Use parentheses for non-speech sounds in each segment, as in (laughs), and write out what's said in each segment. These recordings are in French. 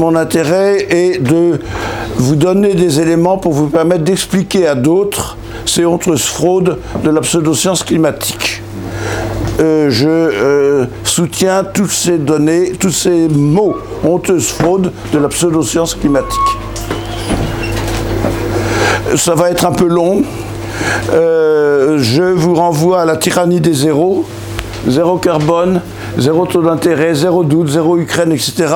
mon intérêt est de vous donner des éléments pour vous permettre d'expliquer à d'autres ces honteuses fraudes de la pseudoscience climatique. Euh, je euh, soutiens ces données, tous ces mots, honteuses fraudes de la pseudoscience climatique. Ça va être un peu long. Euh, je vous renvoie à la tyrannie des zéros, zéro carbone, zéro taux d'intérêt, zéro doute, zéro Ukraine, etc.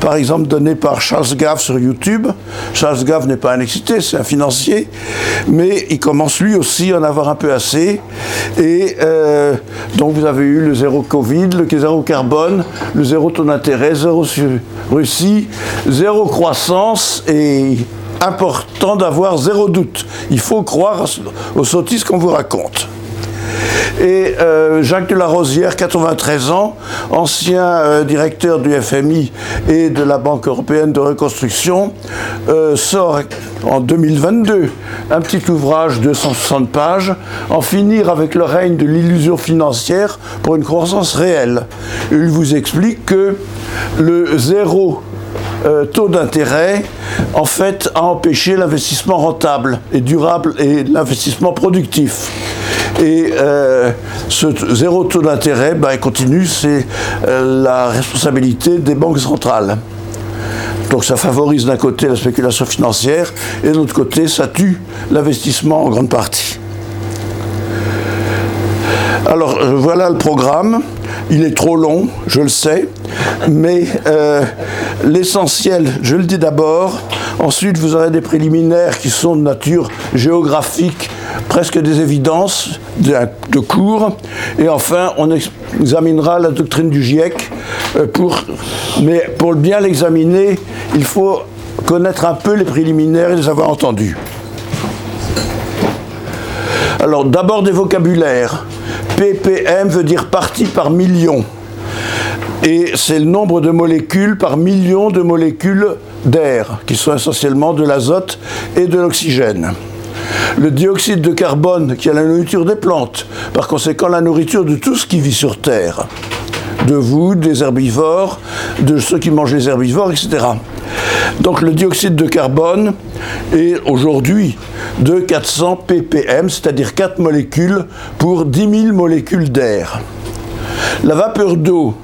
Par exemple, donné par Charles Gav sur YouTube. Charles Gav n'est pas un excité, c'est un financier, mais il commence lui aussi à en avoir un peu assez. Et euh, donc vous avez eu le zéro Covid, le zéro carbone, le zéro taux d'intérêt, zéro Russie, zéro croissance et important d'avoir zéro doute. Il faut croire aux sottises qu'on vous raconte. Et euh, Jacques de la Rosière, 93 ans, ancien euh, directeur du FMI et de la Banque européenne de reconstruction, euh, sort en 2022 un petit ouvrage de 160 pages, En finir avec le règne de l'illusion financière pour une croissance réelle. Il vous explique que le zéro taux d'intérêt, en fait, a empêché l'investissement rentable et durable et l'investissement productif. Et euh, ce zéro taux d'intérêt ben, continue, c'est euh, la responsabilité des banques centrales. Donc ça favorise d'un côté la spéculation financière et de l'autre côté ça tue l'investissement en grande partie. Alors euh, voilà le programme. Il est trop long, je le sais, mais l'essentiel, je le dis d'abord. Ensuite, vous aurez des préliminaires qui sont de nature géographique, presque des évidences de, cours. Et enfin, on examinera la doctrine du GIEC. Euh, mais pour bien l'examiner, il faut connaître un peu les préliminaires et les avoir entendus. Alors d'abord des vocabulaires. Ppm veut dire partie par million. Et c'est le nombre de molécules par million de molécules d'air, qui sont essentiellement de l'azote et de l'oxygène le dioxyde de carbone qui est la nourriture des plantes, par conséquent la nourriture de tout ce qui vit sur Terre, de vous, des herbivores, de ceux qui mangent les herbivores, etc. Donc le dioxyde de carbone est aujourd'hui de 400 ppm, c'est-à-dire 4 molécules pour 10 000 molécules d'air. La vapeur d'eau,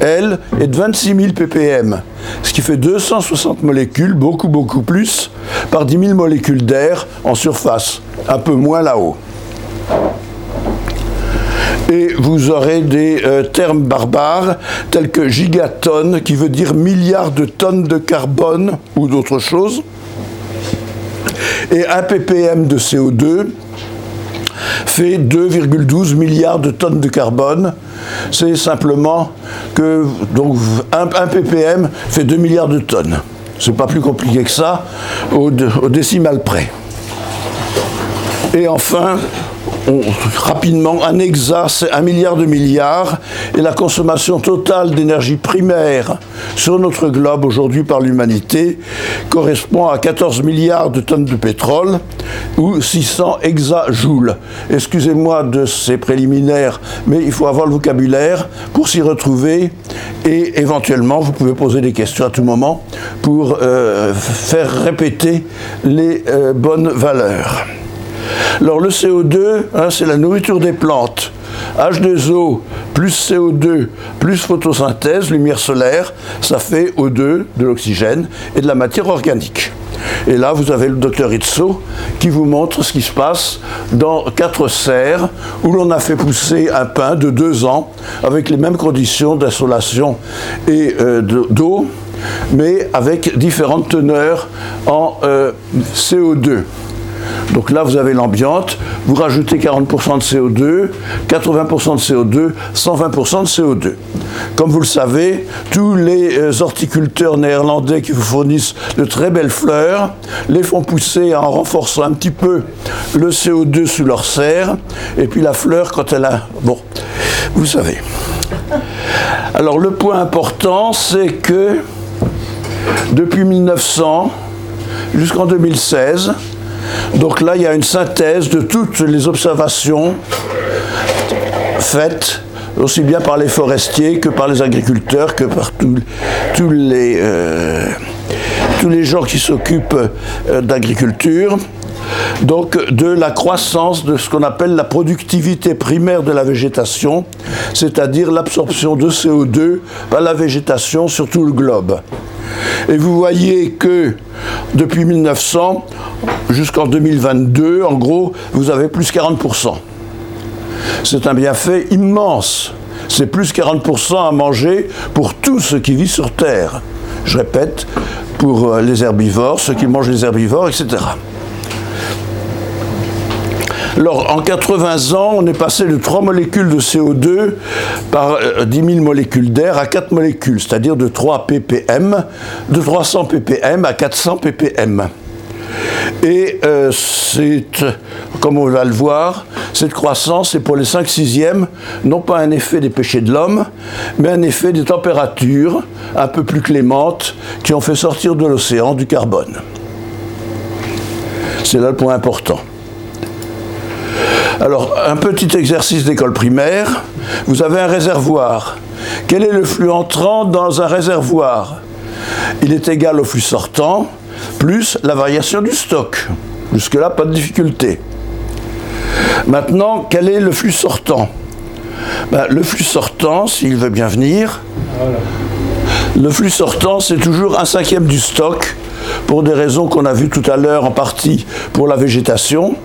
elle, est de 26 000 ppm, ce qui fait 260 molécules, beaucoup beaucoup plus, par 10 000 molécules d'air en surface, un peu moins là-haut. Et vous aurez des euh, termes barbares tels que gigatonne, qui veut dire milliard de tonnes de carbone ou d'autres choses, et 1 ppm de CO2 fait 2,12 milliards de tonnes de carbone. C'est simplement que donc, 1 ppm fait 2 milliards de tonnes. C'est pas plus compliqué que ça, au décimal près. Et enfin, rapidement, un exa, c'est un milliard de milliards, et la consommation totale d'énergie primaire sur notre globe aujourd'hui par l'humanité correspond à 14 milliards de tonnes de pétrole ou 600 exajoules. Excusez-moi de ces préliminaires, mais il faut avoir le vocabulaire pour s'y retrouver et éventuellement vous pouvez poser des questions à tout moment pour euh, faire répéter les euh, bonnes valeurs. Alors le CO2, hein, c'est la nourriture des plantes. H2O plus CO2 plus photosynthèse, lumière solaire, ça fait O2 de l'oxygène et de la matière organique. Et là, vous avez le docteur Itzo qui vous montre ce qui se passe dans quatre serres où l'on a fait pousser un pain de deux ans avec les mêmes conditions d'insolation et euh, d'eau, mais avec différentes teneurs en euh, CO2. Donc là, vous avez l'ambiante, vous rajoutez 40% de CO2, 80% de CO2, 120% de CO2. Comme vous le savez, tous les euh, horticulteurs néerlandais qui vous fournissent de très belles fleurs les font pousser en renforçant un petit peu le CO2 sous leur serre, et puis la fleur, quand elle a... Bon, vous savez. Alors le point important, c'est que depuis 1900 jusqu'en 2016, donc là, il y a une synthèse de toutes les observations faites aussi bien par les forestiers que par les agriculteurs, que par tous les, euh, gens qui s'occupent euh, d'agriculture. Donc de la croissance de ce qu'on appelle la productivité primaire de la végétation, c'est-à-dire l'absorption de CO2 par la végétation sur tout le globe. Et vous voyez que depuis 1900 jusqu'en 2022, en gros, vous avez plus 40%. C'est un bienfait immense. C'est plus 40% à manger pour tout ce qui vit sur Terre. Je répète, pour euh, les herbivores, ceux qui mangent les herbivores, etc. Alors, en 80 ans, on est passé de 3 molécules de CO2 par 10 euh, 000 molécules d'air à 4 molécules, c'est-à-dire de 3 ppm, de 300 ppm à 400 ppm. Et euh, c'est, comme on va le voir, cette croissance est pour les 5 sixièmes, non pas un effet des péchés de l'homme, mais un effet des températures un peu plus clémentes qui ont fait sortir de l'océan du carbone. C'est là le point important. Alors, un petit exercice d'école primaire. Vous avez un réservoir. Quel est le flux entrant dans un réservoir? Il est égal au flux sortant plus la variation du stock. Jusque-là, pas de difficulté. Maintenant, quel est le flux sortant? Ben, Le flux sortant, s'il veut bien venir, le flux sortant, c'est toujours un cinquième du stock, pour des raisons qu'on a vues tout à l'heure, en partie pour la végétation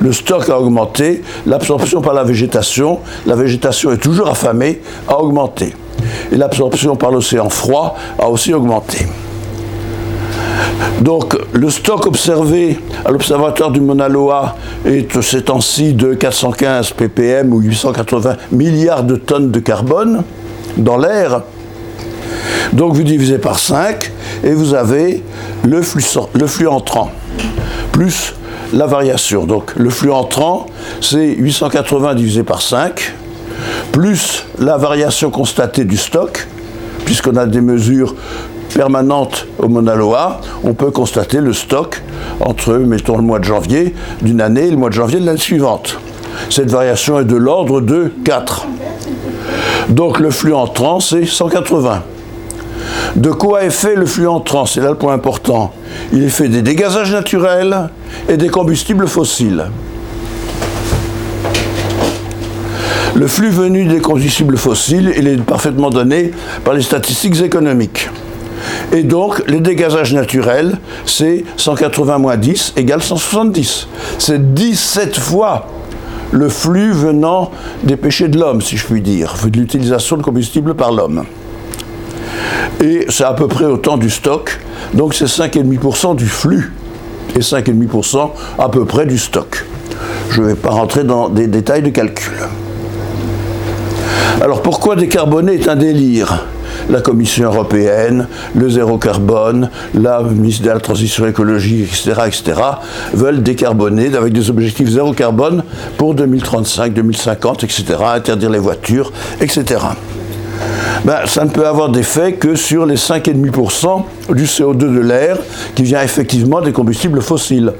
le stock a augmenté, l'absorption par la végétation, la végétation est toujours affamée, a augmenté. Et l'absorption par l'océan froid a aussi augmenté. Donc le stock observé à l'observatoire du Mauna Loa est ces temps-ci de 415 ppm ou 880 milliards de tonnes de carbone dans l'air. Donc vous divisez par 5 et vous avez le flux, le flux entrant plus la variation. Donc le flux entrant, c'est 880 divisé par 5, plus la variation constatée du stock, puisqu'on a des mesures permanentes au Mauna Loa, on peut constater le stock entre, mettons, le mois de janvier d'une année et le mois de janvier de l'année suivante. Cette variation est de l'ordre de 4. Donc le flux entrant, c'est 180. De quoi est fait le flux entrant C'est là le point important. Il est fait des dégazages naturels et des combustibles fossiles. Le flux venu des combustibles fossiles, il est parfaitement donné par les statistiques économiques. Et donc, les dégazages naturels, c'est 180 moins 10 égale 170. C'est 17 fois le flux venant des péchés de l'homme, si je puis dire, de l'utilisation de combustible par l'homme et c'est à peu près autant du stock, donc c'est 5,5% du flux et 5,5% à peu près du stock. Je ne vais pas rentrer dans des détails de calcul. Alors pourquoi décarboner est un délire? La Commission européenne, le zéro carbone, la ministre de la Transition écologique, etc., etc., veulent décarboner avec des objectifs zéro carbone pour 2035, 2050, etc., interdire les voitures, etc. Ben, ça ne peut avoir d'effet que sur les 5,5% du CO2 de l'air qui vient effectivement des combustibles fossiles.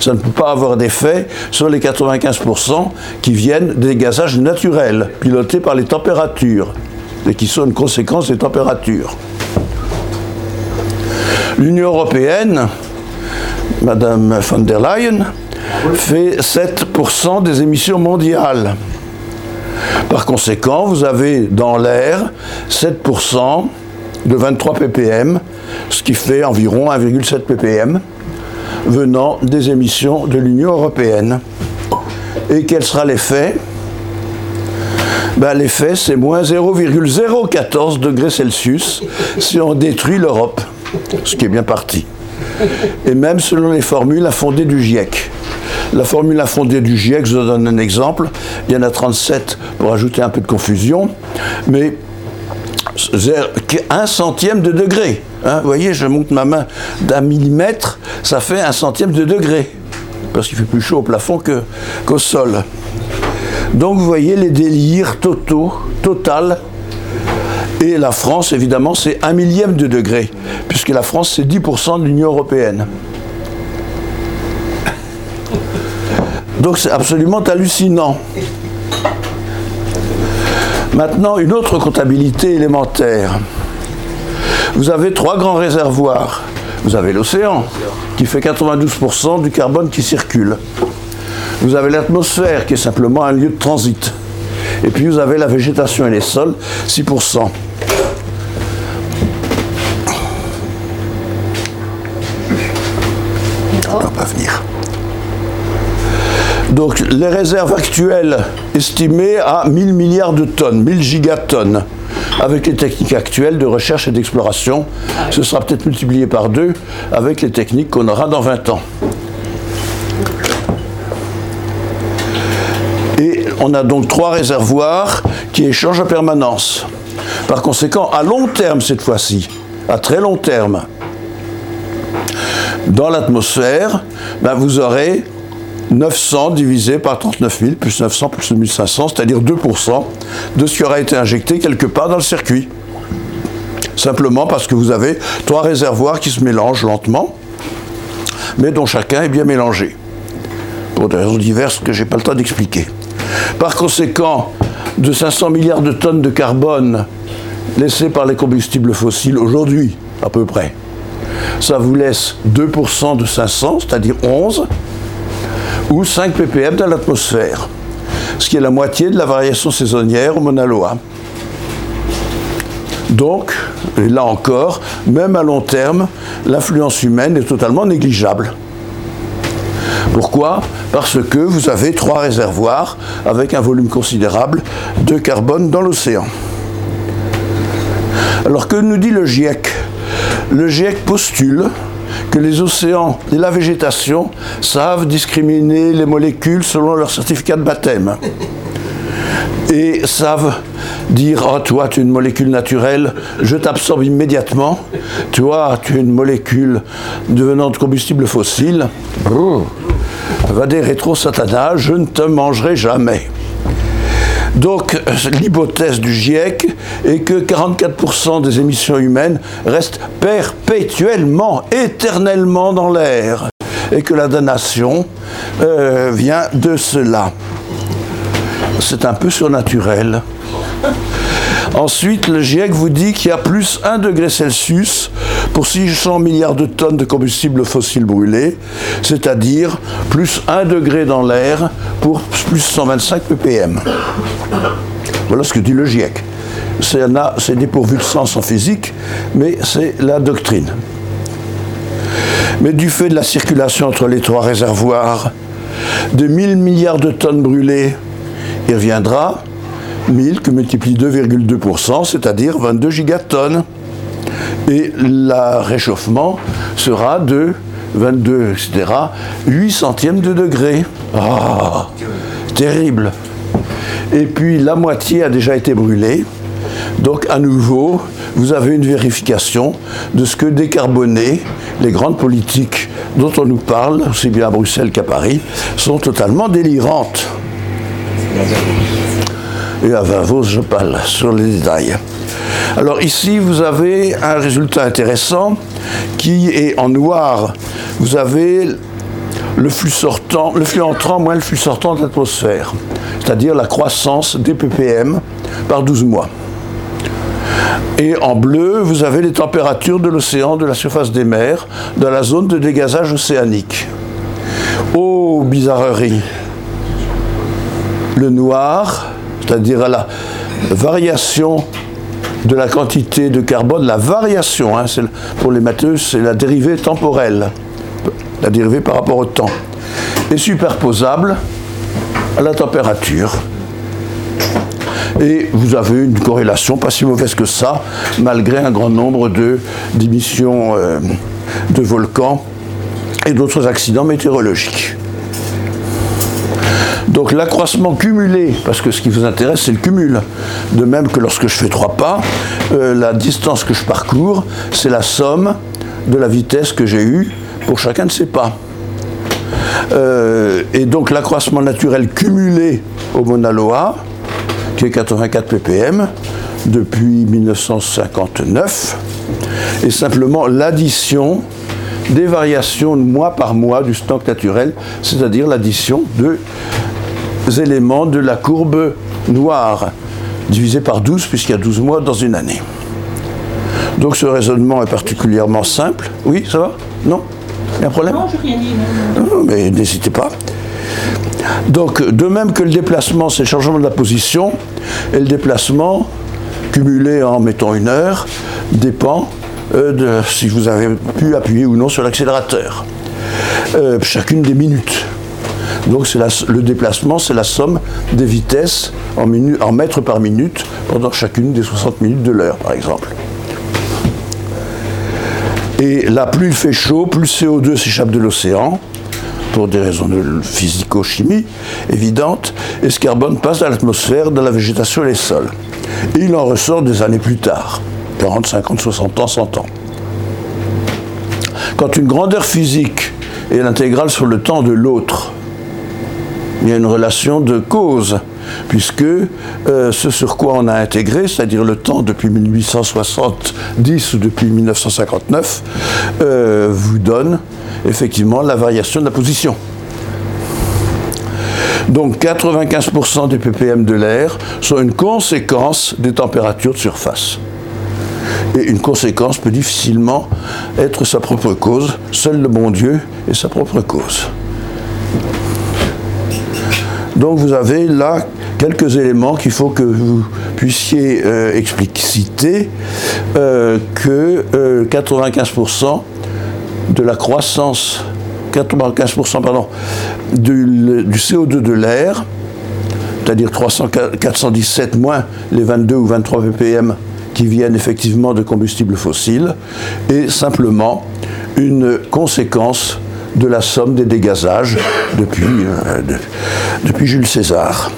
Ça ne peut pas avoir d'effet sur les 95% qui viennent des gazages naturels, pilotés par les températures, et qui sont une conséquence des températures. L'Union européenne, Madame von der Leyen, fait 7% des émissions mondiales. Par conséquent, vous avez dans l'air 7% de 23 ppm, ce qui fait environ 1,7 ppm, venant des émissions de l'Union européenne. Et quel sera l'effet? Ben, L'effet, c'est moins 0,014 degrés Celsius si on détruit l'Europe, ce qui est bien parti. Et même selon les formules à fonder du GIEC. La formule fondée du GIEC, je vous donne un exemple, il y en a 37 pour ajouter un peu de confusion, mais un centième de degré. Hein, vous voyez, je monte ma main d'un millimètre, ça fait un centième de degré, parce qu'il fait plus chaud au plafond qu'au sol. Donc vous voyez les délires totaux, total. Et la France, évidemment, c'est un millième de degré, puisque la France, c'est 10% de l'Union européenne. Donc c'est absolument hallucinant. Maintenant, une autre comptabilité élémentaire. Vous avez trois grands réservoirs. Vous avez l'océan, qui fait 92% du carbone qui circule. Vous avez l'atmosphère, qui est simplement un lieu de transit. Et puis vous avez la végétation et les sols, 6%. On pas venir. Donc les réserves actuelles estimées à 1000 milliards de tonnes, 1000 gigatonnes. Avec les techniques actuelles de recherche et d'exploration, ce sera peut-être multiplié par deux avec les techniques qu'on aura dans 20 ans. Et on a donc trois réservoirs qui échangent en permanence. Par conséquent, à long terme cette fois-ci, à très long terme, dans l'atmosphère, ben, vous aurez 900 divisé par 39 000, plus 900 plus 1500, c'est-à-dire 2% de ce qui aura été injecté quelque part dans le circuit. Simplement parce que vous avez trois réservoirs qui se mélangent lentement, mais dont chacun est bien mélangé. Pour des raisons diverses que je n'ai pas le temps d'expliquer. Par conséquent, de 500 milliards de tonnes de carbone laissées par les combustibles fossiles aujourd'hui, à peu près, ça vous laisse 2% de 500, c'est-à-dire 11, ou 5 ppm dans l'atmosphère, ce qui est la moitié de la variation saisonnière au Mauna Loa. Donc, là encore, même à long terme, l'influence humaine est totalement négligeable. Pourquoi? Parce que vous avez trois réservoirs avec un volume considérable de carbone dans l'océan. Alors que nous dit le GIEC? Le GIEC postule que les océans et la végétation savent discriminer les molécules selon leur certificat de baptême. Et savent dire Oh, toi, tu es une molécule naturelle, je t'absorbe immédiatement. Toi, tu es une molécule devenant de combustible fossile. Va des rétro-satanas, je ne te mangerai jamais. Donc l'hypothèse du GIEC est que 44% des émissions humaines restent perpétuellement, éternellement dans l'air, et que la damnation euh, vient de cela. C'est un peu surnaturel. Ensuite, le GIEC vous dit qu'il y a plus 1 degré Celsius pour 600 milliards de tonnes de combustible fossile brûlé, c'est-à-dire plus 1 degré dans l'air pour plus 125 ppm. Voilà ce que dit le GIEC. C'est dépourvu de sens en physique, mais c'est la doctrine. Mais du fait de la circulation entre les trois réservoirs, de 1000 milliards de tonnes brûlées, il reviendra 1000 que multiplie 2,2%, c'est-à-dire 22 gigatonnes. Et le réchauffement sera de 22, etc., 8 centièmes de degré. Ah, terrible. Et puis la moitié a déjà été brûlée. Donc à nouveau, vous avez une vérification de ce que décarboner, les grandes politiques dont on nous parle, aussi bien à Bruxelles qu'à Paris, sont totalement délirantes. Et à Vavos, je parle sur les détails. Alors ici, vous avez un résultat intéressant qui est en noir. Vous avez le flux le flux entrant moins le flux sortant de l'atmosphère, c'est-à-dire la croissance des ppm par 12 mois. Et en bleu, vous avez les températures de l'océan, de la surface des mers, dans la zone de dégazage océanique. Oh, bizarrerie Le noir, c'est-à-dire la variation de la quantité de carbone, la variation, hein, pour les matheux, c'est la dérivée temporelle, la dérivée par rapport au temps, est superposable à la température. Et vous avez une corrélation pas si mauvaise que ça, malgré un grand nombre d'émissions euh, de volcans et d'autres accidents météorologiques. Donc l'accroissement cumulé, parce que ce qui vous intéresse, c'est le cumul. De même que lorsque je fais trois pas, euh, la distance que je parcours, c'est la somme de la vitesse que j'ai eue pour chacun de ces pas. Euh, et donc l'accroissement naturel cumulé au Mauna Loa, qui est 84 ppm depuis 1959, est simplement l'addition des variations mois par mois du stock naturel, c'est-à-dire l'addition de éléments de la courbe noire divisé par 12 puisqu'il y a 12 mois dans une année. Donc ce raisonnement est particulièrement simple. Oui, ça va? Non? Il y a un problème? Non, je rien dit. non, mais n'hésitez pas. Donc, de même que le déplacement, c'est le changement de la position, et le déplacement, cumulé en mettons une heure, dépend euh, de si vous avez pu appuyer ou non sur l'accélérateur. Euh, chacune des minutes. Donc le déplacement, c'est la somme des vitesses en, en mètres par minute pendant chacune des 60 minutes de l'heure, par exemple. Et là, plus il fait chaud, plus le CO2 s'échappe de l'océan, pour des raisons de physico-chimie évidentes, et ce carbone passe dans l'atmosphère, dans la végétation et les sols. Et il en ressort des années plus tard, 40, 50, 60 ans, 100 ans. Quand une grandeur physique est l'intégrale sur le temps de l'autre, il y a une relation de cause, puisque euh, ce sur quoi on a intégré, c'est-à-dire le temps depuis 1870 ou depuis 1959, euh, vous donne effectivement la variation de la position. Donc 95% des ppm de l'air sont une conséquence des températures de surface. Et une conséquence peut difficilement être sa propre cause. Seul le bon Dieu est sa propre cause. Donc vous avez là quelques éléments qu'il faut que vous puissiez euh, expliciter euh, que euh, 95% de la croissance, 95% pardon, du, du CO2 de l'air, c'est-à-dire 300 417 moins les 22 ou 23 ppm qui viennent effectivement de combustibles fossiles, est simplement une conséquence de la somme des dégazages depuis, euh, Jules César.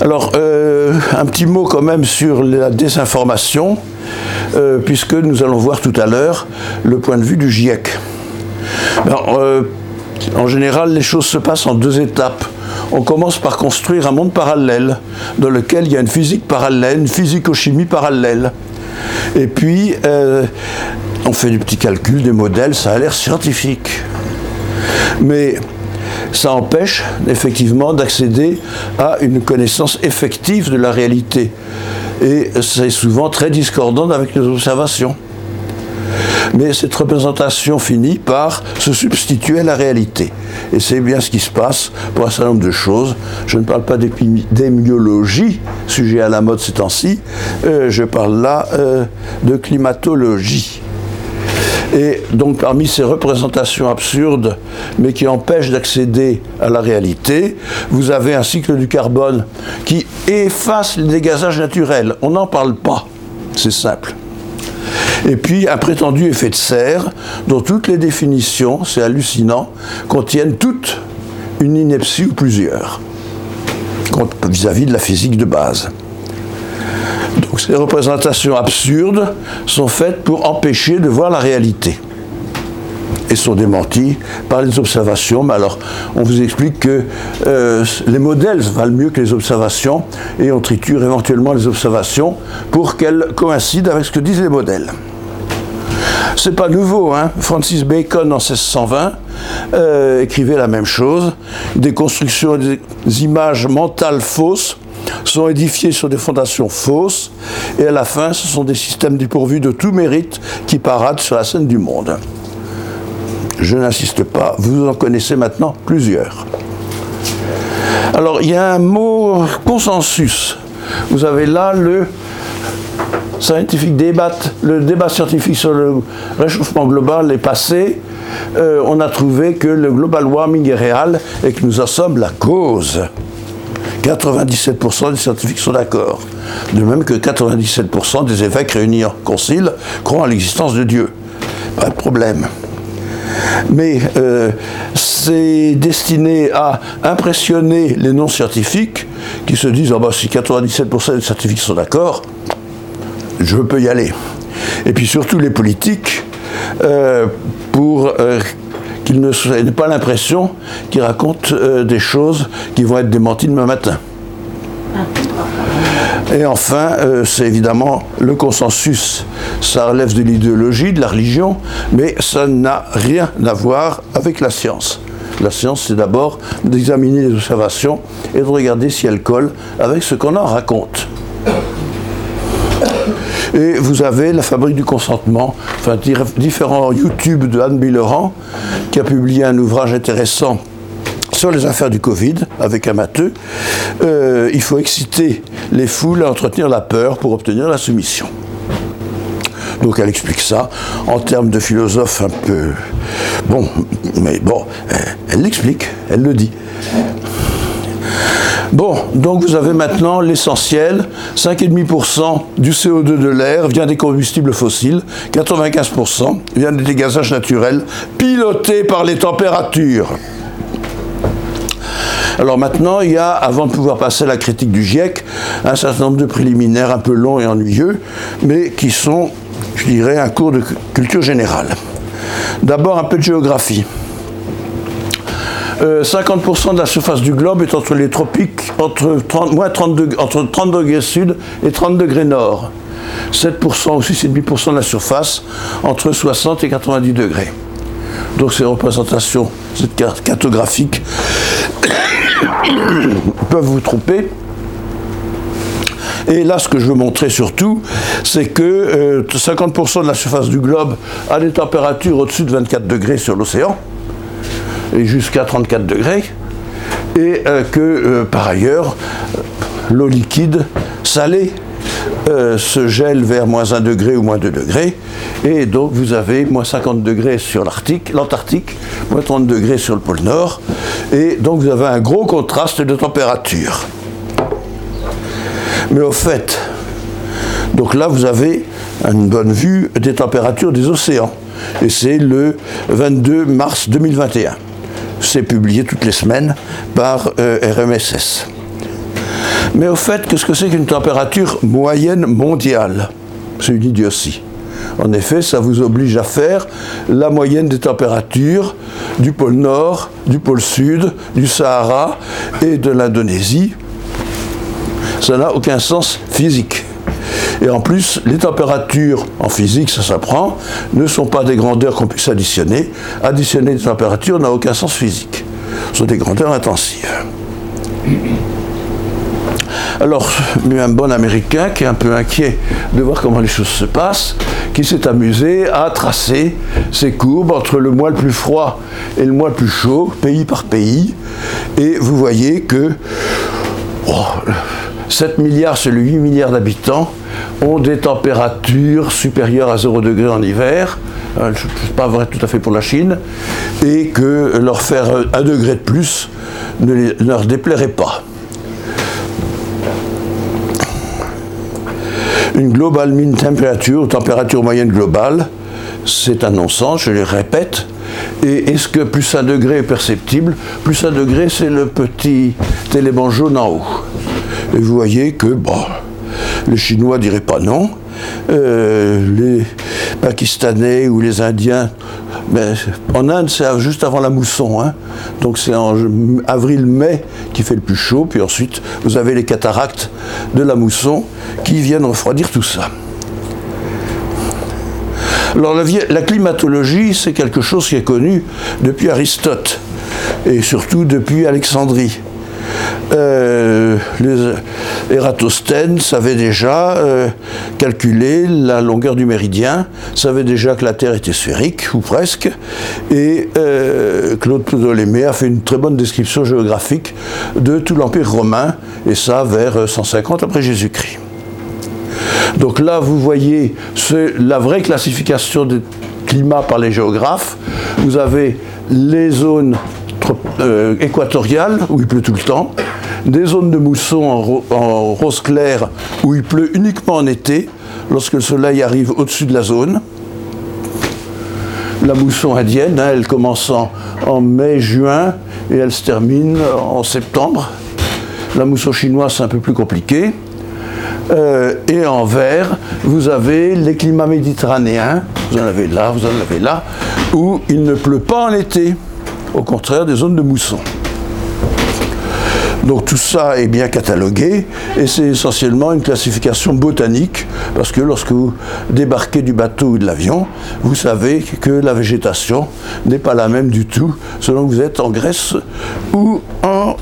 Alors, euh, un petit mot quand même sur la désinformation, euh, puisque nous allons voir tout à l'heure le point de vue du GIEC. En général, les choses se passent en deux étapes. On commence par construire un monde parallèle, dans lequel il y a une physique parallèle, une physico-chimie parallèle. Et puis, on fait du petit calcul, des modèles, ça a l'air scientifique. Mais ça empêche effectivement d'accéder à une connaissance effective de la réalité. Et c'est souvent très discordant avec les observations. Mais cette représentation finit par se substituer à la réalité. Et c'est bien ce qui se passe pour un certain nombre de choses. Je ne parle pas d'émiologie, sujet à la mode ces temps-ci, Euh, je parle là euh, de climatologie. Et donc parmi ces représentations absurdes, mais qui empêchent d'accéder à la réalité, vous avez un cycle du carbone qui efface les dégazages naturels. On n'en parle pas. C'est simple. Et puis un prétendu effet de serre, dont toutes les définitions, c'est hallucinant, contiennent toutes une ineptie ou plusieurs vis-à-vis de la physique de base. Ces représentations absurdes sont faites pour empêcher de voir la réalité et sont démenties par les observations. Mais alors, on vous explique que euh, les modèles valent mieux que les observations et on triture éventuellement les observations pour qu'elles coïncident avec ce que disent les modèles. C'est pas nouveau, hein. Francis Bacon en 1620 euh, écrivait la même chose. Des constructions des images mentales fausses sont édifiées sur des fondations fausses, et à la fin, ce sont des systèmes dépourvus de tout mérite qui paradent sur la scène du monde. Je n'insiste pas, vous en connaissez maintenant plusieurs. Alors, il y a un mot consensus. Vous avez là le le débat scientifique sur le réchauffement global est passé. Euh, on a trouvé que le global warming est réel et que nous en sommes la cause. 97% des scientifiques sont d'accord. De même que 97% des évêques réunis en concile croient en l'existence de Dieu. Pas de problème. Mais euh, c'est destiné à impressionner les non-scientifiques qui se disent ah bah, si 97% des scientifiques sont d'accord, je peux y aller. Et puis surtout les politiques, euh, pour euh, qu'ils ne n'aient pas l'impression qu'ils racontent euh, des choses qui vont être démenties demain matin. Et enfin, euh, c'est évidemment le consensus. Ça relève de l'idéologie, de la religion, mais ça n'a rien à voir avec la science. La science, c'est d'abord d'examiner les observations et de regarder si elles collent avec ce qu'on en raconte. Et vous avez la fabrique du consentement, enfin différents YouTube de Anne Billeran, qui a publié un ouvrage intéressant sur les affaires du Covid avec un matheux. Euh, il faut exciter les foules à entretenir la peur pour obtenir la soumission. Donc elle explique ça en termes de philosophe un peu... Bon, mais bon, elle l'explique, elle le dit. Bon, donc vous avez maintenant l'essentiel. 5,5% du CO2 de l'air vient des combustibles fossiles, 95% vient des dégazages naturels pilotés par les températures. Alors maintenant, il y a, avant de pouvoir passer à la critique du GIEC, un certain nombre de préliminaires un peu longs et ennuyeux, mais qui sont, je dirais, un cours de culture générale. D'abord un peu de géographie. 50% euh, de la surface du globe est entre les tropiques, entre 30, moins 30 entre 30 degrés sud et 30 degrés nord. 7% ou 6,5% de la surface entre 60 et 90 degrés. Donc ces représentations, cette carte cartographique, (coughs) peuvent vous tromper. Et là, ce que je veux montrer surtout, c'est que 50% euh, de la surface du globe a des températures au-dessus de 24 degrés sur l'océan jusqu'à 34 degrés, et euh, que euh, par ailleurs, l'eau liquide salée euh, se gèle vers moins 1 degré ou moins 2 degrés, et donc vous avez moins 50 degrés sur l'Antarctique, moins 30 degrés sur le pôle Nord, et donc vous avez un gros contraste de température. Mais au fait, donc là vous avez une bonne vue des températures des océans, et c'est le 22 mars 2021 c'est publié toutes les semaines par euh, RMSS. Mais au fait, qu'est-ce que c'est qu'une température moyenne mondiale? C'est une idiotie. En effet, ça vous oblige à faire la moyenne des températures du pôle Nord, du pôle Sud, du Sahara et de l'Indonésie. Ça n'a aucun sens physique. Et en plus, les températures, en physique, ça s'apprend, ne sont pas des grandeurs qu'on puisse additionner. Additionner des températures n'a aucun sens physique. Ce sont des grandeurs intensives. Alors, un bon Américain qui est un peu inquiet de voir comment les choses se passent, qui s'est amusé à tracer ces courbes entre le mois le plus froid et le mois le plus chaud, pays par pays. Et vous voyez que 7 oh, milliards sur les 8 milliards d'habitants, ont des températures supérieures à 0 degré en hiver, euh, pas vrai tout à fait pour la Chine, et que leur faire un degré de plus ne leur déplairait pas. Une global mean temperature, température moyenne globale, c'est un non-sens, je le répète. Et est-ce que plus un degré est perceptible? Plus un degré, c'est le petit élément jaune en haut. Et vous voyez que, bon, les Chinois diraient pas non. Euh, les Pakistanais ou les Indiens, mais en Inde, c'est juste avant la mousson. Hein. Donc c'est en avril-mai qui fait le plus chaud. Puis ensuite, vous avez les cataractes de la mousson qui viennent refroidir tout ça. Alors la climatologie, c'est quelque chose qui est connu depuis Aristote et surtout depuis Alexandrie. Euh, les Eratosthènes savaient déjà euh, calculer la longueur du méridien, savaient déjà que la Terre était sphérique, ou presque, et euh, Claude Ptolémée a fait une très bonne description géographique de tout l'Empire romain, et ça vers 150 après Jésus-Christ. Donc là, vous voyez la vraie classification des climats par les géographes. Vous avez les zones euh, équatoriale, où il pleut tout le temps, des zones de mousson en, rose clair, où il pleut uniquement en été, lorsque le soleil arrive au-dessus de la zone. La mousson indienne, hein, elle commence en, mai, juin, et elle se termine en septembre. La mousson chinoise, c'est un peu plus compliqué. Euh, et en vert, vous avez les climats méditerranéens, vous en avez là, vous en avez là, où il ne pleut pas en été au contraire des zones de mousson. Donc tout ça est bien catalogué et c'est essentiellement une classification botanique parce que lorsque vous débarquez du bateau ou de l'avion, vous savez que la végétation n'est pas la même du tout selon que vous êtes en Grèce ou en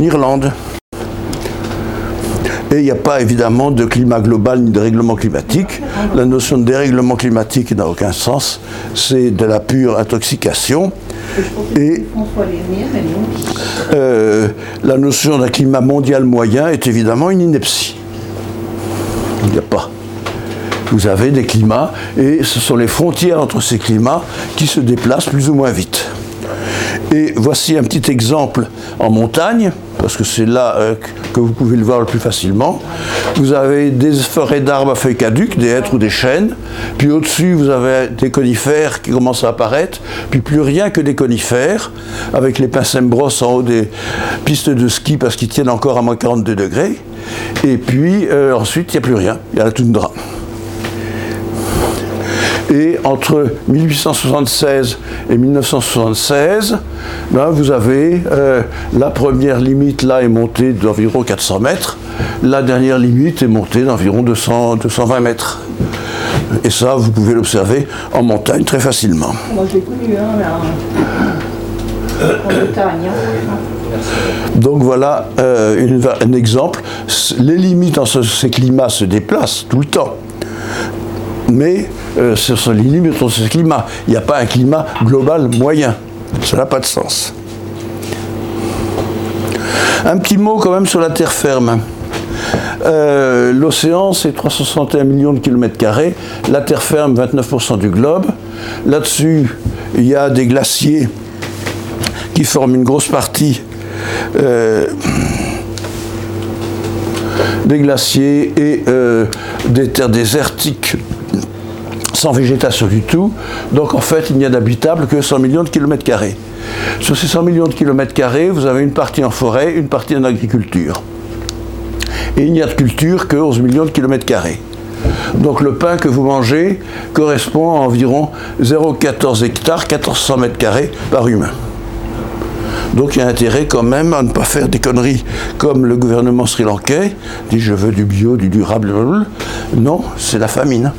Irlande. Et il n'y a pas évidemment de climat global ni de règlement climatique. La notion de dérèglement climatique n'a aucun sens. C'est de la pure intoxication. Et euh, la notion d'un climat mondial moyen est évidemment une ineptie. Il n'y a pas. Vous avez des climats et ce sont les frontières entre ces climats qui se déplacent plus ou moins vite. Et voici un petit exemple en montagne, parce que c'est là euh, que vous pouvez le voir le plus facilement. Vous avez des forêts d'arbres à feuilles caduques, des hêtres ou des chênes. Puis au-dessus, vous avez des conifères qui commencent à apparaître. Puis plus rien que des conifères, avec les brosses en haut des pistes de ski parce qu'ils tiennent encore à moins 42 degrés. Et puis euh, ensuite, il n'y a plus rien. Il y a la toundra. Et entre 1876 et 1976, ben, vous avez euh, la première limite là est montée d'environ 400 mètres, la dernière limite est montée d'environ 220 mètres. Et ça, vous pouvez l'observer en montagne très facilement. Moi, je l'ai connu, hein, en montagne. Hein. Donc voilà euh, un exemple. Les limites en ces climats se déplacent tout le temps. Mais euh, sont les limites de ce climat. Il n'y a pas un climat global moyen. Ça n'a pas de sens. Un petit mot quand même sur la terre ferme. Euh, l'océan, c'est 361 millions de kilomètres carrés. La terre ferme, 29% du globe. Là-dessus, il y a des glaciers qui forment une grosse partie euh, des glaciers et des terres désertiques sans végétation du tout. Donc en fait, il n'y a d'habitable que 100 millions de kilomètres carrés. Sur ces 100 millions de kilomètres carrés, vous avez une partie en forêt, une partie en agriculture. Et il n'y a de culture que 11 millions de kilomètres carrés. Donc le pain que vous mangez correspond à environ 0,14 hectares, 1400 mètres carrés par humain. Donc il y a intérêt quand même à ne pas faire des conneries comme le gouvernement sri-lankais dit je veux du bio, du durable. Non, c'est la famine.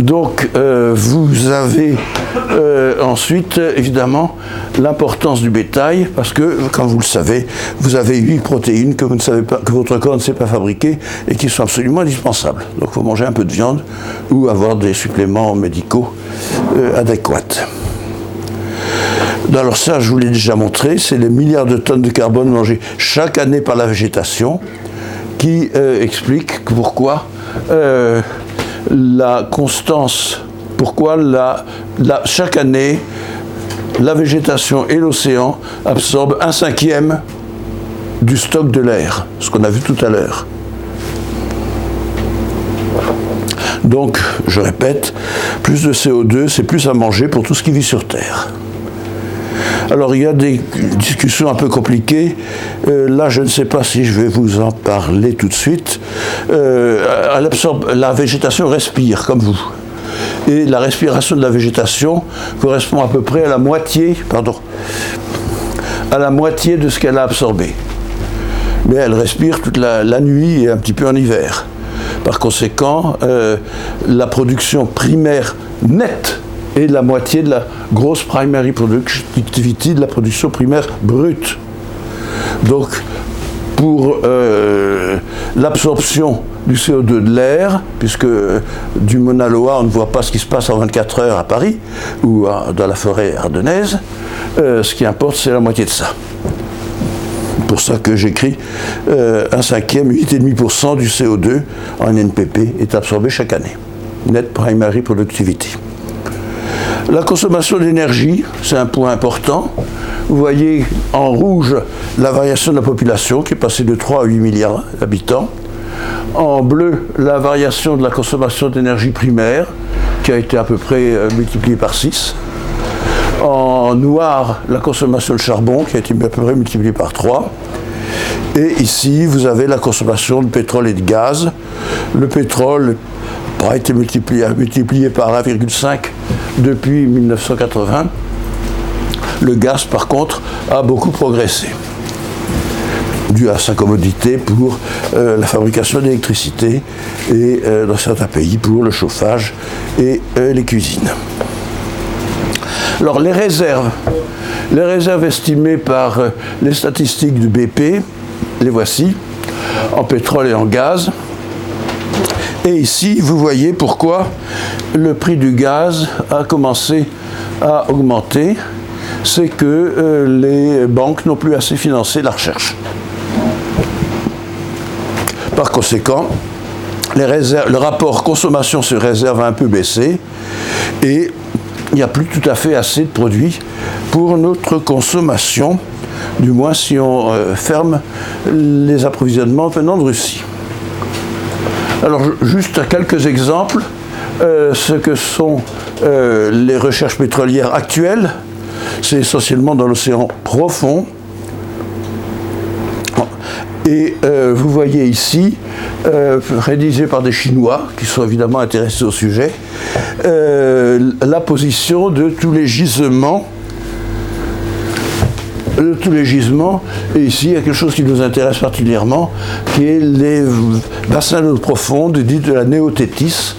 Donc euh, vous avez euh, ensuite évidemment l'importance du bétail parce que comme vous le savez, vous avez huit protéines que, votre corps ne sait pas fabriquer et qui sont absolument indispensables. Donc il faut manger un peu de viande ou avoir des suppléments médicaux euh, adéquats. Alors ça, je vous l'ai déjà montré, c'est les milliards de tonnes de carbone mangées chaque année par la végétation qui explique pourquoi la constance, pourquoi chaque année, la végétation et l'océan absorbent un cinquième du stock de l'air, ce qu'on a vu tout à l'heure. Donc, je répète, plus de CO2, c'est plus à manger pour tout ce qui vit sur Terre. Alors il y a des discussions un peu compliquées. Euh, là, je ne sais pas si je vais vous en parler tout de suite. Euh, la végétation respire comme vous. Et la respiration de la végétation correspond à peu près à la moitié, pardon, à la moitié de ce qu'elle a absorbé. Mais elle respire toute la, nuit et un petit peu en hiver. Par conséquent, euh, la production primaire nette et la moitié de la grosse primary productivity, de la production primaire brute. Donc, pour euh, l'absorption du CO2 de l'air, puisque du Mauna Loa, on ne voit pas ce qui se passe en 24 heures à Paris ou dans la forêt ardennaise, euh, ce qui importe, c'est la moitié de ça. C'est pour ça que j'écris euh, un cinquième, 8,5% du CO2 en NPP est absorbé chaque année. Net Primary Productivity. La consommation d'énergie, c'est un point important. Vous voyez en rouge la variation de la population qui est passée de 3 à 8 milliards d'habitants. En bleu, la variation de la consommation d'énergie primaire qui a été à peu près euh, multipliée par 6. En noir, la consommation de charbon qui a été à peu près multipliée par 3. Et ici, vous avez la consommation de pétrole et de gaz. Le pétrole a été multiplié, multiplié par 1,5 depuis 1980. Le gaz, par contre, a beaucoup progressé dû à sa commodité pour euh, la fabrication d'électricité et euh, dans certains pays pour le chauffage et euh, les cuisines. Alors les réserves, les réserves estimées par les statistiques du BP, les voici, en pétrole et en gaz. Et ici, vous voyez pourquoi le prix du gaz a commencé à augmenter. C'est que les banques n'ont plus assez financé la recherche. Par conséquent, le rapport consommation sur réserve a un peu baissé et il n'y a plus tout à fait assez de produits pour notre consommation, du moins si on euh, ferme les approvisionnements venant de Russie. Alors juste quelques exemples, euh, ce que sont euh, les recherches pétrolières actuelles, c'est essentiellement dans l'océan profond, et euh, vous voyez ici, rédigé par des Chinois, qui sont évidemment intéressés au sujet, la position de tous les gisements de tous les gisements. Et ici, il y a quelque chose qui nous intéresse particulièrement, qui est les bassins d'eau profonde, dits de la néothétis,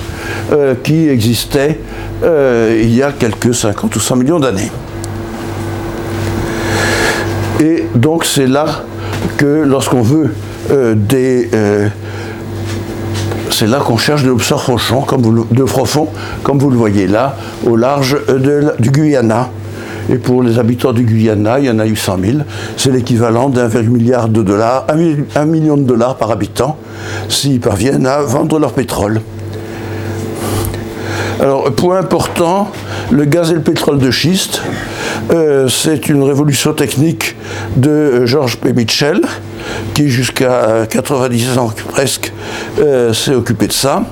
qui existaient il y a quelques 50 ou 100 millions d'années. Et donc c'est là que lorsqu'on veut euh, des... Euh, c'est là qu'on cherche de vous, de profond, comme vous le voyez là, au large du Guyana. Et pour les habitants du Guyana, il y en a 800 000. C'est l'équivalent d'un milliard de dollars, un million de dollars par habitant, s'ils parviennent à vendre leur pétrole. Alors, point important, le gaz et le pétrole de schiste, euh, c'est une révolution technique de Georges P. Mitchell, qui jusqu'à 90 ans presque euh, s'est occupé de ça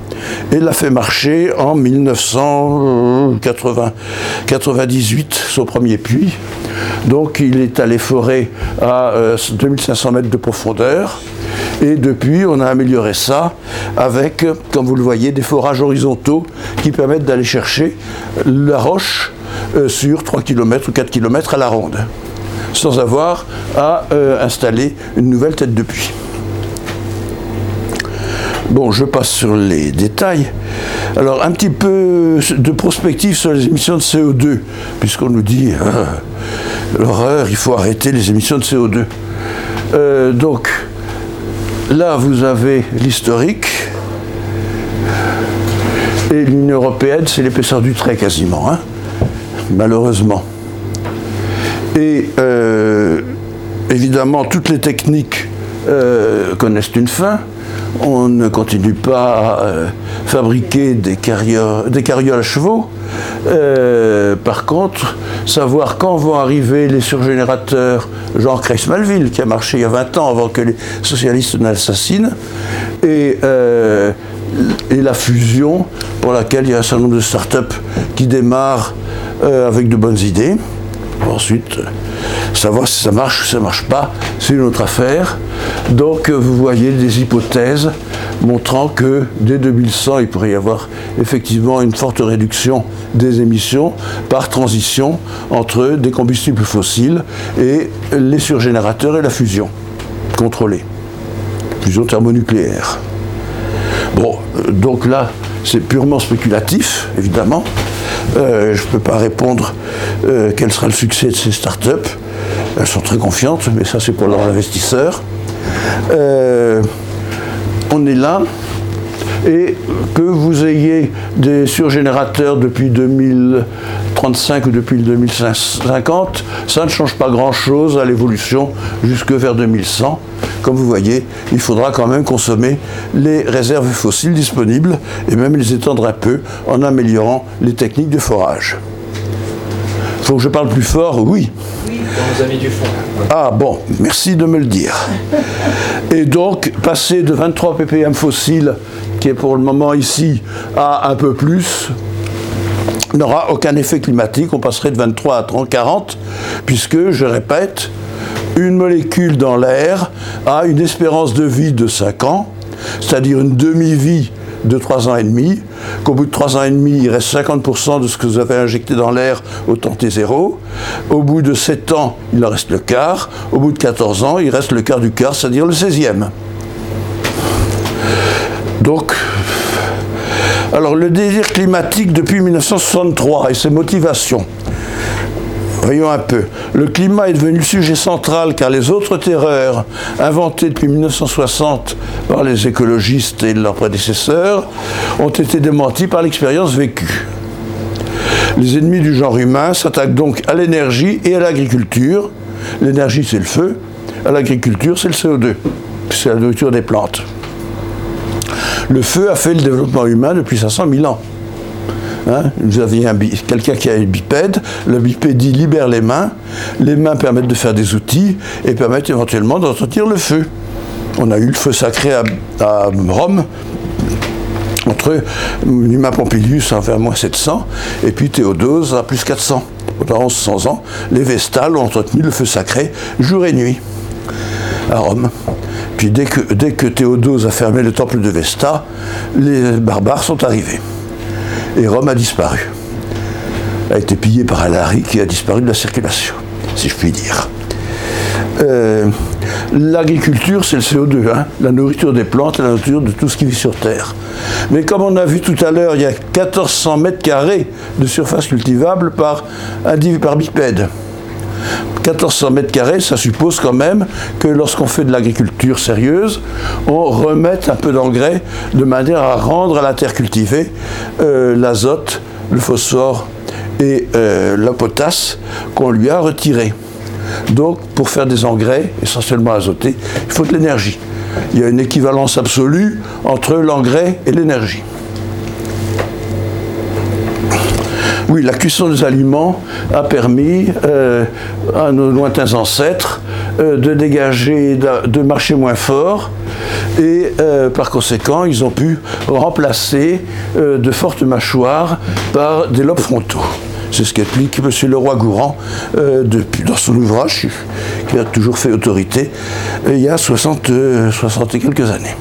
et l'a fait marcher en 1998, son premier puits. Donc il est allé forer à 2500 euh, mètres de profondeur. Et depuis, on a amélioré ça avec, comme vous le voyez, des forages horizontaux qui permettent d'aller chercher la roche euh, sur 3 km ou 4 km à la ronde, sans avoir à euh, installer une nouvelle tête de puits. Bon, je passe sur les détails. Alors, un petit peu de prospective sur les émissions de CO2, puisqu'on nous dit, hein, l'horreur, il faut arrêter les émissions de CO2. Euh, donc, là, vous avez l'historique. Et l'Union européenne, c'est l'épaisseur du trait quasiment. Hein malheureusement. Et euh, évidemment, toutes les techniques euh, connaissent une fin. On ne continue pas à euh, fabriquer des carrioles, à chevaux. par contre, savoir quand vont arriver les surgénérateurs, genre Kreis-Malville, qui a marché il y a 20 ans avant que les socialistes n'assassinent, et, et la fusion, pour laquelle il y a un certain nombre de start-up qui démarrent avec de bonnes idées. Ensuite, savoir si ça marche ou ça ne marche pas, c'est une autre affaire. Donc euh, vous voyez des hypothèses montrant que dès 2100, il pourrait y avoir effectivement une forte réduction des émissions par transition entre des combustibles fossiles et les surgénérateurs et la fusion contrôlée, fusion thermonucléaire. Bon, euh, donc là, c'est purement spéculatif, évidemment. Euh, je ne peux pas répondre euh, quel sera le succès de ces startups. Elles sont très confiantes, mais ça c'est pour leurs investisseurs. Euh, on est là. Et que vous ayez des surgénérateurs depuis 2035 ou depuis le 2050, ça ne change pas grand-chose à l'évolution jusque vers 2100 comme vous voyez, il faudra quand même consommer les réserves fossiles disponibles et même les étendre un peu en améliorant les techniques de forage. Faut que je parle plus fort, oui. Du fond. Ah bon, merci de me le dire. Et donc, passer de 23 ppm fossiles, qui est pour le moment ici, à un peu plus, n'aura aucun effet climatique. On passerait de 23 à 30, 40, puisque, je répète, une molécule dans l'air a une espérance de vie de 5 ans, c'est-à-dire une demi-vie 2-3 ans et demi, qu'au bout de 3 ans et demi, il reste 50% de ce que vous avez injecté dans l'air au temps T0. Au bout de 7 ans, il en reste le quart. Au bout de 14 ans, il reste le quart du quart, c'est-à-dire le 16e. Donc, alors le désir climatique depuis 1963 et ses motivations. Voyons un peu. Le climat est devenu le sujet central car les autres terreurs inventées depuis 1960 par les écologistes et leurs prédécesseurs ont été démenties par l'expérience vécue. Les ennemis du genre humain s'attaquent donc à l'énergie et à l'agriculture. L'énergie, c'est le feu. À l'agriculture, c'est le CO2. C'est la nourriture des plantes. Le feu a fait le développement humain depuis 500 000 ans. Hein, vous avez quelqu'un qui a un bipède, le bipède libère les mains, les mains permettent de faire des outils et permettent éventuellement d'entretenir le feu. On a eu le feu sacré à, Rome, entre Numa Pompilius vers moins 700 et puis Théodose à plus 400. Pendant 1100 ans, les Vestales ont entretenu le feu sacré jour et nuit à Rome. Puis dès que, dès que Théodose a fermé le temple de Vesta, les barbares sont arrivés et Rome a disparu. A été pillée par Alaric qui a disparu de la circulation, si je puis dire. Euh, l'agriculture, c'est le CO2, hein. la nourriture des plantes, la nourriture de tout ce qui vit sur Terre. Mais comme on a vu tout à l'heure, il y a 1400 mètres carrés de surface cultivable par, par bipède. 1400 mètres carrés, ça suppose quand même que lorsqu'on fait de l'agriculture sérieuse, on remette un peu d'engrais de manière à rendre à la terre cultivée euh, l'azote, le phosphore et euh, la potasse qu'on lui a retiré. Donc, pour faire des engrais, essentiellement azotés, il faut de l'énergie. Il y a une équivalence absolue entre l'engrais et l'énergie. Oui, la cuisson des aliments a permis euh, à nos lointains ancêtres euh, de dégager, de, marcher moins fort et euh, par conséquent, ils ont pu remplacer de fortes mâchoires par des lobes frontaux. C'est ce qu'explique M. Leroy-Gourand dans son ouvrage, qui a toujours fait autorité, il y a 60, 60 et quelques années.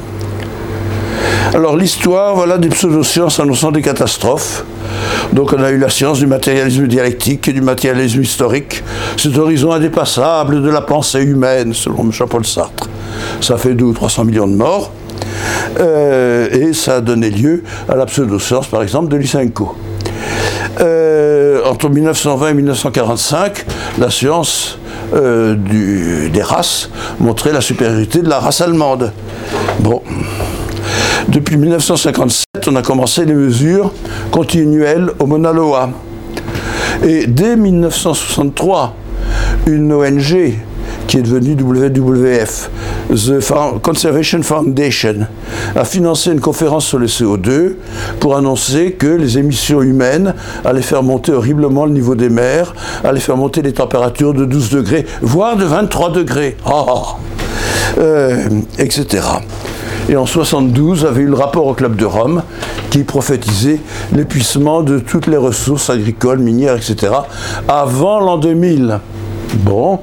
Alors l'histoire, voilà des pseudosciences annonçant des catastrophes. Donc on a eu la science du matérialisme dialectique et du matérialisme historique, cet horizon indépassable de la pensée humaine, selon Jean-Paul Sartre. Ça fait 200 ou 300 millions de morts, euh, et ça a donné lieu à la pseudo-science, par exemple, de Lysenko. Euh, entre 1920 et 1945, la science euh, des races montrait la supériorité de la race allemande. Bon. Depuis 1957, on a commencé les mesures continuelles au Mauna Loa. Et dès 1963, une ONG qui est devenue WWF, The Conservation Foundation, a financé une conférence sur le CO2 pour annoncer que les émissions humaines allaient faire monter horriblement le niveau des mers, allaient faire monter les températures de 12 degrés, voire de 23 degrés, oh, euh, etc. Et en 72, avait eu le rapport au Club de Rome qui prophétisait l'épuisement de toutes les ressources agricoles, minières, etc. avant l'an 2000. Bon.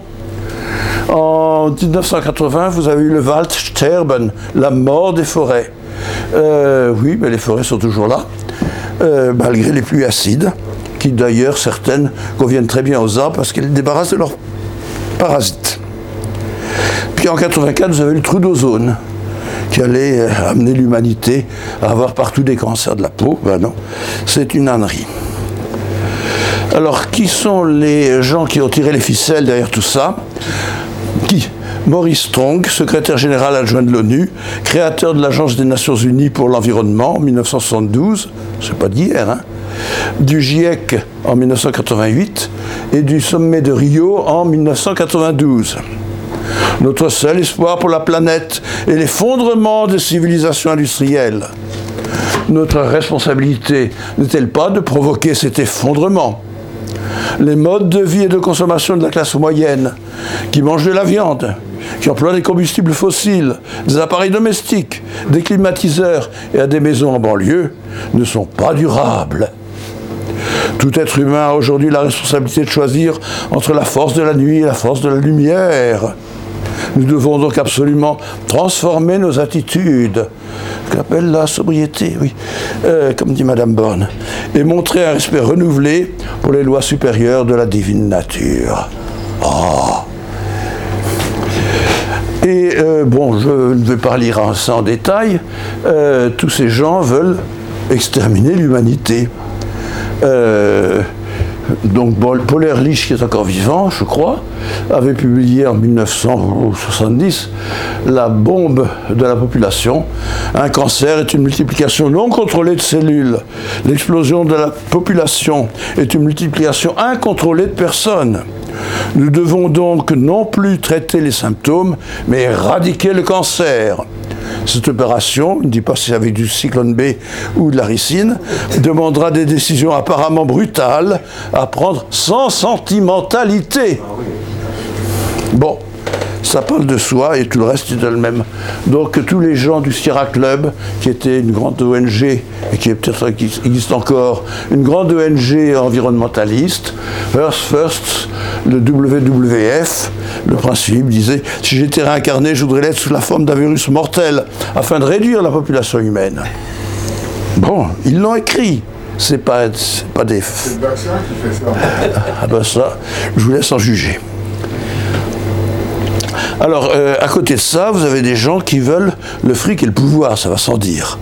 En 1980, vous avez eu le Waldsterben, la mort des forêts. Euh, oui, mais les forêts sont toujours là, euh, malgré les pluies acides, qui d'ailleurs, certaines conviennent très bien aux arbres parce qu'elles débarrassent de leurs parasites. Puis en 84, vous avez eu le trou d'ozone qui allait euh, amener l'humanité à avoir partout des cancers de la peau. Ben non, c'est une ânerie. Alors, qui sont les gens qui ont tiré les ficelles derrière tout ça? Qui? Maurice Strong, secrétaire général adjoint de l'ONU, créateur de l'Agence des Nations Unies pour l'environnement en 1972, c'est pas d'hier, hein, du GIEC en 1988 et du sommet de Rio en 1992 notre seul espoir pour la planète est l'effondrement des civilisations industrielles. Notre responsabilité n'est-elle pas de provoquer cet effondrement? Les modes de vie et de consommation de la classe moyenne, qui mange de la viande, qui emploie des combustibles fossiles, des appareils domestiques, des climatiseurs et à des maisons en banlieue, ne sont pas durables. Tout être humain a aujourd'hui la responsabilité de choisir entre la force de la nuit et la force de la lumière. Nous devons donc absolument transformer nos attitudes, qu'appelle la sobriété, oui, euh, comme dit Madame Borne, et montrer un respect renouvelé pour les lois supérieures de la divine nature. Oh. Et euh, bon, je ne vais pas lire en détail, euh, tous ces gens veulent exterminer l'humanité. Donc Paul Ehrlich, qui est encore vivant, je crois, avait publié en 1970 La bombe de la population. Un cancer est une multiplication non contrôlée de cellules. L'explosion de la population est une multiplication incontrôlée de personnes. Nous devons donc non plus traiter les symptômes, mais éradiquer le cancer. Cette opération, je ne dis pas si avec du cyclone B ou de la ricine, demandera des décisions apparemment brutales à prendre sans sentimentalité. Bon, ça parle de soi et tout le reste est de le même. Donc tous les gens du Sierra Club, qui était une grande ONG, et qui est peut-être existe encore, une grande ONG environnementaliste, First First, le WWF, le principe disait si j'étais réincarné, je voudrais l'être sous la forme d'un virus mortel, afin de réduire la population humaine. Bon, ils l'ont écrit. C'est pas, pas des. C'est le vaccin qui fait ça. Ah ben ça, je vous laisse en juger. Alors, euh, à côté de ça, vous avez des gens qui veulent le fric et le pouvoir, ça va sans dire.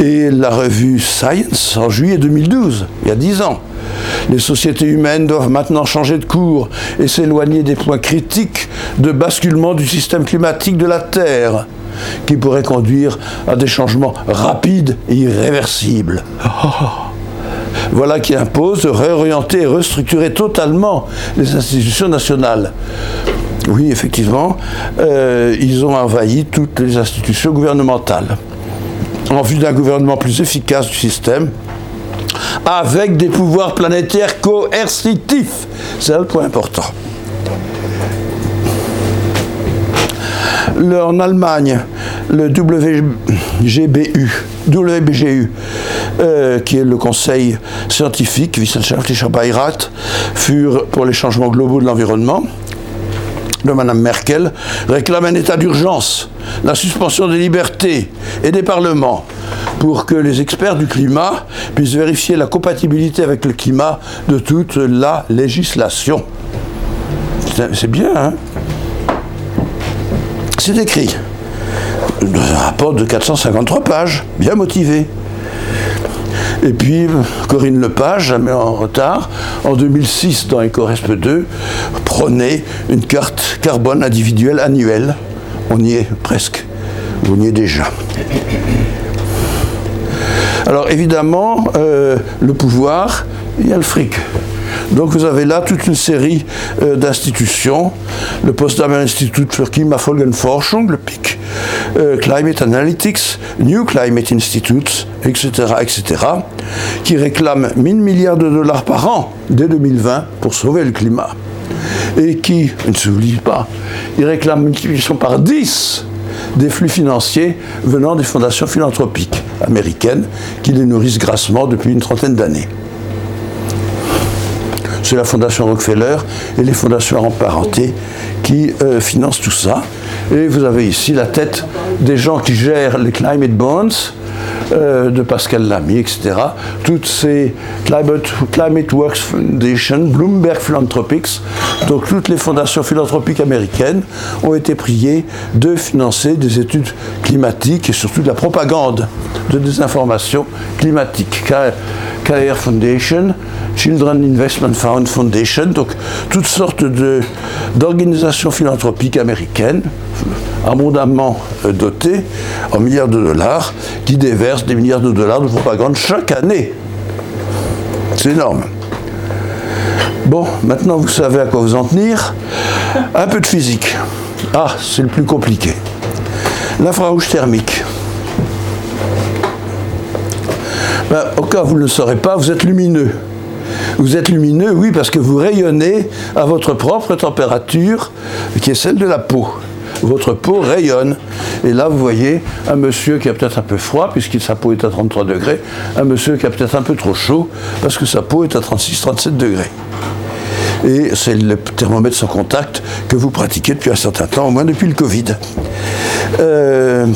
Et la revue Science, en juillet 2012, il y a 10 ans, les sociétés humaines doivent maintenant changer de cours et s'éloigner des points critiques de basculement du système climatique de la Terre qui pourrait conduire à des changements rapides et irréversibles. (laughs) Voilà qui impose de réorienter et restructurer totalement les institutions nationales. Oui, effectivement, euh, ils ont envahi toutes les institutions gouvernementales en vue d'un gouvernement plus efficace du système, avec des pouvoirs planétaires coercitifs. C'est le point important. En Allemagne, le WGBU, WBGU, euh, qui est le conseil scientifique, Wissenschaftlicher Beirat, furent pour les changements globaux de l'environnement, de Mme Merkel réclame un état d'urgence, la suspension des libertés et des parlements pour que les experts du climat puissent vérifier la compatibilité avec le climat de toute la législation. C'est- bien, hein C'est écrit. Dans un rapport de 453 pages, bien motivé. Et puis, Corinne Lepage, jamais en retard, en 2006, dans EcoResp 2, prônait une carte carbone individuelle annuelle. On y est presque. On y est déjà. Alors évidemment, euh, le pouvoir, il y a le fric. Donc vous avez là toute une série euh, d'institutions, le Potsdamer Institut für Klimafolgenforschung, le PIC, Climate Analytics, New Climate Institute, etc., etc., qui réclament 1000 milliards de dollars par an dès 2020 pour sauver le climat. Et qui, ne s'oublie pas, ils réclament une multiplication par 10 des flux financiers venant des fondations philanthropiques américaines qui les nourrissent grassement depuis une trentaine d'années. C'est la fondation Rockefeller et les fondations emparentées qui euh, financent tout ça. Et vous avez ici la tête des gens qui gèrent les climate bonds, euh, de Pascal Lamy, etc. Toutes ces Climate, Climate Works Foundation, Bloomberg Philanthropics, donc toutes les fondations philanthropiques américaines ont été priées de financer des études climatiques et surtout de la propagande de désinformation climatique. KR Foundation, Children Investment Fund Foundation, donc toutes sortes d'organisations philanthropiques américaines, abondamment euh, dotées en milliards de dollars, qui déversent des milliards de dollars de propagande chaque année. C'est énorme. Bon, maintenant vous savez à quoi vous en tenir. Un peu de physique. Ah, c'est le plus compliqué. L'infrarouge thermique. Ben, au cas où vous ne le saurez pas, vous êtes lumineux. Vous êtes lumineux, oui, parce que vous rayonnez à votre propre température, qui est celle de la peau. Votre peau rayonne. Et là, vous voyez un monsieur qui a peut-être un peu froid, puisque sa peau est à 33 degrés, un monsieur qui a peut-être un peu trop chaud, parce que sa peau est à 36-37 degrés. Et c'est le thermomètre sans contact que vous pratiquez depuis un certain temps, au moins depuis le Covid. Euh,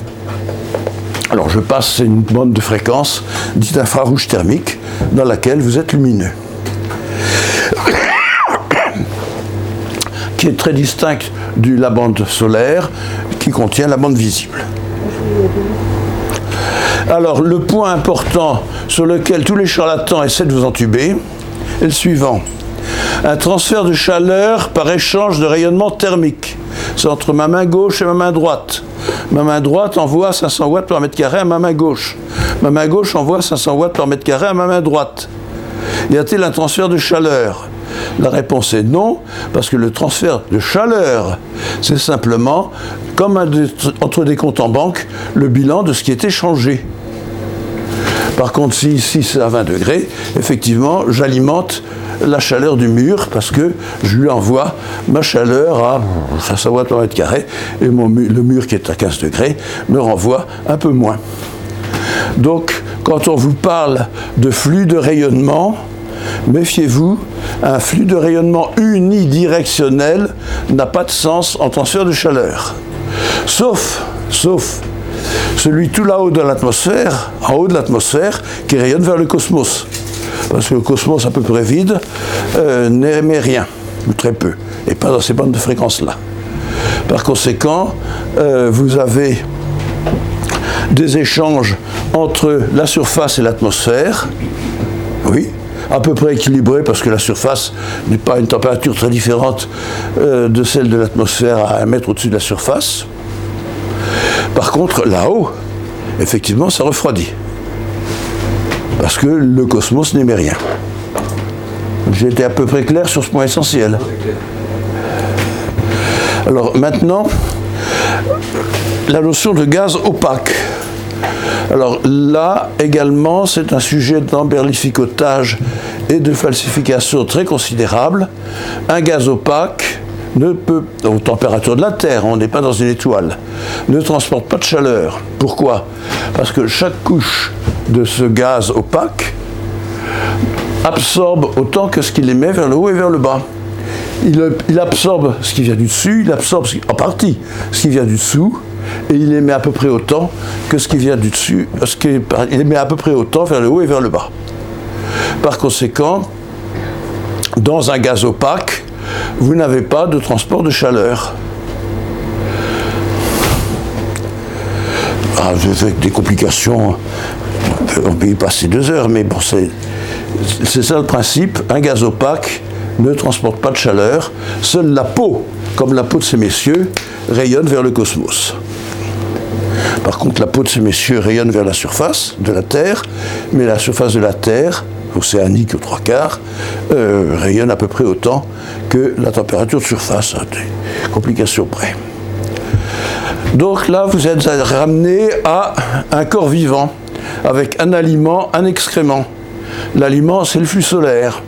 alors je passe une bande de fréquence dite infrarouge thermique dans laquelle vous êtes lumineux. (coughs) qui est très distincte de la bande solaire qui contient la bande visible. Alors le point important sur lequel tous les charlatans essaient de vous entuber est le suivant. Un transfert de chaleur par échange de rayonnement thermique. C'est entre ma main gauche et ma main droite. Ma main droite envoie 500 watts par mètre carré à ma main gauche. Ma main gauche envoie 500 watts par mètre carré à ma main droite. Y a-t-il un transfert de chaleur? La réponse est non, parce que le transfert de chaleur, c'est simplement, comme entre des comptes en banque, le bilan de ce qui est échangé. Par contre, si ici c'est à 20 degrés, effectivement, j'alimente la chaleur du mur parce que je lui envoie ma chaleur à 500 watts par mètre carré et le mur qui est à 15 degrés me renvoie un peu moins. Donc, quand on vous parle de flux de rayonnement, méfiez-vous, un flux de rayonnement unidirectionnel n'a pas de sens en transfert de chaleur. Sauf, sauf celui tout là-haut de l'atmosphère, en haut de l'atmosphère, qui rayonne vers le cosmos. Parce que le cosmos à peu près vide euh, n'émet rien, ou très peu, et pas dans ces bandes de fréquences-là. Par conséquent, euh, vous avez des échanges entre la surface et l'atmosphère, oui, à peu près équilibrés parce que la surface n'est pas une température très différente euh, de celle de l'atmosphère à un mètre au-dessus de la surface. Par contre, là-haut, effectivement, ça refroidit. Parce que le cosmos n'émet rien. J'ai été à peu près clair sur ce point essentiel. Alors maintenant, la notion de gaz opaque. Alors là également, c'est un sujet d'emberlificotage et de falsification très considérable. Un gaz opaque ne peut, aux températures de la Terre, on n'est pas dans une étoile, ne transporte pas de chaleur. Pourquoi? Parce que chaque couche de ce gaz opaque absorbe autant que ce qu'il émet vers le haut et vers le bas. Il, absorbe ce qui vient du dessus, il absorbe en partie ce qui vient du dessous, et il émet à peu près autant que ce qui vient du dessus, ce qui, il émet à peu près autant vers le haut et vers le bas. Par conséquent, dans un gaz opaque, vous n'avez pas de transport de chaleur. Ah, avec des complications, on peut y passer deux heures, mais bon, c'est, ça le principe. Un gaz opaque ne transporte pas de chaleur. Seule la peau, comme la peau de ces messieurs, rayonne vers le cosmos. Par contre, la peau de ces messieurs rayonne vers la surface de la Terre, mais la surface de la Terre océanique aux trois quarts, euh, rayonne à peu près autant que la température de surface, à des complications près. Donc là, vous êtes ramené à un corps vivant, avec un aliment, un excrément. L'aliment, c'est le flux solaire,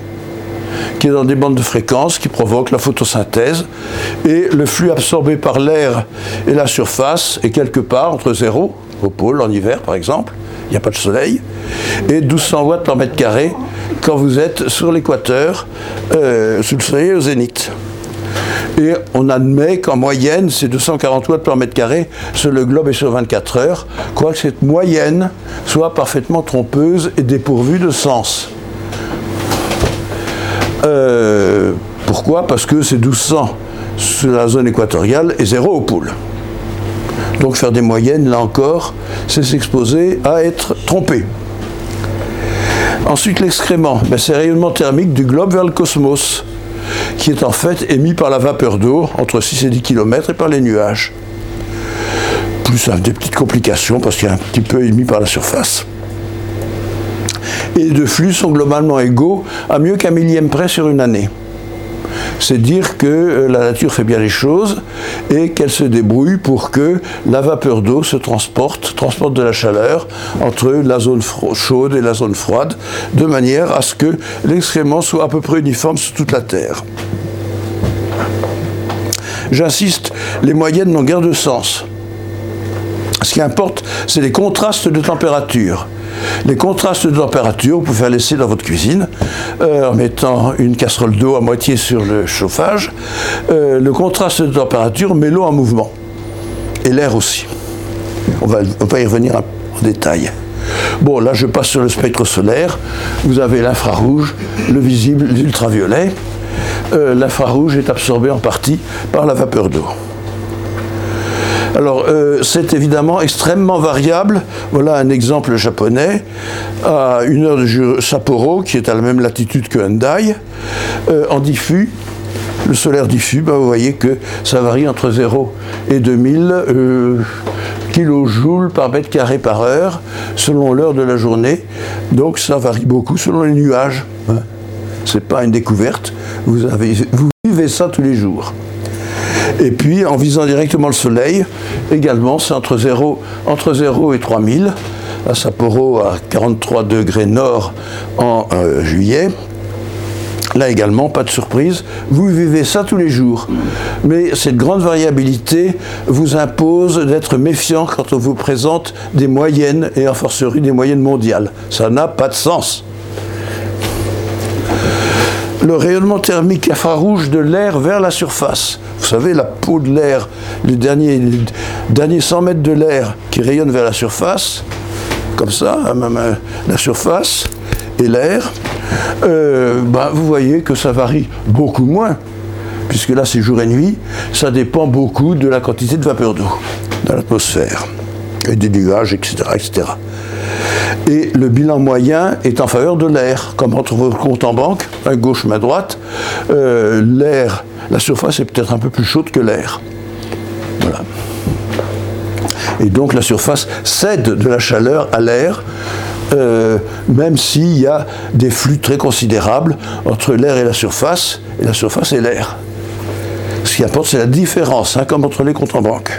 qui est dans des bandes de fréquences qui provoquent la photosynthèse, et le flux absorbé par l'air et la surface est quelque part entre zéro, au pôle en hiver par exemple, il n'y a pas de soleil, et 1200 watts par mètre carré quand vous êtes sur l'équateur, euh, sous le soleil au zénith. Et on admet qu'en moyenne, c'est 240 watts par mètre carré sur le globe et sur 24 heures, quoique cette moyenne soit parfaitement trompeuse et dépourvue de sens. Euh, pourquoi? Parce que c'est 1200 sur la zone équatoriale et zéro au pôle. Donc faire des moyennes, là encore, c'est s'exposer à être trompé. Ensuite, l'excrément, ben, c'est rayonnement thermique du globe vers le cosmos, qui est en fait émis par la vapeur d'eau entre 6 et 10 km et par les nuages. Plus des petites complications parce qu'il est un petit peu émis par la surface. Et les deux flux sont globalement égaux à mieux qu'un millième près sur une année c'est dire que euh, la nature fait bien les choses et qu'elle se débrouille pour que la vapeur d'eau se transporte, transporte de la chaleur entre la zone chaude et la zone froide, de manière à ce que l'excrément soit à peu près uniforme sur toute la Terre. J'insiste, les moyennes n'ont guère de sens. Ce qui importe, c'est les contrastes de température. Les contrastes de température, vous pouvez laisser dans votre cuisine euh, en mettant une casserole d'eau à moitié sur le chauffage. Euh, le contraste de température met l'eau en mouvement et l'air aussi. On va, on va y revenir en détail. Bon, là, je passe sur le spectre solaire. Vous avez l'infrarouge, le visible, l'ultraviolet. Euh, l'infrarouge est absorbé en partie par la vapeur d'eau. Alors, euh, c'est évidemment extrêmement variable. Voilà un exemple japonais. À une heure de Sapporo, qui est à la même latitude que Hyundai, euh, en diffus, le solaire diffus, bah, vous voyez que ça varie entre 0 et 2000 kilojoules par mètre carré par heure, selon l'heure de la journée. Donc ça varie beaucoup selon les nuages. Hein. Ce n'est pas une découverte. Vous vivez ça tous les jours. Et puis, en visant directement le soleil, également, c'est entre 0, entre 0 et 3000. À Sapporo, à 43 degrés nord en euh, juillet. Là également, pas de surprise, vous vivez ça tous les jours. Mais cette grande variabilité vous impose d'être méfiant quand on vous présente des moyennes, et en forcerie des moyennes mondiales. Ça n'a pas de sens. Le rayonnement thermique infrarouge de l'air vers la surface. Vous savez, la peau de l'air, les derniers, derniers 100 mètres de l'air qui rayonnent vers la surface, comme ça, hein, la surface et l'air, euh, bah, vous voyez que ça varie beaucoup moins, puisque là c'est jour et nuit, ça dépend beaucoup de la quantité de vapeur d'eau dans l'atmosphère, et des nuages, etc., etc. Et le bilan moyen est en faveur de l'air, comme entre vos comptes en banque, à gauche, main droite, euh, l'air, la surface est peut-être un peu plus chaude que l'air. Voilà. Et donc la surface cède de la chaleur à l'air euh, même s'il y a des flux très considérables entre l'air et la surface, et la surface et l'air. Ce qui importe, c'est la différence, hein, comme entre les comptes en banque.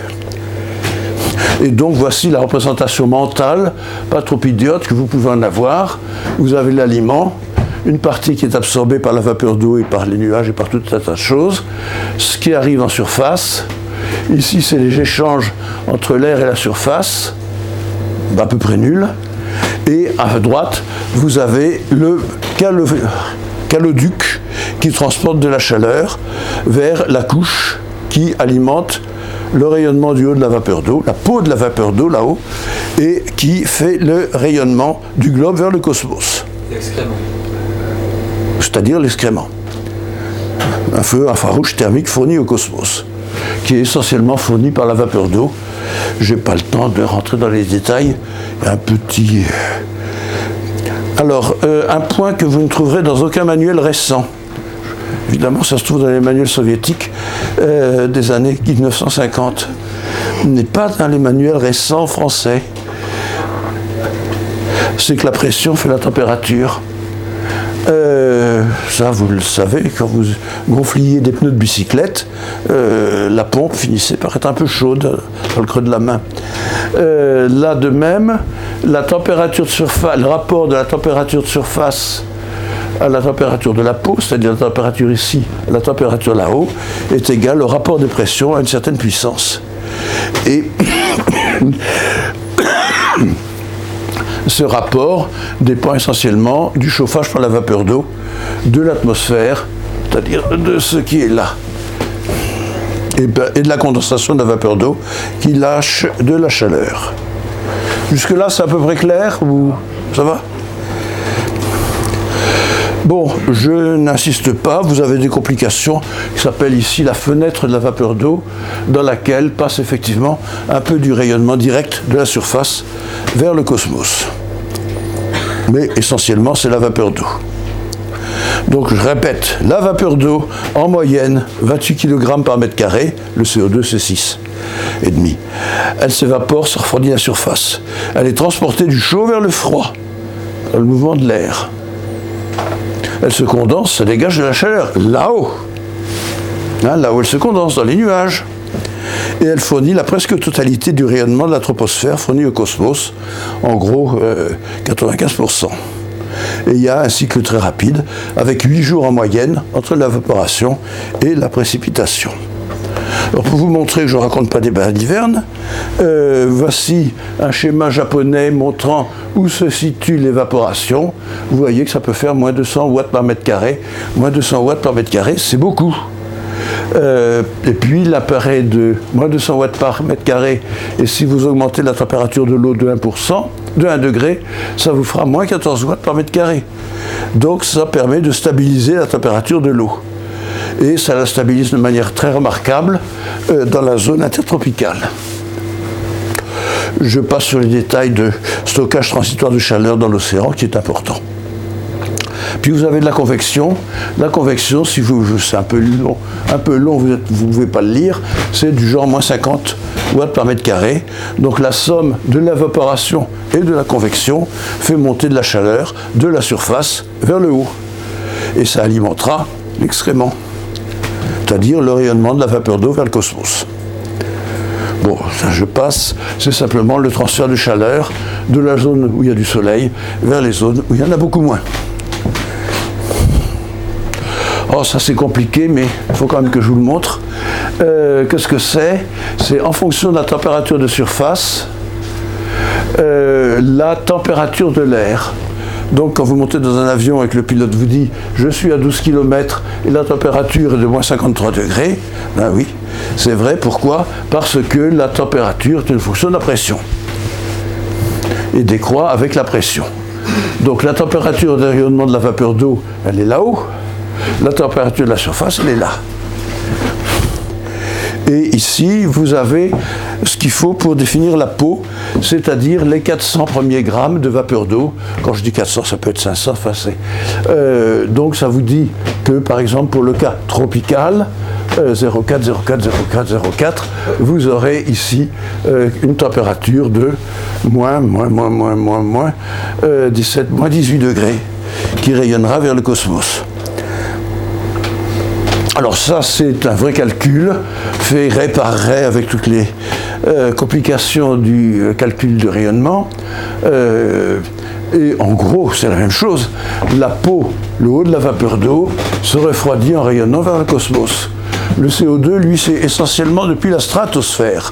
Et donc voici la représentation mentale, pas trop idiote, que vous pouvez en avoir. Vous avez l'aliment, une partie qui est absorbée par la vapeur d'eau et par les nuages et par tout un tas de choses, ce qui arrive en surface. Ici, c'est les échanges entre l'air et la surface, à peu près nul. Et à droite, vous avez le caloduc qui transporte de la chaleur vers la couche qui alimente le rayonnement du haut de la vapeur d'eau, la peau de la vapeur d'eau là-haut, et qui fait le rayonnement du globe vers le cosmos. C'est-à-dire l'excrément. Un feu infrarouge thermique fourni au cosmos, qui est essentiellement fourni par la vapeur d'eau j'ai pas le temps de rentrer dans les détails. Un petit. Alors, euh, un point que vous ne trouverez dans aucun manuel récent. Évidemment, ça se trouve dans les manuels soviétiques euh, des années 1950. N'est pas dans les manuels récents français. C'est que la pression fait la température. Euh, ça, vous le savez, quand vous gonfliez des pneus de bicyclette, euh, la pompe finissait par être un peu chaude dans le creux de la main. Là de même, la température de surface, le rapport de la température de surface à la température de la peau, c'est-à-dire la température ici, la température là-haut, est égal au rapport de pression à une certaine puissance. Et (coughs) ce rapport dépend essentiellement du chauffage par la vapeur d'eau de l'atmosphère, c'est-à-dire de ce qui est là, ben, et, de la condensation de la vapeur d'eau qui lâche de la chaleur. Jusque-là, c'est à peu près clair ou ça va? Bon, je n'insiste pas, vous avez des complications qui s'appellent ici la fenêtre de la vapeur d'eau, dans laquelle passe effectivement un peu du rayonnement direct de la surface vers le cosmos. Mais essentiellement, c'est la vapeur d'eau. Donc je répète, la vapeur d'eau, en moyenne, 28 kg par mètre carré, le CO2 c'est 6 et demi. Elle s'évapore, se refroidit la surface. Elle est transportée du chaud vers le froid, dans le mouvement de l'air. Elle se condense, ça dégage de la chaleur, là-haut. Hein, là où elle se condense, dans les nuages et elle fournit la presque totalité du rayonnement de la troposphère fourni au cosmos, en gros 95%. Euh, et il y a un cycle très rapide, avec 8 jours en moyenne entre l'évaporation et la précipitation. Alors pour vous montrer que je ne raconte pas des bains d'hiverne, euh, voici un schéma japonais montrant où se situe l'évaporation. Vous voyez que ça peut faire moins de 100 watts par mètre carré. Moins de 100 watts par mètre carré, c'est beaucoup. Euh, et puis l'appareil de moins de 100 watts par mètre carré, et si vous augmentez la température de l'eau de 1%, de 1 degré, ça vous fera moins 14 watts par mètre carré. Donc ça permet de stabiliser la température de l'eau. Et ça la stabilise de manière très remarquable euh, dans la zone intertropicale. Je passe sur les détails de stockage transitoire de chaleur dans l'océan qui est important. Puis vous avez de la convection. La convection, si vous, c'est un peu long, un peu long vous ne pouvez pas le lire, c'est du genre moins 50 watts par mètre carré. Donc la somme de l'évaporation et de la convection fait monter de la chaleur de la surface vers le haut. Et ça alimentera l'excrément, c'est-à-dire le rayonnement de la vapeur d'eau vers le cosmos. Bon, ça je passe, c'est simplement le transfert de chaleur de la zone où il y a du soleil vers les zones où il y en a beaucoup moins. Oh, ça c'est compliqué, mais il faut quand même que je vous le montre. Euh, qu'est-ce que c'est? C'est en fonction de la température de surface, euh, la température de l'air. Donc quand vous montez dans un avion et que le pilote vous dit je suis à 12 km et la température est de moins 53 degrés, ben oui, c'est vrai. Pourquoi? Parce que la température est une fonction de la pression et décroît avec la pression. Donc la température de rayonnement de la vapeur d'eau, elle est là-haut. La température de la surface, elle est là. Et ici, vous avez ce qu'il faut pour définir la peau, c'est-à-dire les 400 premiers grammes de vapeur d'eau. Quand je dis 400, ça peut être 500, enfin euh, donc ça vous dit que, par exemple, pour le cas tropical, 04, 04, 04, 04, vous aurez ici euh, une température de moins, moins, moins, moins, moins, moins, 17, euh, moins 18 degrés, qui rayonnera vers le cosmos. Alors ça, c'est un vrai calcul, fait ray par ray avec toutes les euh, complications du euh, calcul de rayonnement. Euh, et en gros, c'est la même chose. La peau, le haut de la vapeur d'eau, se refroidit en rayonnant vers le cosmos. Le CO2, lui, c'est essentiellement depuis la stratosphère.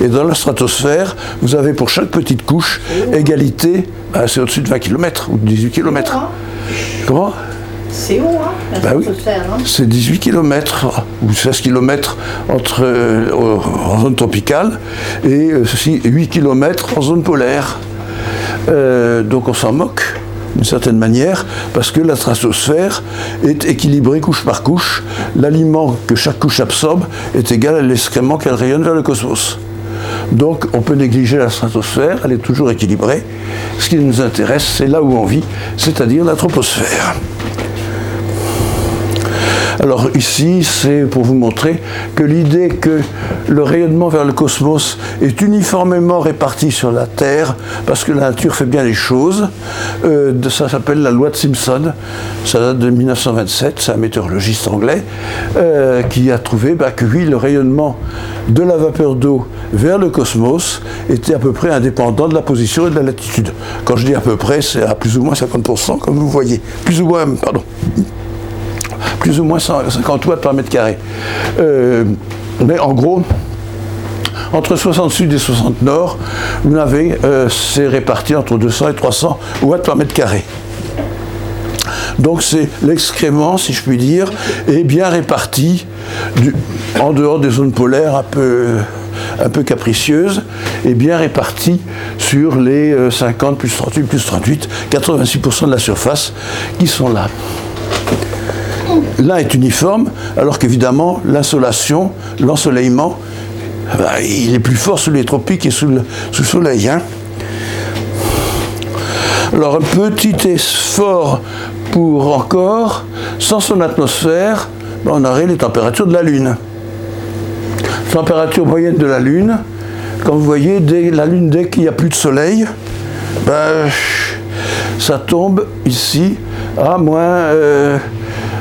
Et dans la stratosphère, vous avez pour chaque petite couche égalité, bah, c'est au-dessus de 20 km ou 18 km. Comment? C'est haut, hein, bah C'est 18 km ou 16 km entre, euh, en zone tropicale et euh, ceci 8 km en zone polaire. Euh, donc on s'en moque d'une certaine manière, parce que la stratosphère est équilibrée couche par couche. L'aliment que chaque couche absorbe est égal à l'excrément qu'elle rayonne vers le cosmos. Donc on peut négliger la stratosphère, elle est toujours équilibrée. Ce qui nous intéresse, c'est là où on vit, c'est-à-dire la troposphère. Alors ici, c'est pour vous montrer que l'idée que le rayonnement vers le cosmos est uniformément réparti sur la Terre, parce que la nature fait bien les choses, euh, ça s'appelle la loi de Simpson, ça date de 1927, c'est un météorologiste anglais, euh, qui a trouvé bah, que oui, le rayonnement de la vapeur d'eau vers le cosmos était à peu près indépendant de la position et de la latitude. Quand je dis à peu près, c'est à plus ou moins 50%, comme vous voyez. Plus ou moins, pardon plus ou moins 50 watts par mètre carré. Mais en gros, entre 60 sud et 60 nord, vous euh, c'est réparti entre 200 et 300 watts par mètre carré. Donc c'est l'excrément, si je puis dire, est bien réparti en dehors des zones polaires un peu, un peu capricieuses, et bien réparti sur les 50 euh, plus 38 plus 38, 86% de la surface qui sont là l'un est uniforme, alors qu'évidemment, l'insolation, l'ensoleillement, bah, il est plus fort sous les tropiques et sous le, soleil. Hein. Alors, un petit effort pour encore, sans son atmosphère, bah, on aurait les températures de la Lune. Température moyenne de la Lune, quand vous voyez, la Lune, dès qu'il n'y a plus de soleil, bah, ça tombe ici à moins. Euh,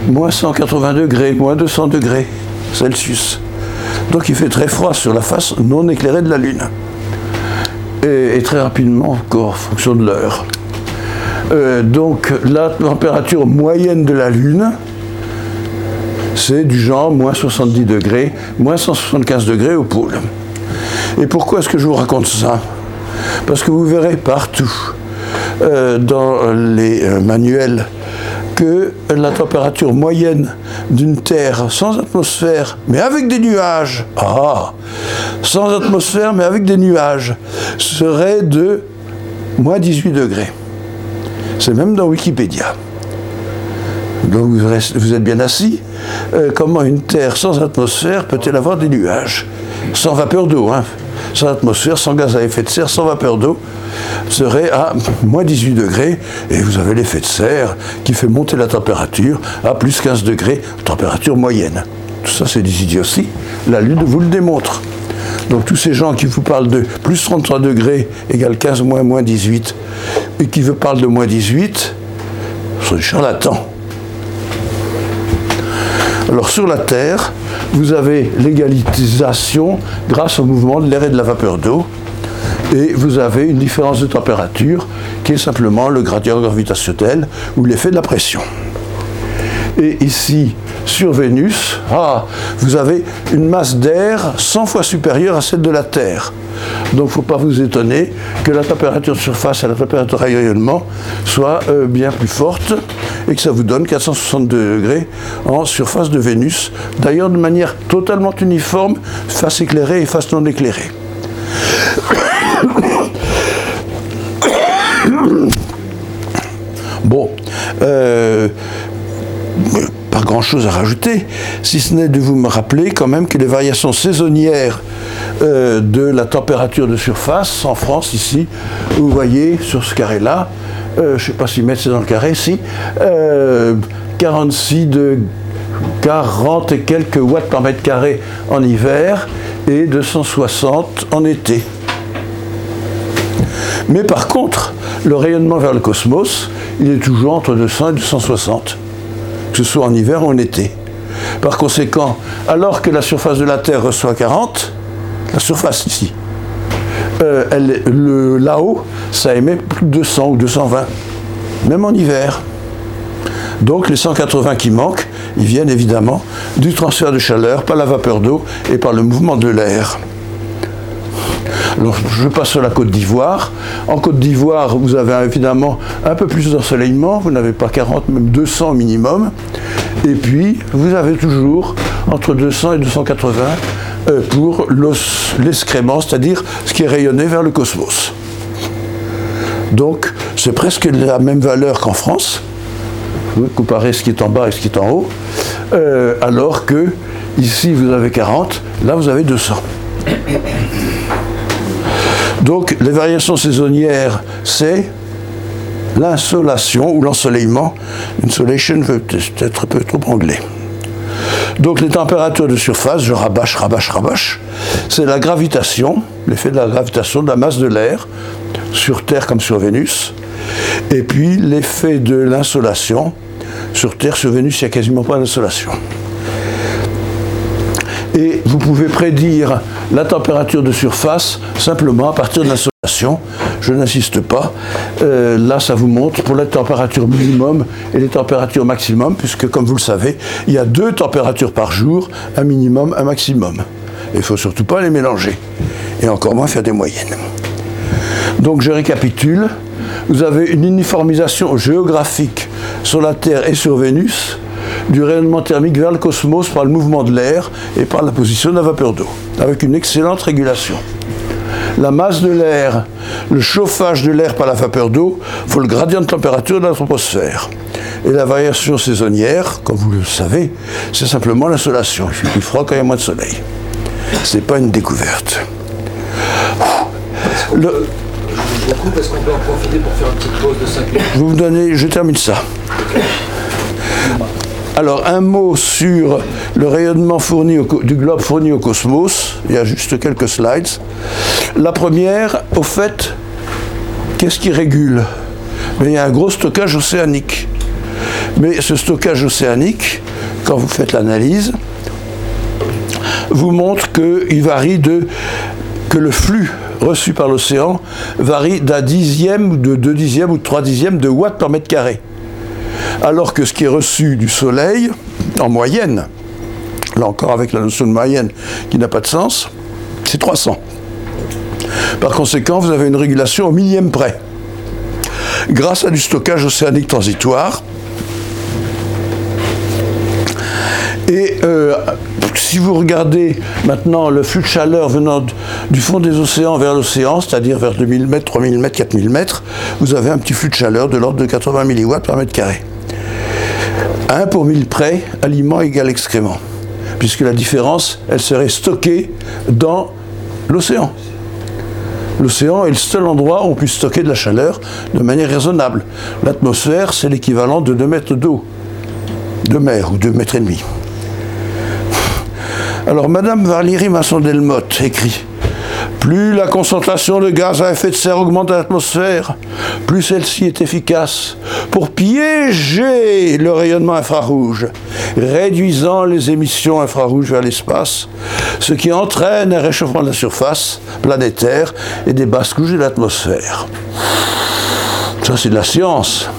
moins 180 degrés, moins 200 degrés Celsius. Donc il fait très froid sur la face non éclairée de la Lune. Et, très rapidement encore, en fonction de l'heure. Euh, donc la température moyenne de la Lune, c'est du genre moins 70 degrés, moins 175 degrés au pôle. Et pourquoi est-ce que je vous raconte ça? Parce que vous verrez partout euh, dans les euh, manuels que la température moyenne d'une Terre sans atmosphère, mais avec des nuages, ah, sans atmosphère, mais avec des nuages, serait de moins 18 degrés. C'est même dans Wikipédia. Donc vous êtes bien assis. Euh, comment une Terre sans atmosphère peut-elle avoir des nuages? Sans vapeur d'eau, hein sans atmosphère, sans gaz à effet de serre, sans vapeur d'eau, serait à moins 18 degrés et vous avez l'effet de serre qui fait monter la température à plus 15 degrés, température moyenne. Tout ça, c'est des idioties. La Lune vous le démontre. Donc tous ces gens qui vous parlent de plus 33 degrés égale 15 moins moins 18 et qui vous parlent de moins 18 sont des charlatans. Alors sur la Terre, vous avez l'égalisation grâce au mouvement de l'air et de la vapeur d'eau. Et vous avez une différence de température qui est simplement le gradient gravitationnel ou l'effet de la pression. Et ici, sur Vénus, ah, vous avez une masse d'air 100 fois supérieure à celle de la Terre. Donc il ne faut pas vous étonner que la température de surface et la température de rayonnement soient euh, bien plus fortes et que ça vous donne 462 degrés en surface de Vénus, d'ailleurs de manière totalement uniforme, face éclairée et face non éclairée. Bon, euh, pas grand-chose à rajouter, si ce n'est de vous me rappeler quand même que les variations saisonnières euh, de la température de surface en France, ici, vous voyez sur ce carré-là, euh, je ne sais pas si mettre c'est dans le carré, si, 46 de 40 et quelques watts par mètre carré en hiver et 260 en été. Mais par contre, le rayonnement vers le cosmos, il est toujours entre 200 et 260, que ce soit en hiver ou en été. Par conséquent, alors que la surface de la Terre reçoit 40, la surface ici, euh, là-haut, ça émet plus de 200 ou 220, même en hiver. Donc les 180 qui manquent, ils viennent évidemment du transfert de chaleur par la vapeur d'eau et par le mouvement de l'air. Je passe sur la Côte d'Ivoire. En Côte d'Ivoire, vous avez évidemment un peu plus d'ensoleillement, vous n'avez pas 40, même 200 minimum. Et puis, vous avez toujours entre 200 et 280 euh, pour l'excrément, c'est-à-dire ce qui est rayonné vers le cosmos. Donc, c'est presque la même valeur qu'en France, vous comparez ce qui est en bas et ce qui est en haut, euh, alors que ici vous avez 40, là vous avez 200. Donc les variations saisonnières, c'est l'insolation ou l'ensoleillement. Insolation peut être un peu trop anglais. Donc les températures de surface, je rabâche, rabâche, rabâche, c'est la gravitation, l'effet de la gravitation de la masse de l'air sur Terre comme sur Vénus, et puis l'effet de l'insolation. Sur Terre, sur Vénus, il n'y a quasiment pas d'insolation. Et vous pouvez prédire la température de surface simplement à partir de l'insolation. Je n'insiste pas. Euh, là, ça vous montre pour les températures minimum et les températures maximum, puisque comme vous le savez, il y a deux températures par jour, un minimum, un maximum. Il ne faut surtout pas les mélanger, et encore moins faire des moyennes. Donc je récapitule. Vous avez une uniformisation géographique sur la Terre et sur Vénus du rayonnement thermique vers le cosmos par le mouvement de l'air et par la position de la vapeur d'eau, avec une excellente régulation. La masse de l'air, le chauffage de l'air par la vapeur d'eau, faut le gradient de température de l'atmosphère. Et la variation saisonnière, comme vous le savez, c'est simplement l'insolation. Il fait plus froid quand il y a moins de soleil. Ce n'est pas une découverte. Le... Je vous coupe, qu'on peut en profiter pour faire une petite pause de 5 minutes vous donner, je termine ça. Alors, un mot sur le rayonnement fourni du globe fourni au cosmos. Il y a juste quelques slides. La première, au fait, qu'est-ce qui régule? Il y a un gros stockage océanique. Mais ce stockage océanique, quand vous faites l'analyse, vous montre varie de. que le flux reçu par l'océan varie d'un dixième, ou de deux dixièmes ou de trois dixièmes de watts par mètre carré alors que ce qui est reçu du Soleil, en moyenne, là encore avec la notion de moyenne qui n'a pas de sens, c'est 300. Par conséquent, vous avez une régulation au millième près. Grâce à du stockage océanique transitoire, et euh, si vous regardez maintenant le flux de chaleur venant du fond des océans vers l'océan, c'est-à-dire vers 2000 mètres, 3000 mètres, 4000 mètres, vous avez un petit flux de chaleur de l'ordre de 80 milliwatts par mètre carré. 1 pour 1000 près, aliment égale excrément. Puisque la différence, elle serait stockée dans l'océan. L'océan est le seul endroit où on puisse stocker de la chaleur de manière raisonnable. L'atmosphère, c'est l'équivalent de 2 mètres d'eau, de mer ou 2 mètres et demi. Alors, Madame Valérie Masson-Delmotte écrit plus la concentration de gaz à effet de serre augmente dans l'atmosphère, plus celle-ci est efficace pour piéger le rayonnement infrarouge, réduisant les émissions infrarouges vers l'espace, ce qui entraîne un réchauffement de la surface planétaire et des basses couches de l'atmosphère. Ça, c'est de la science.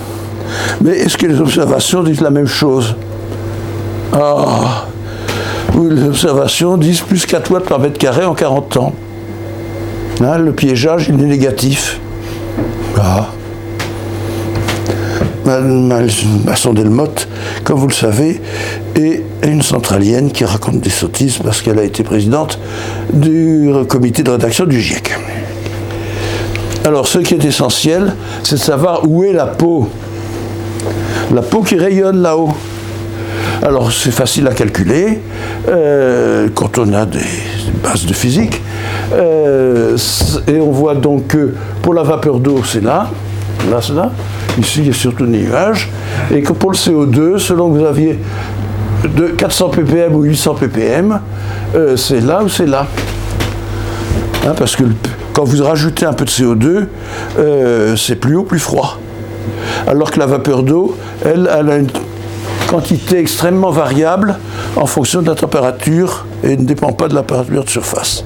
Mais est-ce que les observations disent la même chose? Ah Les observations disent plus 4 watts par mètre carré en 40 ans. Hein, le piégeage, il est négatif. Ah. Masson Delmotte, comme vous le savez, est une centralienne qui raconte des sottises parce qu'elle a été présidente du comité de rédaction du GIEC. Alors, ce qui est essentiel, c'est de savoir où est la peau. La peau qui rayonne là-haut. Alors, c'est facile à calculer euh, quand on a des bases de physique. Euh, et on voit donc que pour la vapeur d'eau, c'est là, là, c'est là. Ici, il y a surtout des nuages. Et que pour le CO2, selon que vous aviez de 400 ppm ou 800 ppm, euh, c'est là ou c'est là. Hein, parce que quand vous rajoutez un peu de CO2, euh, c'est plus haut, plus froid. Alors que la vapeur d'eau, elle, elle a une quantité extrêmement variable en fonction de la température et ne dépend pas de la température de surface.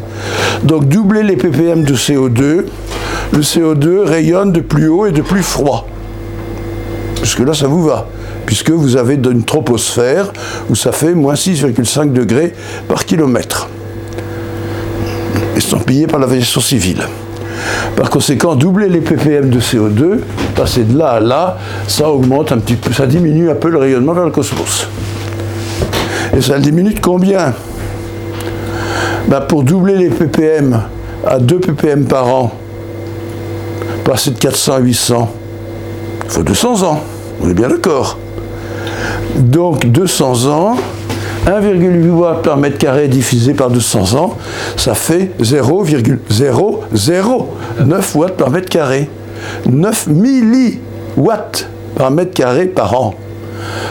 Donc doubler les ppm de CO2, le CO2 rayonne de plus haut et de plus froid. Puisque là, ça vous va. Puisque vous avez une troposphère où ça fait moins 6,5 degrés par kilomètre. Estampillé par l'aviation civile. Par conséquent, doubler les ppm de CO2, passer de là à là, ça augmente un petit peu, ça diminue un peu le rayonnement vers le cosmos. Et ça diminue de combien? Ben, Pour doubler les ppm à 2 ppm par an, passer de 400 à 800, il faut 200 ans. On est bien d'accord. Donc 200 ans, 1,8 watts par mètre carré divisé par 200 ans, ça fait 0,009 watts par mètre carré. 9 milliwatts par mètre carré par an.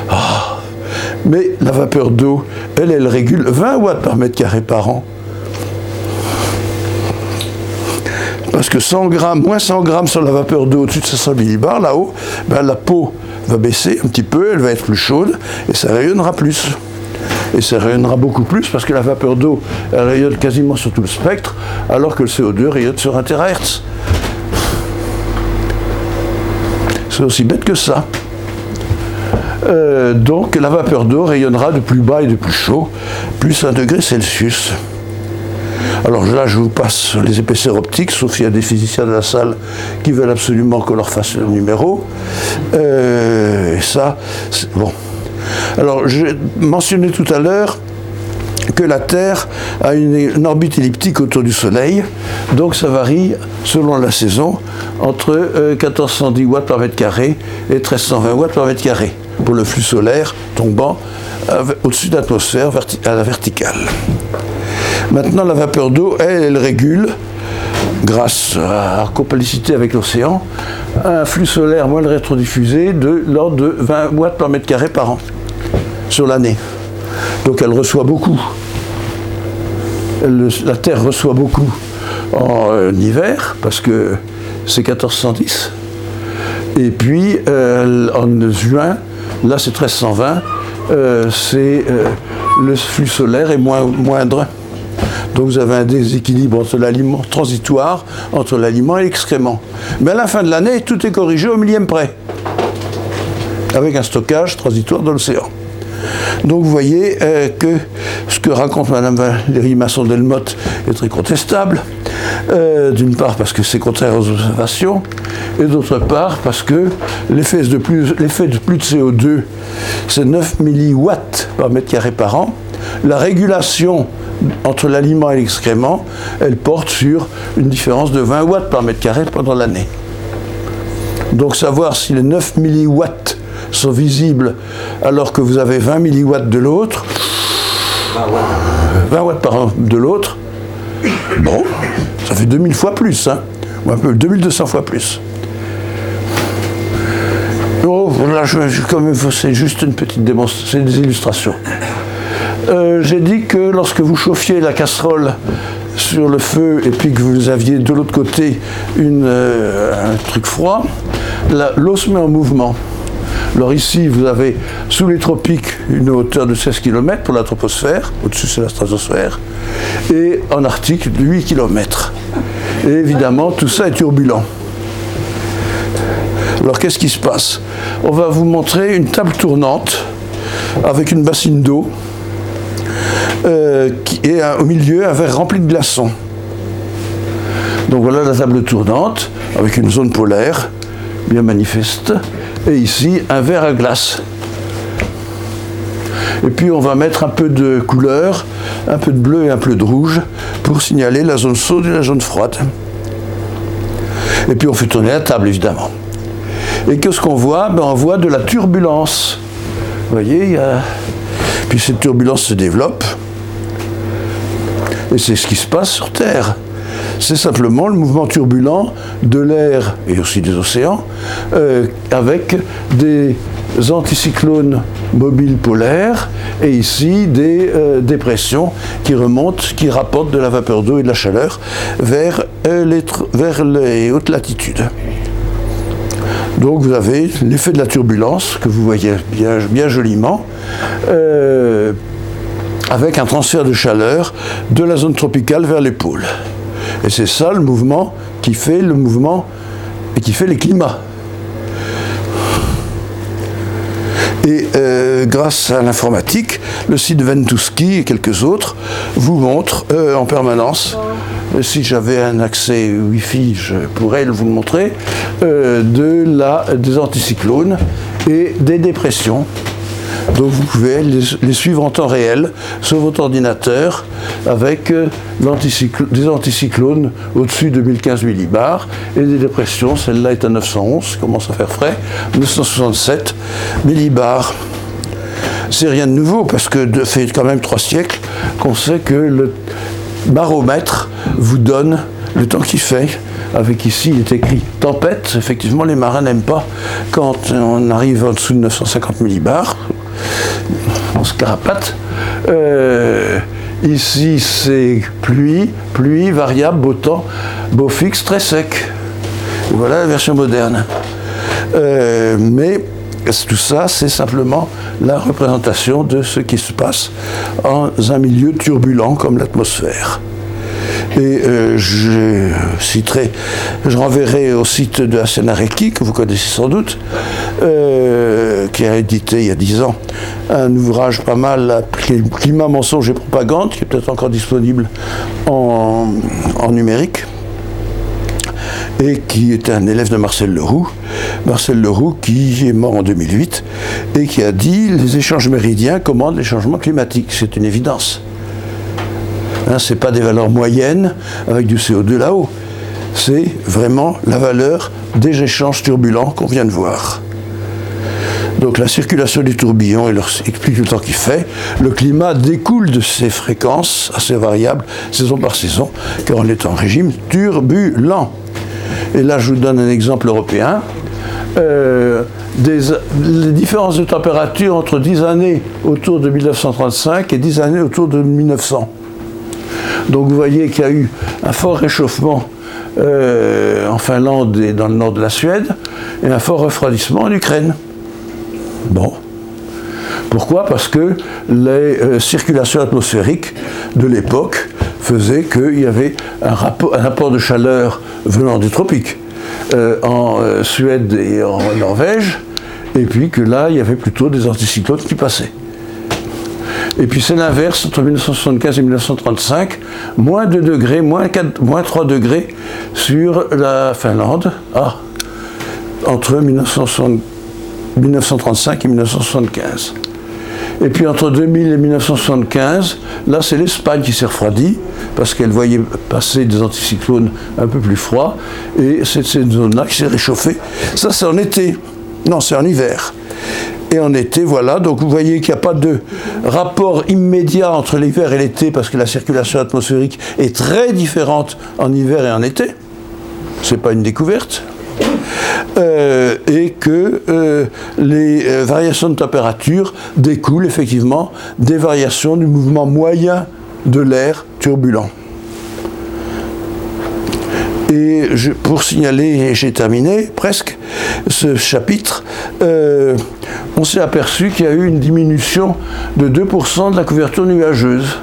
Ah. Mais la vapeur d'eau, elle, elle régule 20 watts par mètre carré par an. Parce que 100 grammes, moins 100 grammes sur la vapeur d'eau au-dessus de 500 millibars, là-haut, ben, la peau va baisser un petit peu, elle va être plus chaude et ça rayonnera plus. Et ça rayonnera beaucoup plus parce que la vapeur d'eau, rayonne quasiment sur tout le spectre, alors que le CO2 rayonne sur 1 THz. C'est aussi bête que ça. Euh, donc la vapeur d'eau rayonnera de plus bas et de plus chaud, plus 1 degré Celsius. Alors là, je vous passe les épaisseurs optiques, sauf s'il y a des physiciens de la salle qui veulent absolument qu'on leur fasse le numéro. Euh, et ça, bon. Alors, j'ai mentionné tout à l'heure que la Terre a une, orbite elliptique autour du Soleil, donc ça varie selon la saison entre 1410 euh, watts par mètre carré et 1320 watts par mètre carré pour le flux solaire tombant au-dessus de l'atmosphère à la verticale. Maintenant, la vapeur d'eau, elle, elle régule, grâce à la copalicité avec l'océan, un flux solaire moins rétrodiffusé de l'ordre de 20 watts par mètre carré par an sur l'année. Donc elle reçoit beaucoup. la Terre reçoit beaucoup en euh, hiver, parce que c'est 1410. Et puis en juin, là c'est 1320, euh, c'est, euh, le flux solaire est moindre. Donc vous avez un déséquilibre entre l'aliment transitoire, entre l'aliment et l'excrément. Mais à la fin de l'année, tout est corrigé au millième près, avec un stockage transitoire dans l'océan. Donc vous voyez euh, que ce que raconte Madame Valérie Masson-Delmotte est très contestable. Euh, d'une part parce que c'est contraire aux observations, et d'autre part parce que l'effet de plus, l'effet de plus de CO2, c'est 9 milliwatts par mètre carré par an. La régulation entre l'aliment et l'excrément, elle porte sur une différence de 20 watts par mètre carré pendant l'année. Donc savoir si les 9 milliwatts sont visibles alors que vous avez 20 milliwatts de l'autre, 20 watts par an de l'autre, bon, ça fait 2000 fois plus, hein, ou un peu 2200 fois plus. Oh, là, c'est juste une petite démonstration, c'est des illustrations. Euh, J'ai dit que lorsque vous chauffiez la casserole sur le feu et puis que vous aviez de l'autre côté une, euh, un truc froid, l'eau se met en mouvement. Alors ici, vous avez sous les tropiques une hauteur de 16 km pour la troposphère, au-dessus c'est la stratosphère, et en Arctique 8 km. Et évidemment, tout ça est turbulent. Alors qu'est-ce qui se passe? On va vous montrer une table tournante avec une bassine d'eau euh, qui est au milieu un verre rempli de glaçons. Donc voilà la table tournante avec une zone polaire bien manifeste et ici un verre à glace. Et puis on va mettre un peu de couleur, un peu de bleu et un peu de rouge pour signaler la zone chaude et la zone froide. Et puis on fait tourner la table évidemment. Et qu'est-ce qu'on voit? Ben, On voit de la turbulence. Vous voyez, il y a... puis cette turbulence se développe. Et c'est ce qui se passe sur Terre. C'est simplement le mouvement turbulent de l'air et aussi des océans euh, avec des anticyclones mobiles polaires et ici des euh, dépressions qui remontent, qui rapportent de la vapeur d'eau et de la chaleur vers, euh, vers les hautes latitudes. Donc vous avez l'effet de la turbulence que vous voyez bien, joliment, avec un transfert de chaleur de la zone tropicale vers les pôles. Et c'est ça le mouvement qui fait le mouvement et qui fait les climats. Et euh, grâce à l'informatique, le site Ventuski et quelques autres vous montrent euh, en permanence, euh, si j'avais un accès Wi-Fi, je pourrais vous le montrer, de la, des anticyclones et des dépressions. Donc vous pouvez les, suivre en temps réel sur votre ordinateur avec euh, des anticyclones au-dessus de 1015 millibars et des dépressions, celle-là est à 911, commence à faire frais, 967 millibars. C'est rien de nouveau parce que de fait quand même trois siècles qu'on sait que le baromètre vous donne le temps qu'il fait. Avec ici, il est écrit tempête. Effectivement, les marins n'aiment pas quand on arrive en dessous de 950 millibars. On se carapate. Euh, ici, c'est pluie, pluie, variable, beau temps, beau fixe, très sec. Voilà la version moderne. Euh, mais tout ça, c'est simplement la représentation de ce qui se passe en un milieu turbulent comme l'atmosphère. Et euh, je citerai, je renverrai au site de Asenareki, que vous connaissez sans doute, euh, qui a édité il y a dix ans un ouvrage pas mal, est Climat, mensonge et propagande, qui est peut-être encore disponible en, en numérique et qui était un élève de Marcel Leroux. Marcel Leroux qui est mort en 2008 et qui a dit les échanges méridiens commandent les changements climatiques. C'est une évidence. Hein, ce n'est pas des valeurs moyennes avec du CO2 là-haut. C'est vraiment la valeur des échanges turbulents qu'on vient de voir. Donc la circulation des tourbillons et leur explique le temps qu'il fait. Le climat découle de ces fréquences assez variables, saison par saison, car on est en régime turbulent. Et là, je vous donne un exemple européen. Euh, des, les différences de température entre 10 années autour de 1935 et 10 années autour de 1900. Donc vous voyez qu'il y a eu un fort réchauffement euh, en Finlande et dans le nord de la Suède, et un fort refroidissement en Ukraine. Bon. Pourquoi? Parce que les euh, circulations atmosphériques de l'époque faisaient qu'il y avait un rapport, de chaleur venant des tropiques euh, en Suède et en Norvège, et puis que là, il y avait plutôt des anticyclones qui passaient. Et puis c'est l'inverse entre 1975 et 1935, moins 2 degrés, moins, 4, moins 3 degrés sur la Finlande, ah, entre 1935 et 1975. Et puis entre 2000 et 1975, là c'est l'Espagne qui s'est refroidie, parce qu'elle voyait passer des anticyclones un peu plus froids, et c'est cette zone-là qui s'est réchauffée. Ça c'est en été, non c'est en hiver. Et en été, voilà, donc vous voyez qu'il n'y a pas de rapport immédiat entre l'hiver et l'été, parce que la circulation atmosphérique est très différente en hiver et en été. Ce n'est pas une découverte. Euh, et que euh, les euh, variations de température découlent effectivement des variations du mouvement moyen de l'air turbulent. Et pour signaler, j'ai terminé presque ce chapitre, on s'est aperçu qu'il y a eu une diminution de 2% de la couverture nuageuse.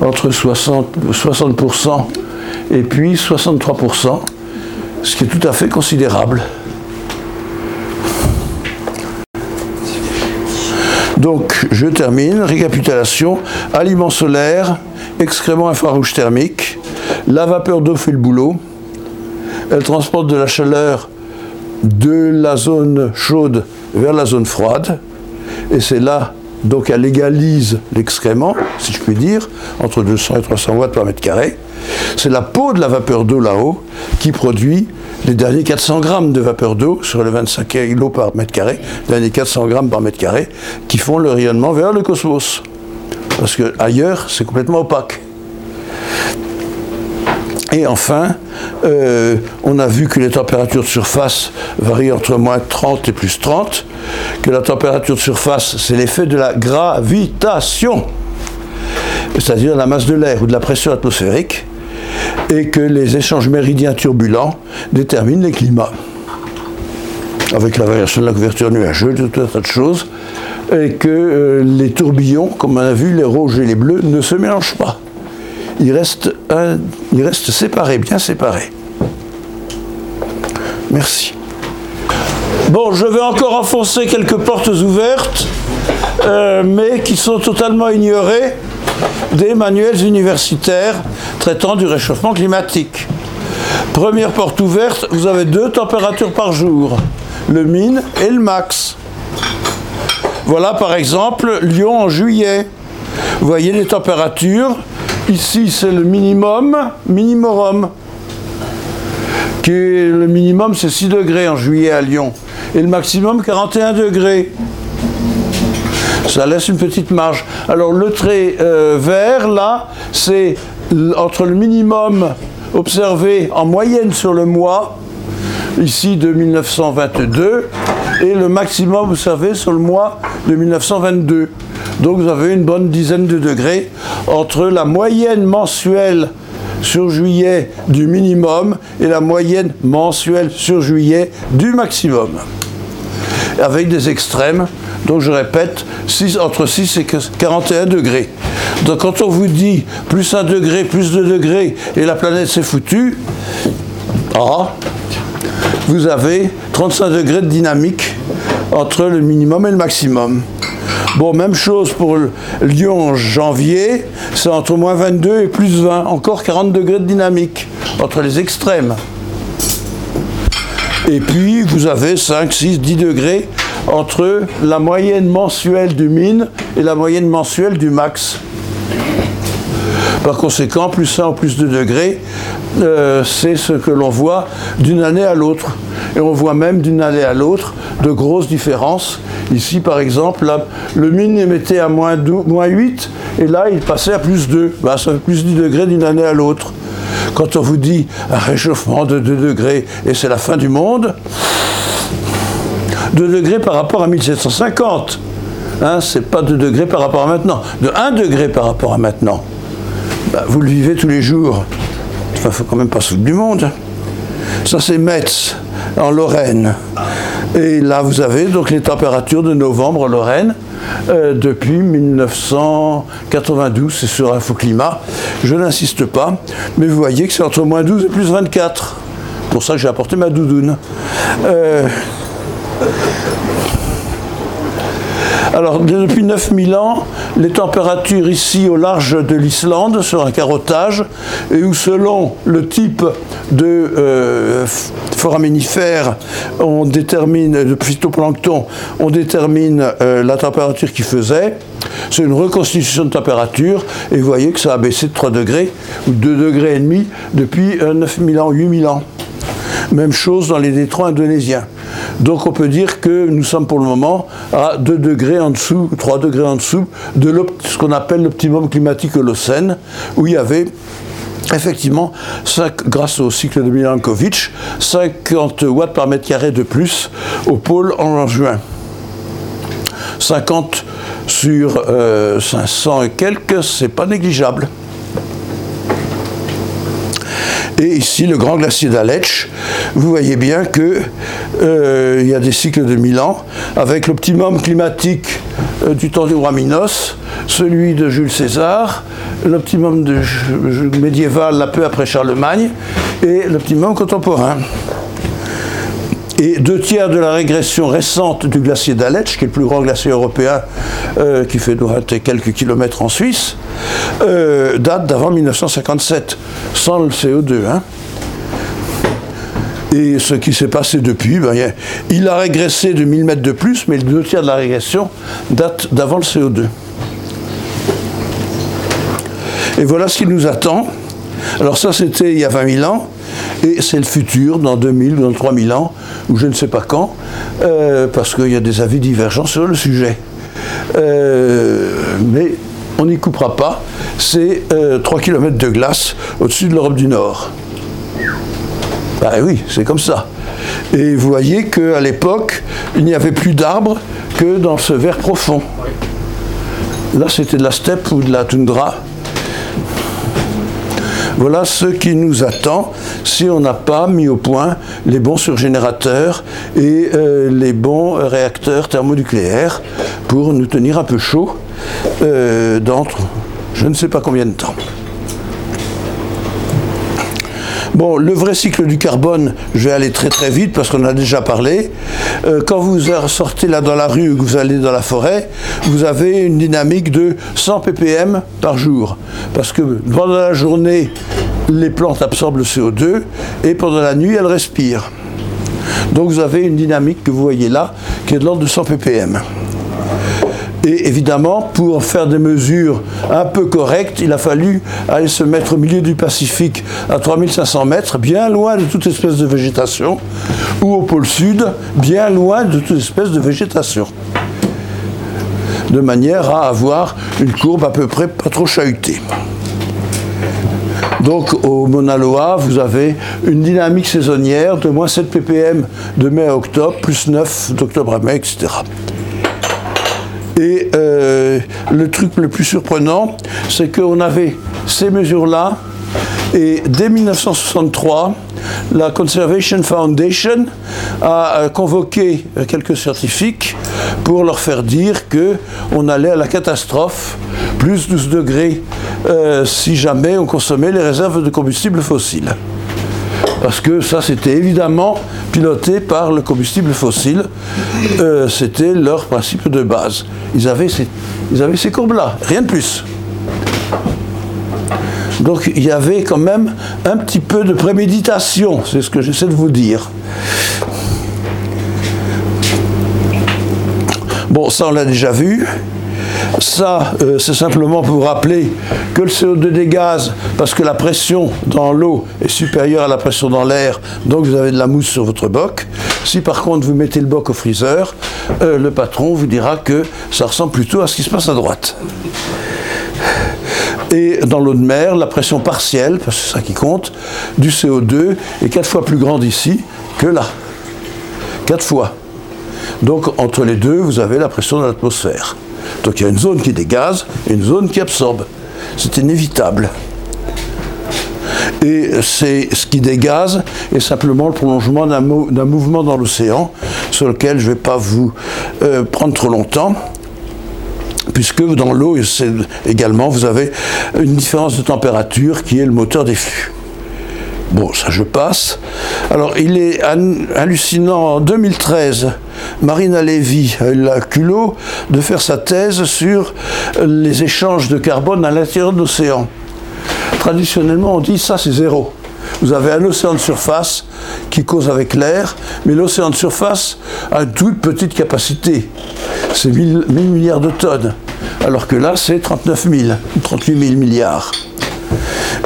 Entre 60%, 60% et puis 63% ce qui est tout à fait considérable. Donc, je termine. Récapitulation. Aliments solaires, excréments infrarouges thermiques. La vapeur d'eau fait le boulot. Elle transporte de la chaleur de la zone chaude vers la zone froide. Et c'est là, donc, elle égalise l'excrément, si je puis dire, entre 200 et 300 watts par mètre carré. C'est la peau de la vapeur d'eau là-haut qui produit les derniers 400 grammes de vapeur d'eau sur les 25 kg par mètre carré, les derniers 400 grammes par mètre carré, qui font le rayonnement vers le cosmos. Parce que ailleurs, c'est complètement opaque. Et enfin, euh, on a vu que les températures de surface varient entre moins 30 et plus 30, que la température de surface, c'est l'effet de la gravitation, c'est-à-dire la masse de l'air ou de la pression atmosphérique, et que les échanges méridiens turbulents déterminent les climats, avec la variation de la couverture nuageuse, tout un tas de choses, et que euh, les tourbillons, comme on a vu, les rouges et les bleus, ne se mélangent pas. Ils restent séparés, bien séparés. Merci. Bon, je vais encore enfoncer quelques portes ouvertes, euh, mais qui sont totalement ignorées des manuels universitaires traitant du réchauffement climatique. Première porte ouverte, vous avez deux températures par jour, le min et le max. Voilà par exemple Lyon en juillet. Vous voyez les températures. Ici c'est le minimum, minimum. Qui le minimum c'est 6 degrés en juillet à Lyon. Et le maximum 41 degrés ça laisse une petite marge. Alors le trait euh, vert, là, c'est entre le minimum observé en moyenne sur le mois, ici de 1922, et le maximum observé sur le mois de 1922. Donc vous avez une bonne dizaine de degrés entre la moyenne mensuelle sur juillet du minimum et la moyenne mensuelle sur juillet du maximum. Avec des extrêmes donc je répète, entre 6 et 41 degrés. Donc quand on vous dit plus 1 degré, plus 2 degrés, et la planète s'est foutue, ah, vous avez 35 degrés de dynamique entre le minimum et le maximum. Bon, même chose pour Lyon janvier, c'est entre moins 22 et plus 20, encore 40 degrés de dynamique entre les extrêmes. Et puis vous avez 5, 6, 10 degrés entre la moyenne mensuelle du min et la moyenne mensuelle du max. Par conséquent, plus 1 ou plus 2 degrés, euh, c'est ce que l'on voit d'une année à l'autre. Et on voit même d'une année à l'autre de grosses différences. Ici, par exemple, le min émettait à moins, 8 et là, il passait à plus 2. Bah, ça fait plus 10 degrés d'une année à l'autre. Quand on vous dit un réchauffement de 2 degrés et c'est la fin du monde, 2 degrés par rapport à 1750. Hein, c'est pas 2 degrés par rapport à maintenant. De 1 degré par rapport à maintenant. Bah, vous le vivez tous les jours. Il ne faut quand même pas se du monde. Ça, c'est Metz, en Lorraine. Et là, vous avez donc les températures de novembre en Lorraine. Euh, depuis 1992, c'est sur Infoclimat. Je n'insiste pas, mais vous voyez que c'est entre moins 12 et plus 24. Pour ça que j'ai apporté ma doudoune. Euh, Alors, depuis 9000 ans, les températures ici au large de l'Islande, sur un carottage, et où selon le type de euh, foraminifère, on détermine, de phytoplancton, on détermine euh, la température qu'il faisait. C'est une reconstitution de température, et vous voyez que ça a baissé de 3 degrés, ou 2 degrés et demi, depuis 9000 ans, 8000 ans. Même chose dans les détroits indonésiens. Donc on peut dire que nous sommes pour le moment à 2 degrés en dessous, 3 degrés en dessous de ce qu'on appelle l'optimum climatique holocène, où il y avait effectivement, grâce au cycle de Milankovitch, 50 watts par mètre carré de plus au pôle en juin. 50 sur 500 euh, et quelques, c'est pas négligeable. Et ici, le grand glacier d'Aletsch, vous voyez bien qu'il euh, y a des cycles de 1000 ans, avec l'optimum climatique euh, du temps du roi celui de Jules César, l'optimum médiéval un peu après Charlemagne, et l'optimum contemporain. Et deux tiers de la régression récente du glacier d'Aletsch, qui est le plus grand glacier européen, euh, qui fait quelques kilomètres en Suisse, euh, date d'avant 1957, sans le CO2. Hein. Et ce qui s'est passé depuis, ben, il a régressé de 1000 mètres de plus, mais deux tiers de la régression date d'avant le CO2. Et voilà ce qui nous attend. Alors ça, c'était il y a 20 000 ans, et c'est le futur, dans 2000 ou dans 3000 ans, ou je ne sais pas quand, euh, parce qu'il y a des avis divergents sur le sujet. Euh, mais on n'y coupera pas, c'est 3 euh, km de glace au-dessus de l'Europe du Nord. Ben oui, c'est comme ça. Et vous voyez qu'à l'époque, il n'y avait plus d'arbres que dans ce verre profond. Là, c'était de la steppe ou de la toundra. Voilà ce qui nous attend si on n'a pas mis au point les bons surgénérateurs et euh, les bons réacteurs thermonucléaires pour nous tenir un peu chaud euh, dans je ne sais pas combien de temps. Bon, le vrai cycle du carbone, je vais aller très très vite parce qu'on a déjà parlé. Euh, quand vous sortez là dans la rue ou que vous allez dans la forêt, vous avez une dynamique de 100 ppm par jour. Parce que pendant la journée, les plantes absorbent le CO2 et pendant la nuit, elles respirent. Donc vous avez une dynamique que vous voyez là qui est de l'ordre de 100 ppm. Et évidemment, pour faire des mesures un peu correctes, il a fallu aller se mettre au milieu du Pacifique à 3500 mètres, bien loin de toute espèce de végétation, ou au pôle sud, bien loin de toute espèce de végétation. De manière à avoir une courbe à peu près pas trop chahutée. Donc au Mauna Loa, vous avez une dynamique saisonnière de moins 7 ppm de mai à octobre, plus 9 d'octobre à mai, etc. Et euh, le truc le plus surprenant, c'est qu'on avait ces mesures-là, et dès 1963, la Conservation Foundation a convoqué quelques scientifiques pour leur faire dire qu'on allait à la catastrophe, plus 12 degrés, euh, si jamais on consommait les réserves de combustibles fossiles. Parce que ça c'était évidemment piloté par le combustible fossile. Euh, c'était leur principe de base. Ils avaient ces, ils avaient ces courbes-là, rien de plus. Donc il y avait quand même un petit peu de préméditation, c'est ce que j'essaie de vous dire. Bon, ça on l'a déjà vu. Ça, euh, c'est simplement pour rappeler que le CO2 des gaz, parce que la pression dans l'eau est supérieure à la pression dans l'air, donc vous avez de la mousse sur votre boc. Si par contre vous mettez le boc au freezer, euh, le patron vous dira que ça ressemble plutôt à ce qui se passe à droite. Et dans l'eau de mer, la pression partielle, parce que c'est ça qui compte, du CO2 est quatre fois plus grande ici que là. Quatre fois. Donc entre les deux, vous avez la pression de l'atmosphère. Donc il y a une zone qui dégaze une zone qui absorbe. C'est inévitable. Et c'est ce qui dégaze est simplement le prolongement d'un mouvement dans l'océan sur lequel je ne vais pas vous euh, prendre trop longtemps puisque dans l'eau également vous avez une différence de température qui est le moteur des flux. Bon, ça je passe. Alors il est hallucinant en 2013 Marina Levy a culot de faire sa thèse sur les échanges de carbone à l'intérieur de l'océan. Traditionnellement, on dit ça c'est zéro. Vous avez un océan de surface qui cause avec l'air, mais l'océan de surface a une toute petite capacité. C'est 1000, 1000 milliards de tonnes. Alors que là, c'est 39 000, 38 000 milliards.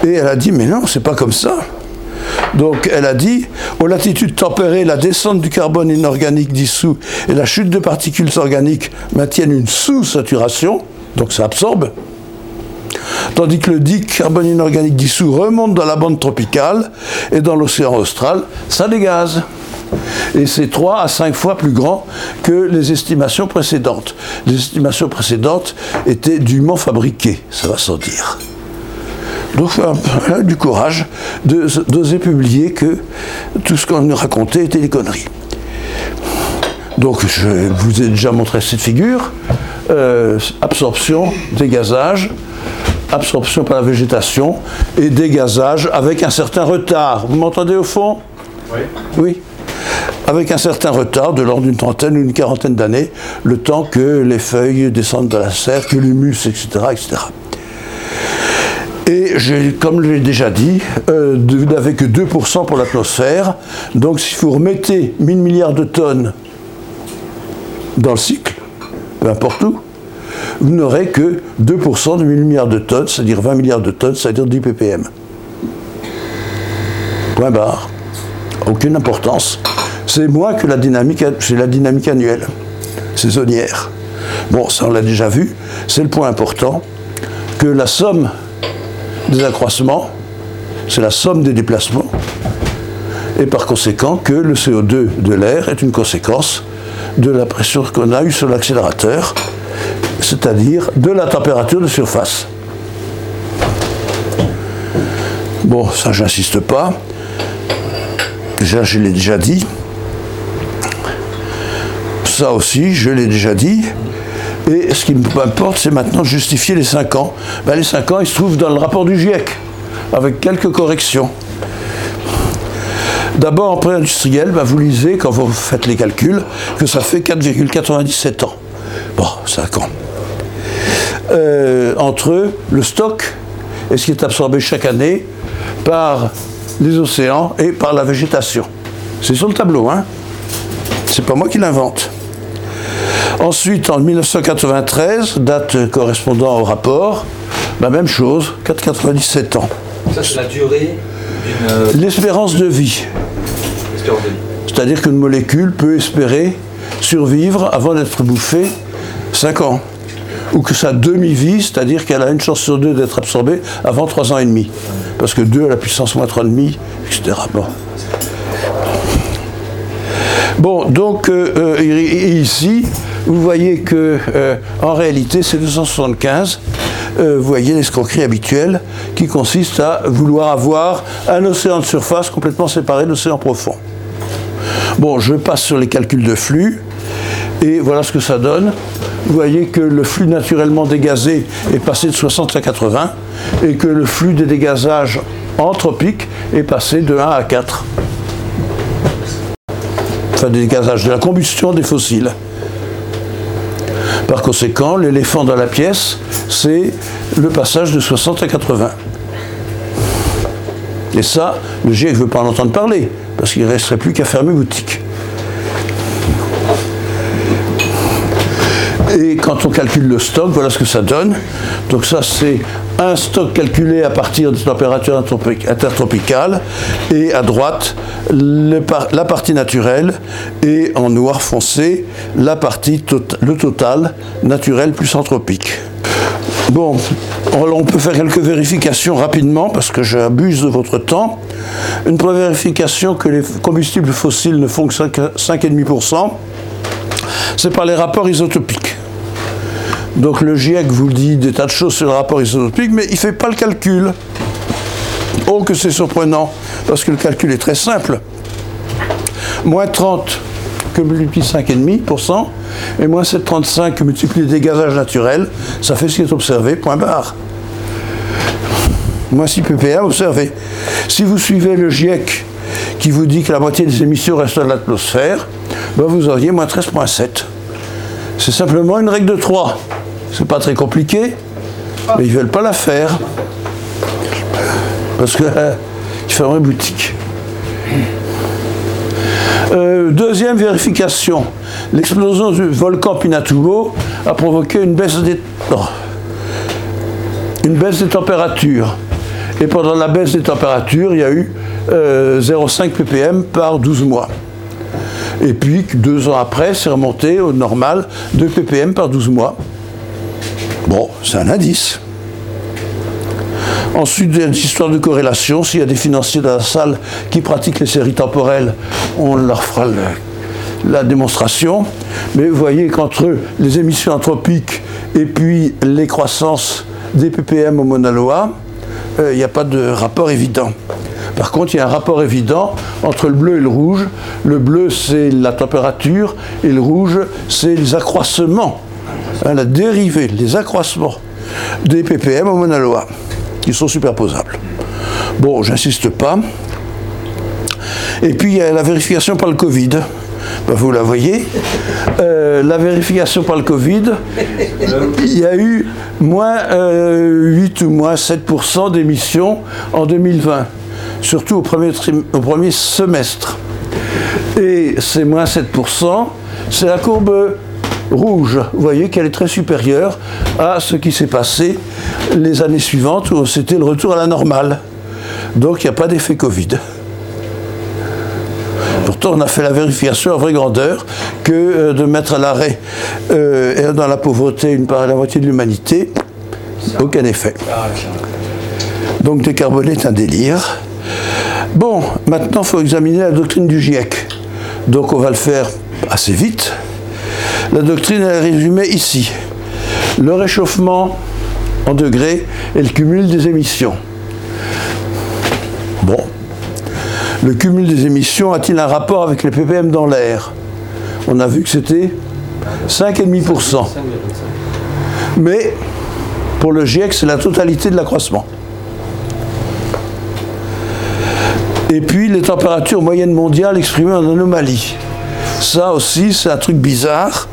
Et elle a dit, mais non, c'est pas comme ça. Donc elle a dit, aux latitudes tempérées, la descente du carbone inorganique dissous et la chute de particules organiques maintiennent une sous-saturation, donc ça absorbe, tandis que le carbone inorganique dissous remonte dans la bande tropicale et dans l'océan austral, ça dégaze. Et c'est 3 à 5 fois plus grand que les estimations précédentes. Les estimations précédentes étaient dûment fabriquées, ça va sans dire. Donc elle a eu du courage d'oser publier que tout ce qu'on nous racontait était des conneries. Donc je vous ai déjà montré cette figure. Euh, absorption, dégazage, absorption par la végétation et dégazage avec un certain retard. Vous m'entendez au fond? Oui. Oui. Avec un certain retard de l'ordre d'une trentaine ou une quarantaine d'années, le temps que les feuilles descendent de la serre, que l'humus, etc., etc. Et comme je l'ai déjà dit, euh, vous n'avez que 2% pour l'atmosphère. Donc si vous remettez 1000 milliards de tonnes dans le cycle, peu importe où, vous n'aurez que 2% de 1000 milliards de tonnes, c'est-à-dire 20 milliards de tonnes, c'est-à-dire 10 ppm. Point barre. Aucune importance. C'est moins que la dynamique, c'est la dynamique annuelle, saisonnière. Bon, ça on l'a déjà vu, c'est le point important, que la somme des accroissements, c'est la somme des déplacements, et par conséquent que le CO2 de l'air est une conséquence de la pression qu'on a eue sur l'accélérateur, c'est-à-dire de la température de surface. Bon, ça j'insiste pas. Déjà, je l'ai déjà dit. Ça aussi, je l'ai déjà dit. Et ce qui m'importe, c'est maintenant justifier les 5 ans. Ben, les 5 ans, ils se trouvent dans le rapport du GIEC, avec quelques corrections. D'abord, en pré-industriel, ben, vous lisez, quand vous faites les calculs, que ça fait 4,97 ans. Bon, 5 ans. Euh, entre le stock et ce qui est absorbé chaque année par les océans et par la végétation. C'est sur le tableau, hein C'est pas moi qui l'invente. Ensuite, en 1993, date correspondant au rapport, la même chose, 4,97 ans. Ça, c'est la durée d'une euh, L'espérance de vie, espérance de vie. c'est-à-dire qu'une molécule peut espérer survivre avant d'être bouffée 5 ans. Ou que sa demi-vie, c'est-à-dire qu'elle a une chance sur deux d'être absorbée avant 3 ans et demi. Parce que 2 à la puissance moins 3,5, etc. Bon. Bon, donc euh, euh, ici, vous voyez que euh, en réalité, c'est 275. Euh, vous voyez l'escroquerie habituelle qui consiste à vouloir avoir un océan de surface complètement séparé de l'océan profond. Bon, je passe sur les calculs de flux et voilà ce que ça donne. Vous voyez que le flux naturellement dégazé est passé de 60 à 80 et que le flux des dégazages anthropiques est passé de 1 à 4. Enfin, des dégazages de la combustion des fossiles. Par conséquent, l'éléphant dans la pièce, c'est le passage de 60 à 80. Et ça, le GIEC ne veut pas en entendre parler, parce qu'il ne resterait plus qu'à fermer boutique. Et quand on calcule le stock, voilà ce que ça donne. Donc ça, c'est un stock calculé à partir des températures intertropi- intertropicales. Et à droite, la partie naturelle. Et en noir foncé, la partie, le total naturel plus anthropique. Bon, on peut faire quelques vérifications rapidement parce que j'abuse de votre temps. Une première vérification que les combustibles fossiles ne font que 5 5,5%, c'est par les rapports isotopiques. Donc le GIEC vous dit des tas de choses sur le rapport isotopique, mais il ne fait pas le calcul. Oh que c'est surprenant, parce que le calcul est très simple. Moins 30 que multiplie 5,5%, et moins 7,35 que multiplie les dégazages naturels, ça fait ce qui est observé, point barre. Moins 6 ppm observé. Si vous suivez le GIEC qui vous dit que la moitié des émissions restent dans l'atmosphère, ben, vous auriez moins 13,7. C'est simplement une règle de 3. C'est pas très compliqué, mais ils veulent pas la faire. Parce que euh, ils fermeraient boutique. Euh, deuxième vérification. L'explosion du volcan Pinatubo a provoqué une baisse des, une températures. Et pendant la baisse des températures, il y a eu euh, 0,5 ppm par 12 mois. Et puis, deux ans après, c'est remonté au normal, 2 ppm par 12 mois. Bon, c'est un indice. Ensuite, il y a une histoire de corrélation. S'il y a des financiers dans la salle qui pratiquent les séries temporelles, on leur fera la démonstration. Mais vous voyez qu'entre les émissions anthropiques et puis les croissances des ppm au Mauna Loa, euh, il n'y a pas de rapport évident. Par contre, il y a un rapport évident entre le bleu et le rouge. Le bleu, c'est la température, et le rouge, c'est les accroissements, hein, la dérivée, les accroissements des ppm au Mauna Loa, qui sont superposables. Bon, j'insiste pas. Et puis, il y a la vérification par le Covid. Ben, vous la voyez. Euh, la vérification par le Covid, il y a eu moins euh, 8 ou moins 7% d'émissions en 2020, surtout au premier, au premier semestre. Et ces moins 7%, c'est la courbe rouge. Vous voyez qu'elle est très supérieure à ce qui s'est passé les années suivantes où c'était le retour à la normale. Donc il n'y a pas d'effet Covid. Pourtant, on a fait la vérification à vraie grandeur que euh, de mettre à l'arrêt euh, dans la pauvreté une part la moitié de l'humanité, aucun effet. Donc décarboner est un délire. Bon, maintenant, il faut examiner la doctrine du GIEC. Donc on va le faire assez vite. La doctrine est résumée ici. Le réchauffement en degrés et le cumul des émissions. Bon, le cumul des émissions a-t-il un rapport avec les ppm dans l'air? On a vu que c'était 5,5%. Mais pour le GIEC, c'est la totalité de l'accroissement. Et puis les températures moyennes mondiales exprimées en anomalie. Ça aussi, c'est un truc bizarre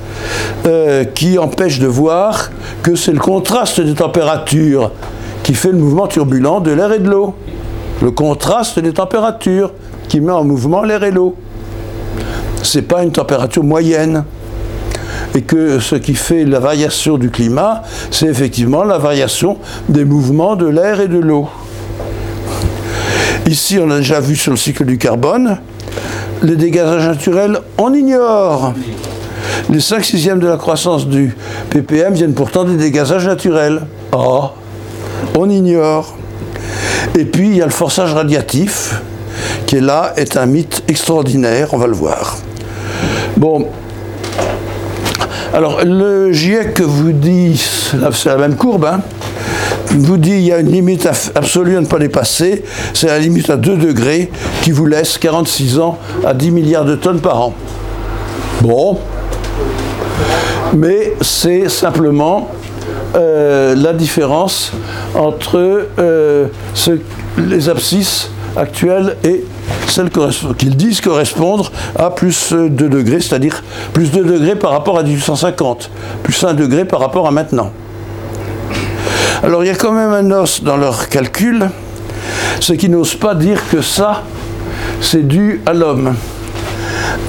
euh, qui empêche de voir que c'est le contraste des températures qui fait le mouvement turbulent de l'air et de l'eau. Le contraste des températures qui met en mouvement l'air et l'eau. Ce n'est pas une température moyenne. Et que ce qui fait la variation du climat, c'est effectivement la variation des mouvements de l'air et de l'eau. Ici, on a déjà vu sur le cycle du carbone, les dégazages naturels, on ignore. Les 5 sixièmes de la croissance du ppm viennent pourtant des dégazages naturels. Oh, on ignore. Et puis, il y a le forçage radiatif, qui est là, est un mythe extraordinaire, on va le voir. Bon. Alors, le GIEC vous dit, c'est la même courbe, hein, vous dit il y a une limite absolue à ne pas dépasser, c'est la limite à 2 degrés qui vous laisse 46 ans à 10 milliards de tonnes par an. Bon, mais c'est simplement euh, la différence entre euh, les abscisses actuelles et celles qu'ils disent correspondre à plus 2 degrés, c'est-à-dire plus 2 degrés par rapport à 1850, plus 1 degré par rapport à maintenant. Alors il y a quand même un os dans leur calcul, c'est qu'ils n'osent pas dire que ça, c'est dû à l'homme.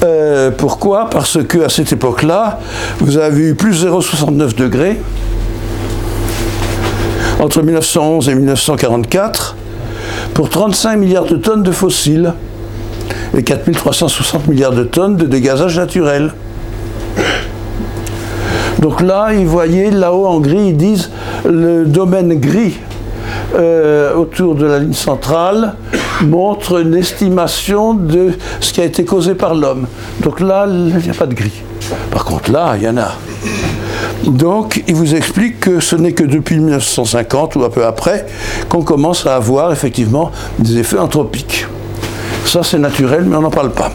Euh, pourquoi? Parce qu'à cette époque-là, vous avez eu plus 0,69 degrés entre 1911 et 1944 pour 35 milliards de tonnes de fossiles et 4360 milliards de tonnes de dégazage naturel. Donc là, vous voyez, là-haut en gris, ils disent le domaine gris euh, autour de la ligne centrale montre une estimation de ce qui a été causé par l'homme. Donc là, il n'y a pas de gris. Par contre, là, il y en a. Donc, il vous explique que ce n'est que depuis 1950 ou un peu après qu'on commence à avoir effectivement des effets anthropiques. Ça, c'est naturel, mais on n'en parle pas.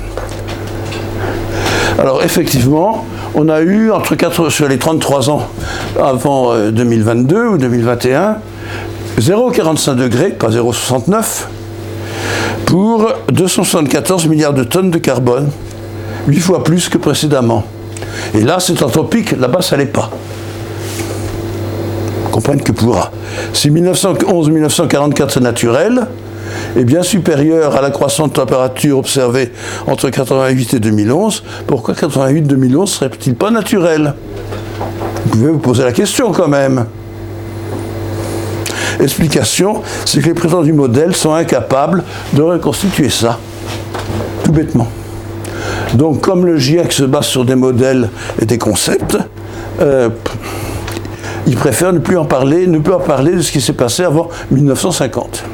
Alors, effectivement, on a eu entre 4, sur les 33 ans avant euh, 2022 ou 2021, 0,45 degrés, pas 0,69, pour 274 milliards de tonnes de carbone. huit fois plus que précédemment. Et là, c'est anthropique, là-bas, ça l'est pas. Comprendre que pourra. Si 1911-1944 c'est naturel, est bien supérieur à la croissance de température observée entre 88 et 2011, pourquoi 88-2011 serait-il pas naturel? Vous pouvez vous poser la question quand même. Explication, c'est que les prétendus modèles sont incapables de reconstituer ça, tout bêtement. Donc, comme le GIEC se base sur des modèles et des concepts, euh, il préfère ne plus en parler, ne plus en parler de ce qui s'est passé avant 1950.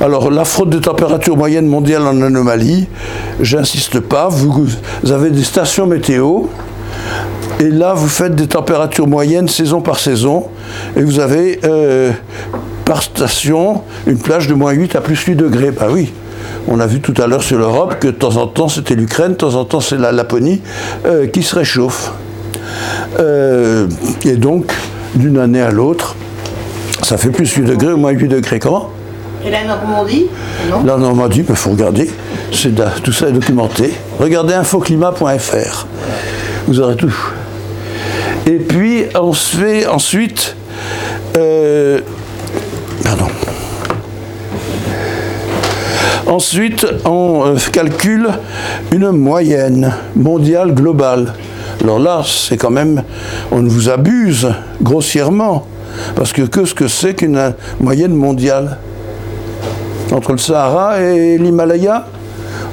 Alors, la fraude de température moyenne mondiale en anomalie, j'insiste pas, vous, avez des stations météo, et là, vous faites des températures moyennes saison par saison, et vous avez euh, par station une plage de moins 8 à plus 8 degrés. Bah oui, on a vu tout à l'heure sur l'Europe que de temps en temps c'était l'Ukraine, de temps en temps c'est la Laponie euh, qui se réchauffe. Euh, et donc, d'une année à l'autre, ça fait plus 8 degrés ou moins 8 degrés. Comment? Et la Normandie? Non La Normandie, il faut regarder. tout ça est documenté. Regardez infoclimat.fr. Vous aurez tout. Et puis, on se fait ensuite. Euh, pardon. Ensuite, on euh, calcule une moyenne mondiale globale. Alors là, c'est quand même, on vous abuse grossièrement, parce que qu'est-ce que c'est qu'une moyenne mondiale? Entre le Sahara et l'Himalaya,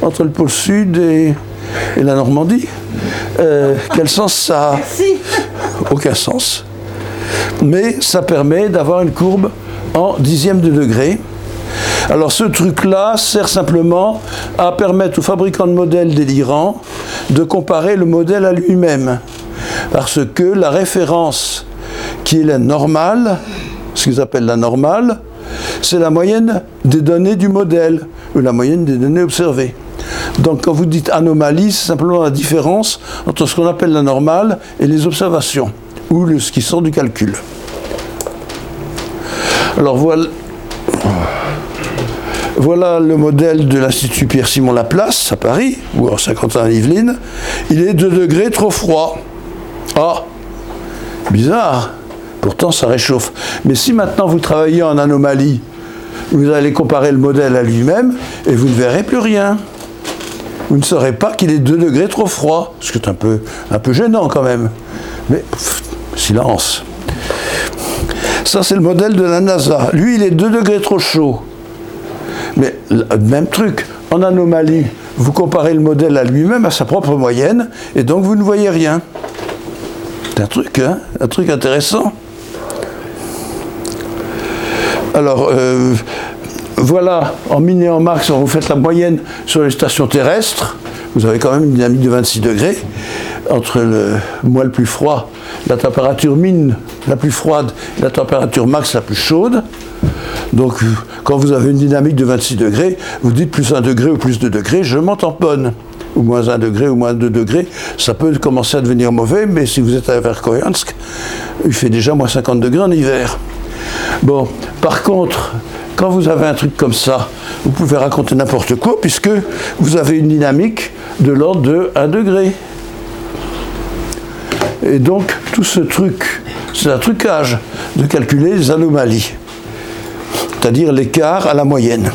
entre le pôle sud et, la Normandie? Euh, quel sens ça a? Aucun sens. Mais ça permet d'avoir une courbe en dixième de degré. Alors ce truc-là sert simplement à permettre aux fabricants de modèles délirants de comparer le modèle à lui-même. Parce que la référence qui est la normale, ce qu'ils appellent la normale, c'est la moyenne des données du modèle, ou la moyenne des données observées. Donc quand vous dites anomalie, c'est simplement la différence entre ce qu'on appelle la normale et les observations, ou ce qui sort du calcul. Alors voilà, le modèle de l'Institut Pierre-Simon Laplace à Paris, ou en Saint-Quentin-Yvelines. Il est 2 degrés trop froid. Ah, bizarre. Pourtant, ça réchauffe. Mais si maintenant vous travaillez en anomalie, vous allez comparer le modèle à lui-même et vous ne verrez plus rien. Vous ne saurez pas qu'il est 2 degrés trop froid, ce qui est un peu, un peu gênant quand même. Mais silence. Ça, c'est le modèle de la NASA. Lui, il est 2 degrés trop chaud. Mais même truc, en anomalie, vous comparez le modèle à lui-même, à sa propre moyenne, et donc vous ne voyez rien. C'est un truc, hein Un truc intéressant. Alors, euh, voilà, en min et en max, vous faites la moyenne sur les stations terrestres. Vous avez quand même une dynamique de 26 degrés. Entre le mois le plus froid, la température mine la plus froide et la température max la plus chaude. Donc, quand vous avez une dynamique de 26 degrés, vous dites plus 1 degré ou plus 2 degrés, je m'en tamponne. Ou moins 1 degré ou moins 2 degrés, ça peut commencer à devenir mauvais, mais si vous êtes à Verkhoyansk, il fait déjà moins 50 degrés en hiver. Bon, par contre, quand vous avez un truc comme ça, vous pouvez raconter n'importe quoi puisque vous avez une dynamique de l'ordre de 1 degré. Et donc, tout ce truc, c'est un trucage de calculer les anomalies, c'est-à-dire l'écart à la moyenne.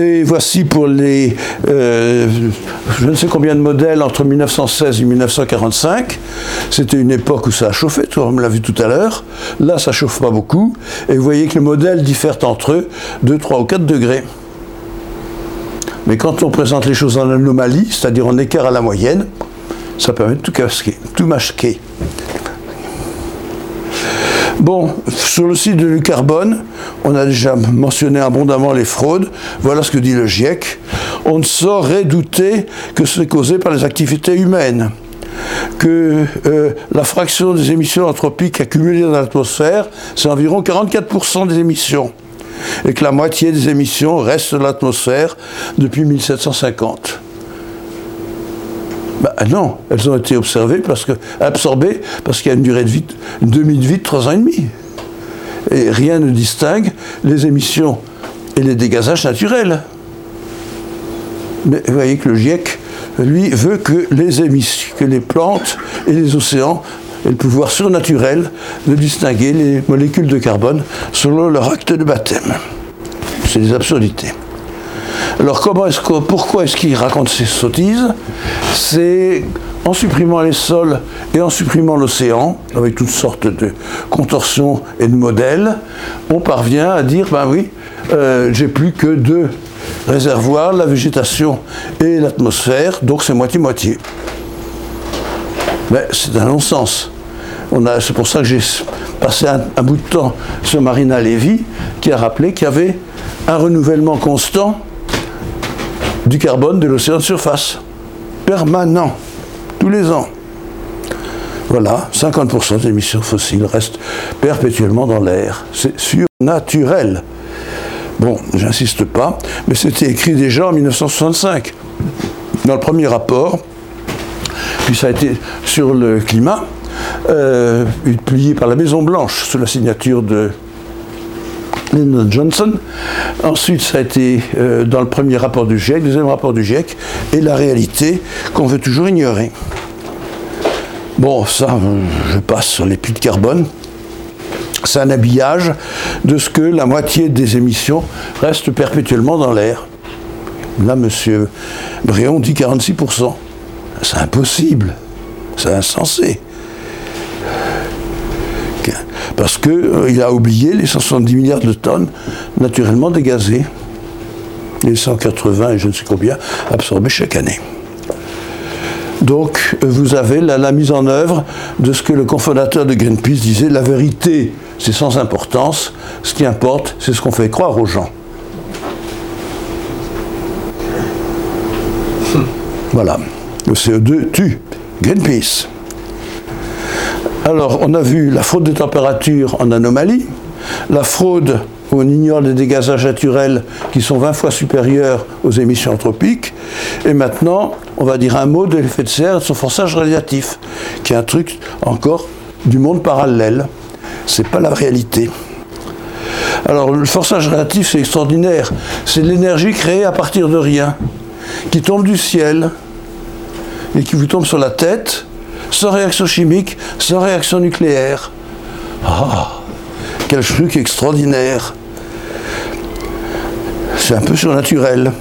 Et voici pour les, euh, je ne sais combien de modèles entre 1916 et 1945. C'était une époque où ça a chauffé, on me l'a vu tout à l'heure. Là, ça chauffe pas beaucoup. Et vous voyez que les modèles diffèrent entre eux de 3 ou 4 degrés. Mais quand on présente les choses en anomalie, c'est-à-dire en écart à la moyenne, ça permet de tout casquer, tout masquer. Bon, sur le site de l'Ucarbone, on a déjà mentionné abondamment les fraudes. Voilà ce que dit le GIEC. On ne saurait douter que c'est causé par les activités humaines que euh, la fraction des émissions anthropiques accumulées dans l'atmosphère, c'est environ 44% des émissions, et que la moitié des émissions restent dans l'atmosphère depuis 1750. Ben non, elles ont été observées parce que, absorbées parce qu'il y a une durée de vie, une demi de vie de 3 ans et demi. Et rien ne distingue les émissions et les dégazages naturels. Mais vous voyez que le GIEC, lui, veut que les émissions, que les plantes et les océans aient le pouvoir surnaturel de distinguer les molécules de carbone selon leur acte de baptême. C'est des absurdités. Alors comment est-ce que, pourquoi est-ce qu'il raconte ces sottises? C'est en supprimant les sols et en supprimant l'océan, avec toutes sortes de contorsions et de modèles, on parvient à dire, ben oui, euh, j'ai plus que deux réservoirs, la végétation et l'atmosphère, donc c'est moitié-moitié. Mais c'est un non-sens. C'est pour ça que j'ai passé un, un, bout de temps sur Marina Levy, qui a rappelé qu'il y avait un renouvellement constant du carbone de l'océan de surface, permanent, tous les ans. Voilà, 50% des émissions fossiles restent perpétuellement dans l'air. C'est surnaturel. Bon, j'insiste pas, mais c'était écrit déjà en 1965, dans le premier rapport, puis ça a été sur le climat, euh, publié par la Maison Blanche sous la signature de Lyndon Johnson. Ensuite, ça a été euh, dans le premier rapport du GIEC, deuxième rapport du GIEC, et la réalité qu'on veut toujours ignorer. Bon, ça, je passe sur les puits de carbone. C'est un habillage de ce que la moitié des émissions restent perpétuellement dans l'air. Là, M. Bréon dit 46%. C'est impossible. C'est insensé parce qu'il euh, a oublié les 170 milliards de tonnes naturellement dégazées, les 180 et je ne sais combien absorbés chaque année. Donc vous avez la, mise en œuvre de ce que le cofondateur de Greenpeace disait, la vérité c'est sans importance, ce qui importe c'est ce qu'on fait croire aux gens. Voilà, le CO2 tue Greenpeace. Alors, on a vu la fraude des températures en anomalie, la fraude où on ignore les dégazages naturels qui sont 20 fois supérieurs aux émissions anthropiques, et maintenant, on va dire un mot de l'effet de serre de son forçage radiatif, qui est un truc encore du monde parallèle. C'est pas la réalité. Alors, le forçage radiatif, c'est extraordinaire. C'est l'énergie créée à partir de rien, qui tombe du ciel et qui vous tombe sur la tête sans réaction chimique, sans réaction nucléaire. Ah, quel truc extraordinaire. C'est un peu surnaturel.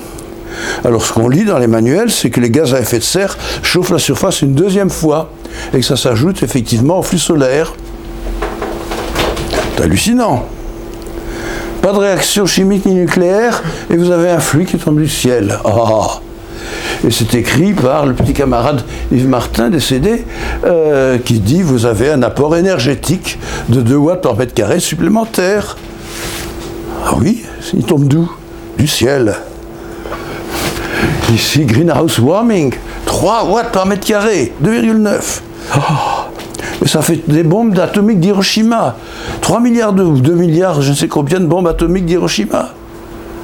Alors ce qu'on lit dans les manuels, c'est que les gaz à effet de serre chauffent la surface une deuxième fois et que ça s'ajoute effectivement au flux solaire. Hallucinant. Pas de réaction chimique ni nucléaire et vous avez un flux qui tombe du ciel. Ah et c'est écrit par le petit camarade Yves Martin, décédé, euh, qui dit Vous avez un apport énergétique de 2 watts par mètre carré supplémentaire. Ah oui, il tombe d'où? Du ciel. Ici, greenhouse warming, 3 watts par mètre carré, 2,9. Mais ça fait des bombes atomiques d'Hiroshima. 3 milliards de, ou 2 milliards, je ne sais combien de bombes atomiques d'Hiroshima.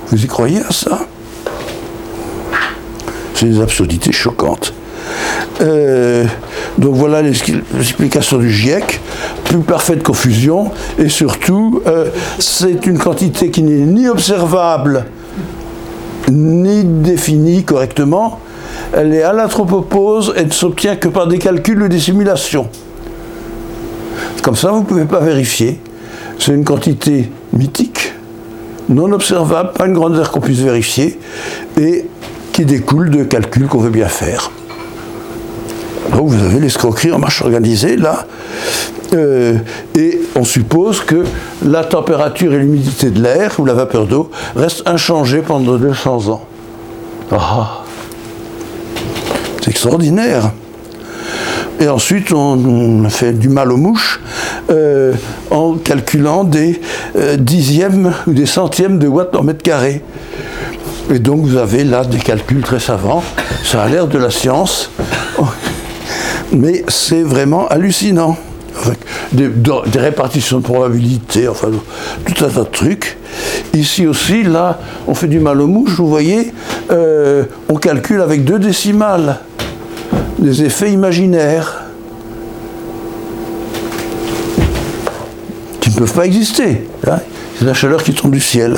Vous y croyez à ça? C'est des absurdités choquantes. Euh, donc voilà l'explication du GIEC, plus parfaite confusion, et surtout, euh, c'est une quantité qui n'est ni observable, ni définie correctement, elle est à l'anthropopause et ne s'obtient que par des calculs ou des simulations. Comme ça, vous ne pouvez pas vérifier. C'est une quantité mythique, non observable, pas une grande qu'on puisse vérifier, et qui découle de calculs qu'on veut bien faire. Donc vous avez l'escroquerie en marche organisée là, euh, et on suppose que la température et l'humidité de l'air ou la vapeur d'eau restent inchangées pendant 200 ans. Ah, c'est extraordinaire. Et ensuite, on, fait du mal aux mouches euh, en calculant des euh, dixièmes ou des centièmes de watts par mètre carré. Et donc vous avez là des calculs très savants. Ça a l'air de la science, (laughs) mais c'est vraiment hallucinant. Avec des, répartitions de probabilité, enfin tout un tas de trucs. Ici aussi, là, on fait du mal aux mouches, vous voyez, euh, on calcule avec deux décimales, des effets imaginaires qui ne peuvent pas exister. Hein. C'est la chaleur qui tombe du ciel.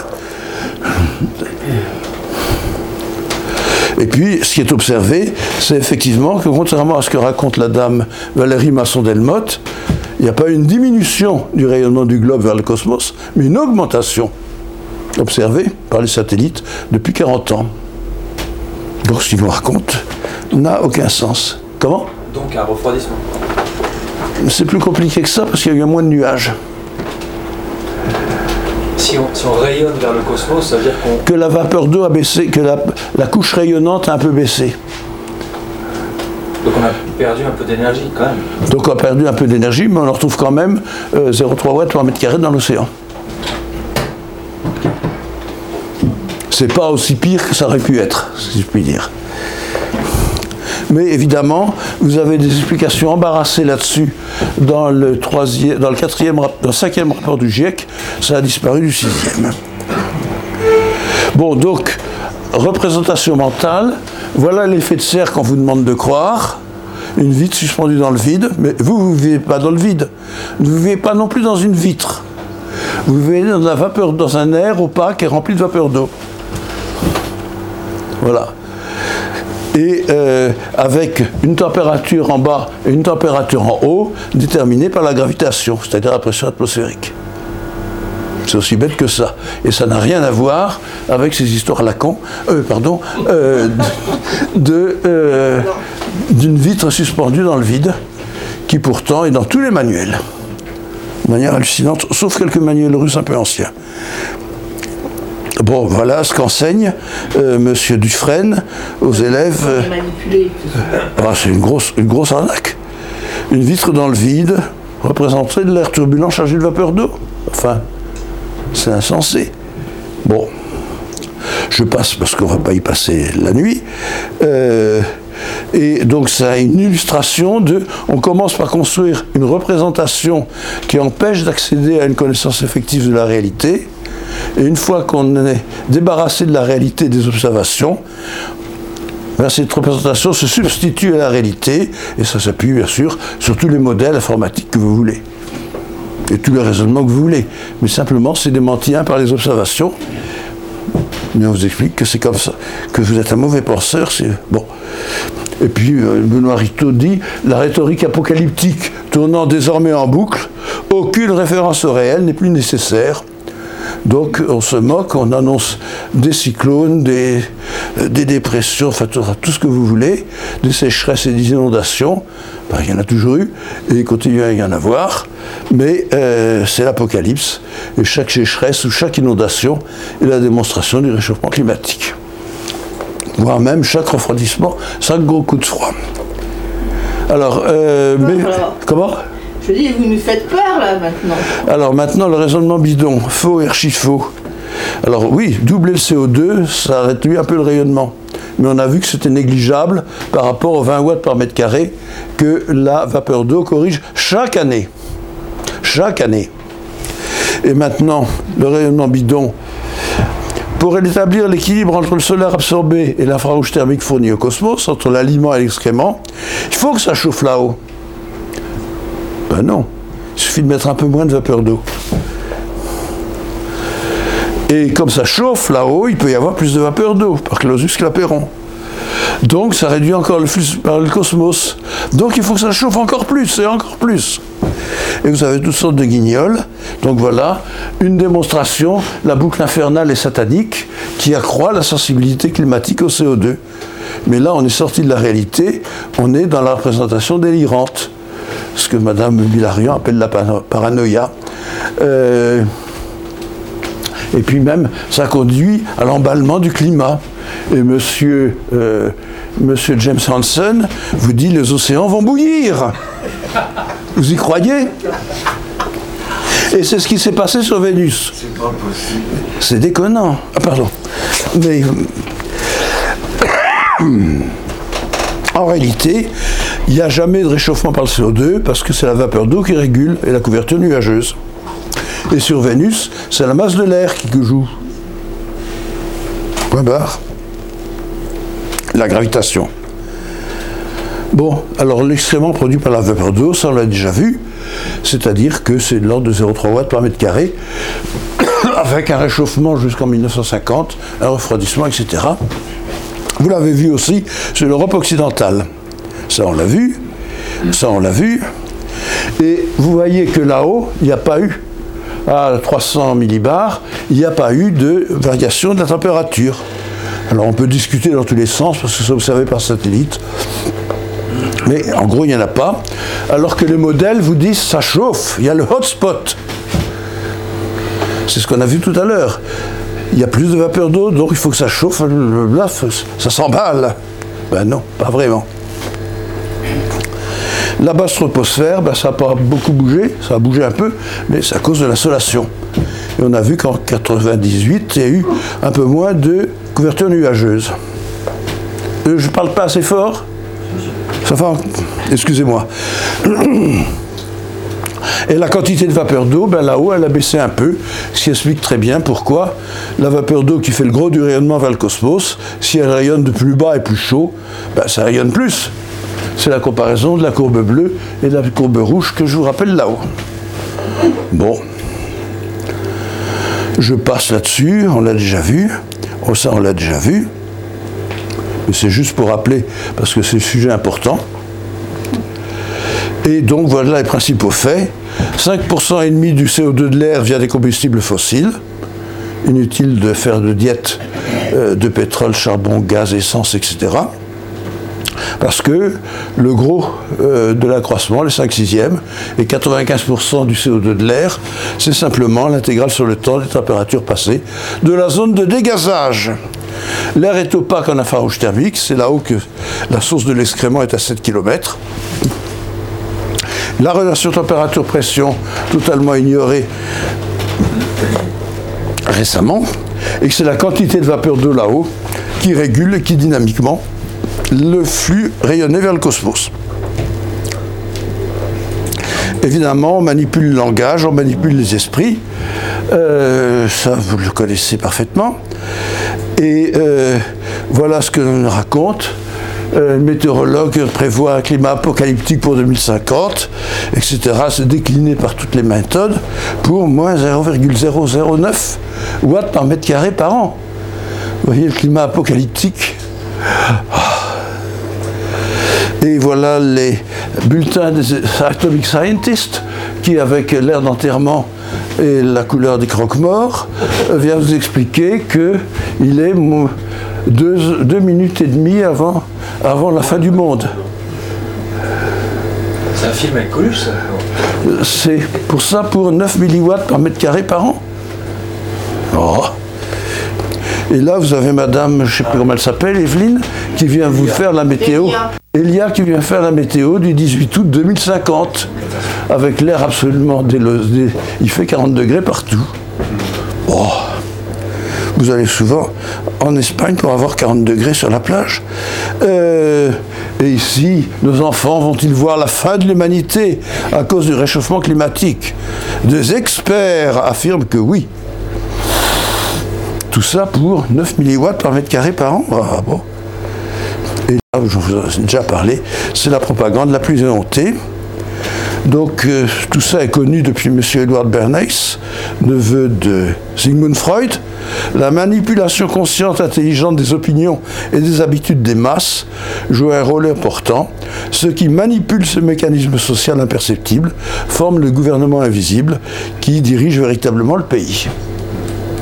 Et puis, ce qui est observé, c'est effectivement que, contrairement à ce que raconte la dame Valérie Masson-Delmotte, il n'y a pas une diminution du rayonnement du globe vers le cosmos, mais une augmentation observée par les satellites depuis 40 ans. Donc, ce qu'il nous raconte n'a aucun sens. Comment? Donc un refroidissement. C'est plus compliqué que ça parce qu'il y a eu moins de nuages. Si on, si on rayonne vers le cosmos, ça veut dire qu'on. Que la vapeur d'eau a baissé, que la, la couche rayonnante a un peu baissé. Donc on a perdu un peu d'énergie quand même. Donc on a perdu un peu d'énergie, mais on en retrouve quand même euh, 0,3 watts par mètre carré dans l'océan. C'est pas aussi pire que ça aurait pu être, si je puis dire. Mais évidemment, vous avez des explications embarrassées là-dessus dans le troisième, dans le quatrième, dans le cinquième rapport du GIEC, ça a disparu du sixième. Bon, donc, représentation mentale, voilà l'effet de serre qu'on vous demande de croire. Une vitre suspendue dans le vide, mais vous, vous ne vivez pas dans le vide. Vous ne vivez pas non plus dans une vitre. Vous vivez dans la vapeur, dans un air opaque et rempli de vapeur d'eau. Voilà. Et euh, avec une température en bas et une température en haut déterminée par la gravitation, c'est-à-dire la pression atmosphérique. C'est aussi bête que ça. Et ça n'a rien à voir avec ces histoires à la con, euh, pardon, euh, d'une vitre suspendue dans le vide, qui pourtant est dans tous les manuels. De manière hallucinante, sauf quelques manuels russes un peu anciens. Bon, voilà ce qu'enseigne euh, Monsieur Dufresne aux élèves. euh, C'est manipulé. ah, c'est une grosse, une grosse arnaque. Une vitre dans le vide représenterait de l'air turbulent chargé de vapeur d'eau. Enfin, c'est insensé. Bon, je passe parce qu'on ne va pas y passer la nuit. Euh, et donc a une illustration de... On commence par construire une représentation qui empêche d'accéder à une connaissance effective de la réalité. Et une fois qu'on est débarrassé de la réalité des observations, ben, cette représentation se substitue à la réalité, et ça s'appuie bien sûr sur tous les modèles informatiques que vous voulez, et tous les raisonnements que vous voulez. Mais simplement, c'est démenti par les observations. Mais on vous explique que c'est comme ça, que vous êtes un mauvais penseur, c'est bon. Et puis euh, Benoît Ritaud dit la rhétorique apocalyptique tournant désormais en boucle, aucune référence au réel n'est plus nécessaire. Donc on se moque, on annonce des cyclones, des, euh, des dépressions, enfin tout, ce que vous voulez, des sécheresses et des inondations. Ben, il y en a toujours eu et il continue à y en avoir, mais euh, c'est l'apocalypse. Et chaque sécheresse ou chaque inondation est la démonstration du réchauffement climatique. Voire même chaque refroidissement, chaque gros coup de froid. Alors, euh, mais, comment? Je dis, vous nous faites peur là maintenant. alors maintenant, le raisonnement bidon, faux et archi-faux. Alors oui, doubler le CO2, ça réduit un peu le rayonnement. Mais on a vu que c'était négligeable par rapport aux 20 watts par mètre carré que la vapeur d'eau corrige chaque année. Chaque année. Et maintenant, le rayonnement bidon, pour établir l'équilibre entre le solaire absorbé et l'infrarouge thermique fourni au cosmos, entre l'aliment et l'excrément, il faut que ça chauffe là-haut. Ben non, il suffit de mettre un peu moins de vapeur d'eau. Et comme ça chauffe là-haut, il peut y avoir plus de vapeur d'eau par Clausius Clapeyron. Donc ça réduit encore le flux par le cosmos. Donc il faut que ça chauffe encore plus et encore plus. Et vous avez toutes sortes de guignols. Donc voilà, une démonstration, la boucle infernale et satanique, qui accroît la sensibilité climatique au CO2. Mais là, on est sorti de la réalité, on est dans la représentation délirante, ce que Madame Bilarian appelle la para- paranoïa. Euh, et puis même, ça conduit à l'emballement du climat. Et monsieur, euh, monsieur James Hansen vous dit les océans vont bouillir. Vous y croyez? Et c'est ce qui s'est passé sur Vénus. C'est pas possible. C'est déconnant. Ah, pardon. Mais (coughs) en réalité, il n'y a jamais de réchauffement par le CO2 parce que c'est la vapeur d'eau qui régule et la couverture nuageuse. Et sur Vénus, c'est la masse de l'air qui joue. Point barre. La gravitation. Bon, alors l'excrément produit par la vapeur d'eau, ça on l'a déjà vu, c'est-à-dire que c'est de l'ordre de 0,3 watts par mètre carré. (coughs) avec un réchauffement jusqu'en 1950, un refroidissement, etc. Vous l'avez vu aussi sur l'Europe occidentale. Ça, on l'a vu. Ça, on l'a vu. Et vous voyez que là-haut, il n'y a pas eu, à 300 millibars, il n'y a pas eu de variation de la température. Alors on peut discuter dans tous les sens, parce que vous savez par satellite. Mais en gros, il n'y en a pas. Alors que les modèles vous disent ça chauffe, il y a le hotspot. C'est ce qu'on a vu tout à l'heure. Il y a plus de vapeur d'eau, donc il faut que ça chauffe, là, ça s'emballe. Ben non, pas vraiment. La basse troposphère, ben ça n'a pas beaucoup bougé, ça a bougé un peu, mais c'est à cause de l'insolation. Et on a vu qu'en 98, il y a eu un peu moins de couverture nuageuse. Euh, je ne parle pas assez fort? Enfin, excusez-moi. (clears throat) Et la quantité de vapeur d'eau, ben là-haut, elle a baissé un peu, ce qui explique très bien pourquoi la vapeur d'eau qui fait le gros du rayonnement vers le cosmos, si elle rayonne de plus bas et plus chaud, ben ça rayonne plus. C'est la comparaison de la courbe bleue et de la courbe rouge que je vous rappelle là-haut. Bon. Je passe là-dessus, on l'a déjà vu. Oh, ça, on l'a déjà vu. Mais c'est juste pour rappeler, parce que c'est un sujet important. Et donc voilà les principaux faits. 5% et demi du CO2 de l'air via des combustibles fossiles. Inutile de faire de diète euh, de pétrole, charbon, gaz, essence, etc. Parce que le gros euh, de l'accroissement, les 5 sixièmes, et 95% du CO2 de l'air, c'est simplement l'intégrale sur le temps des températures passées de la zone de dégazage. L'air est opaque en infrarouge thermique, c'est là-haut que la source de l'excrément est à 7 km. La relation température-pression, totalement ignorée récemment, et que c'est la quantité de vapeur d'eau là-haut qui régule et qui dynamiquement le flux rayonné vers le cosmos. Évidemment, on manipule le langage, on manipule les esprits. Euh, ça, vous le connaissez parfaitement. Et euh, voilà ce que l'on raconte. Euh, le météorologue prévoit un climat apocalyptique pour 2050, etc. C'est décliné par toutes les méthodes pour moins 0,009 watts par mètre carré par an. Vous voyez le climat apocalyptique et voilà les bulletins des Atomic Scientists qui, avec l'air d'enterrement et la couleur des croque-morts, vient vous expliquer qu'il est deux, minutes et demie avant, avant la fin du monde. C'est un film inconnu, ça C'est pour ça pour 9 milliwatts par mètre carré par an. Oh. Et là, vous avez madame, je ne sais plus comment elle s'appelle, Evelyne, qui vient vous faire la météo. Elia qui vient faire la météo du 18 août 2050, avec l'air absolument délosé. Il fait 40 degrés partout. Oh. Vous allez souvent en Espagne pour avoir 40 degrés sur la plage. Euh, et ici, nos enfants vont-ils voir la fin de l'humanité à cause du réchauffement climatique? Des experts affirment que oui. Tout ça pour 9 milliwatts par mètre carré par an ah, bon. Et là, je vous en ai déjà parlé, c'est la propagande la plus éhontée. Donc euh, tout ça est connu depuis M. Edward Bernays, neveu de Sigmund Freud. La manipulation consciente, intelligente des opinions et des habitudes des masses joue un rôle important. Ceux qui manipulent ce mécanisme social imperceptible forment le gouvernement invisible qui dirige véritablement le pays.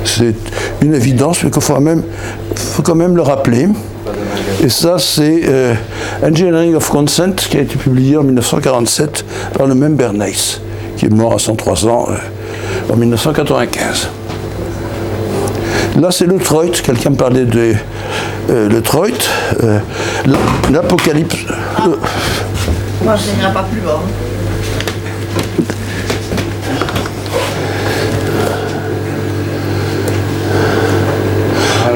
C'est une évidence, mais qu'il faut quand même le rappeler. Et ça, c'est euh, Engineering of Consent, qui a été publié en 1947 par le même Bernays, qui est mort à 103 ans euh, en 1995. Là, c'est le Troit. Quelqu'un parlait de euh, le Troit. L'apocalypse. Moi, je n'irai pas plus bas.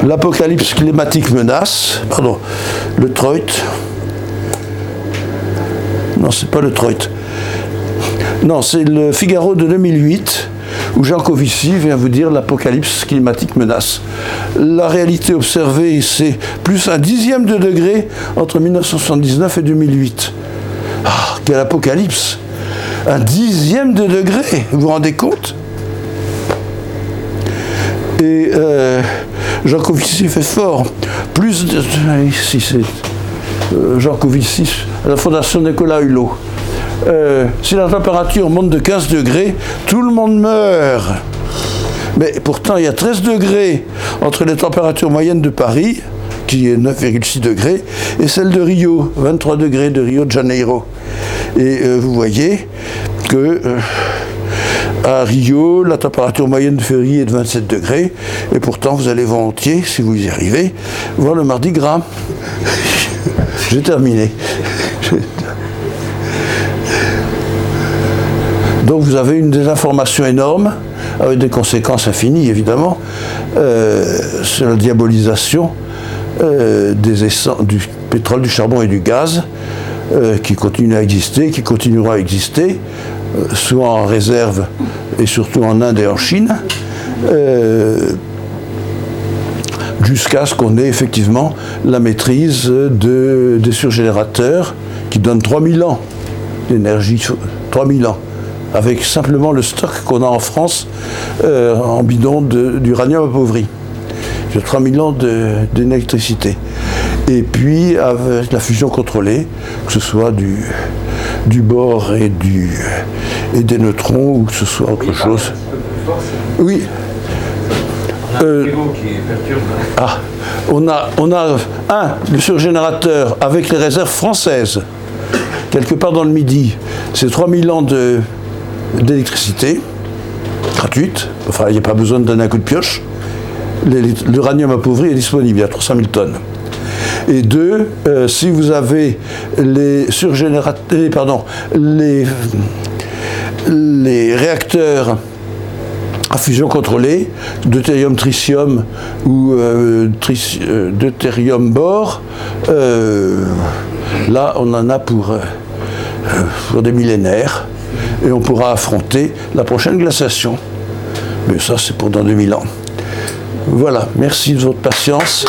L'apocalypse climatique menace, pardon, le Troit. Non, c'est pas le Troit. Non, c'est le Figaro de 2008 où Jean Covici vient vous dire l'apocalypse climatique menace. La réalité observée, c'est plus un dixième de degré entre 1979 et 2008. Ah, quel apocalypse Un dixième de degré, vous vous rendez compte? Et euh, Jean Covici fait fort. Plus de. Ici, c'est euh, Jean Covici, à la Fondation Nicolas Hulot. Euh, si la température monte de 15 degrés, tout le monde meurt. Mais pourtant, il y a 13 degrés entre les températures moyennes de Paris, qui est 9,6 degrés, et celle de Rio, 23 degrés de Rio de Janeiro. Et euh, vous voyez que euh, à Rio, la température moyenne de février est de 27 degrés, et pourtant vous allez volontiers, si vous y arrivez, voir le mardi gras. (laughs) J'ai terminé. Donc vous avez une désinformation énorme, avec des conséquences infinies évidemment, euh, sur la diabolisation euh, du pétrole, du charbon et du gaz, euh, qui continuent à exister, qui continueront à exister, soit en réserve et surtout en Inde et en Chine, euh, jusqu'à ce qu'on ait effectivement la maîtrise de- des surgénérateurs qui donnent 3000 ans d'énergie, 3000 ans, avec simplement le stock qu'on a en France euh, en bidon d'uranium appauvri. J'ai 3000 ans d'électricité. Et puis avec la fusion contrôlée, que ce soit du, du bore et, du, et des neutrons, ou que ce soit autre chose. Oui. Euh, ah, on a, on a un, le surgénérateur avec les réserves françaises, quelque part dans le Midi. C'est 3000 ans d'électricité gratuite. Enfin, il n'y a pas besoin de donner un coup de pioche. L'uranium appauvri est disponible, il y a 300 000 tonnes. Et deux, euh, si vous avez les surgénérateurs, pardon, les, les réacteurs à fusion contrôlée, deutérium tritium ou euh, euh, deutérium bore, euh, là on en a pour, pour des millénaires et on pourra affronter la prochaine glaciation. Mais ça c'est pour dans 2000 ans. Voilà, merci de votre patience.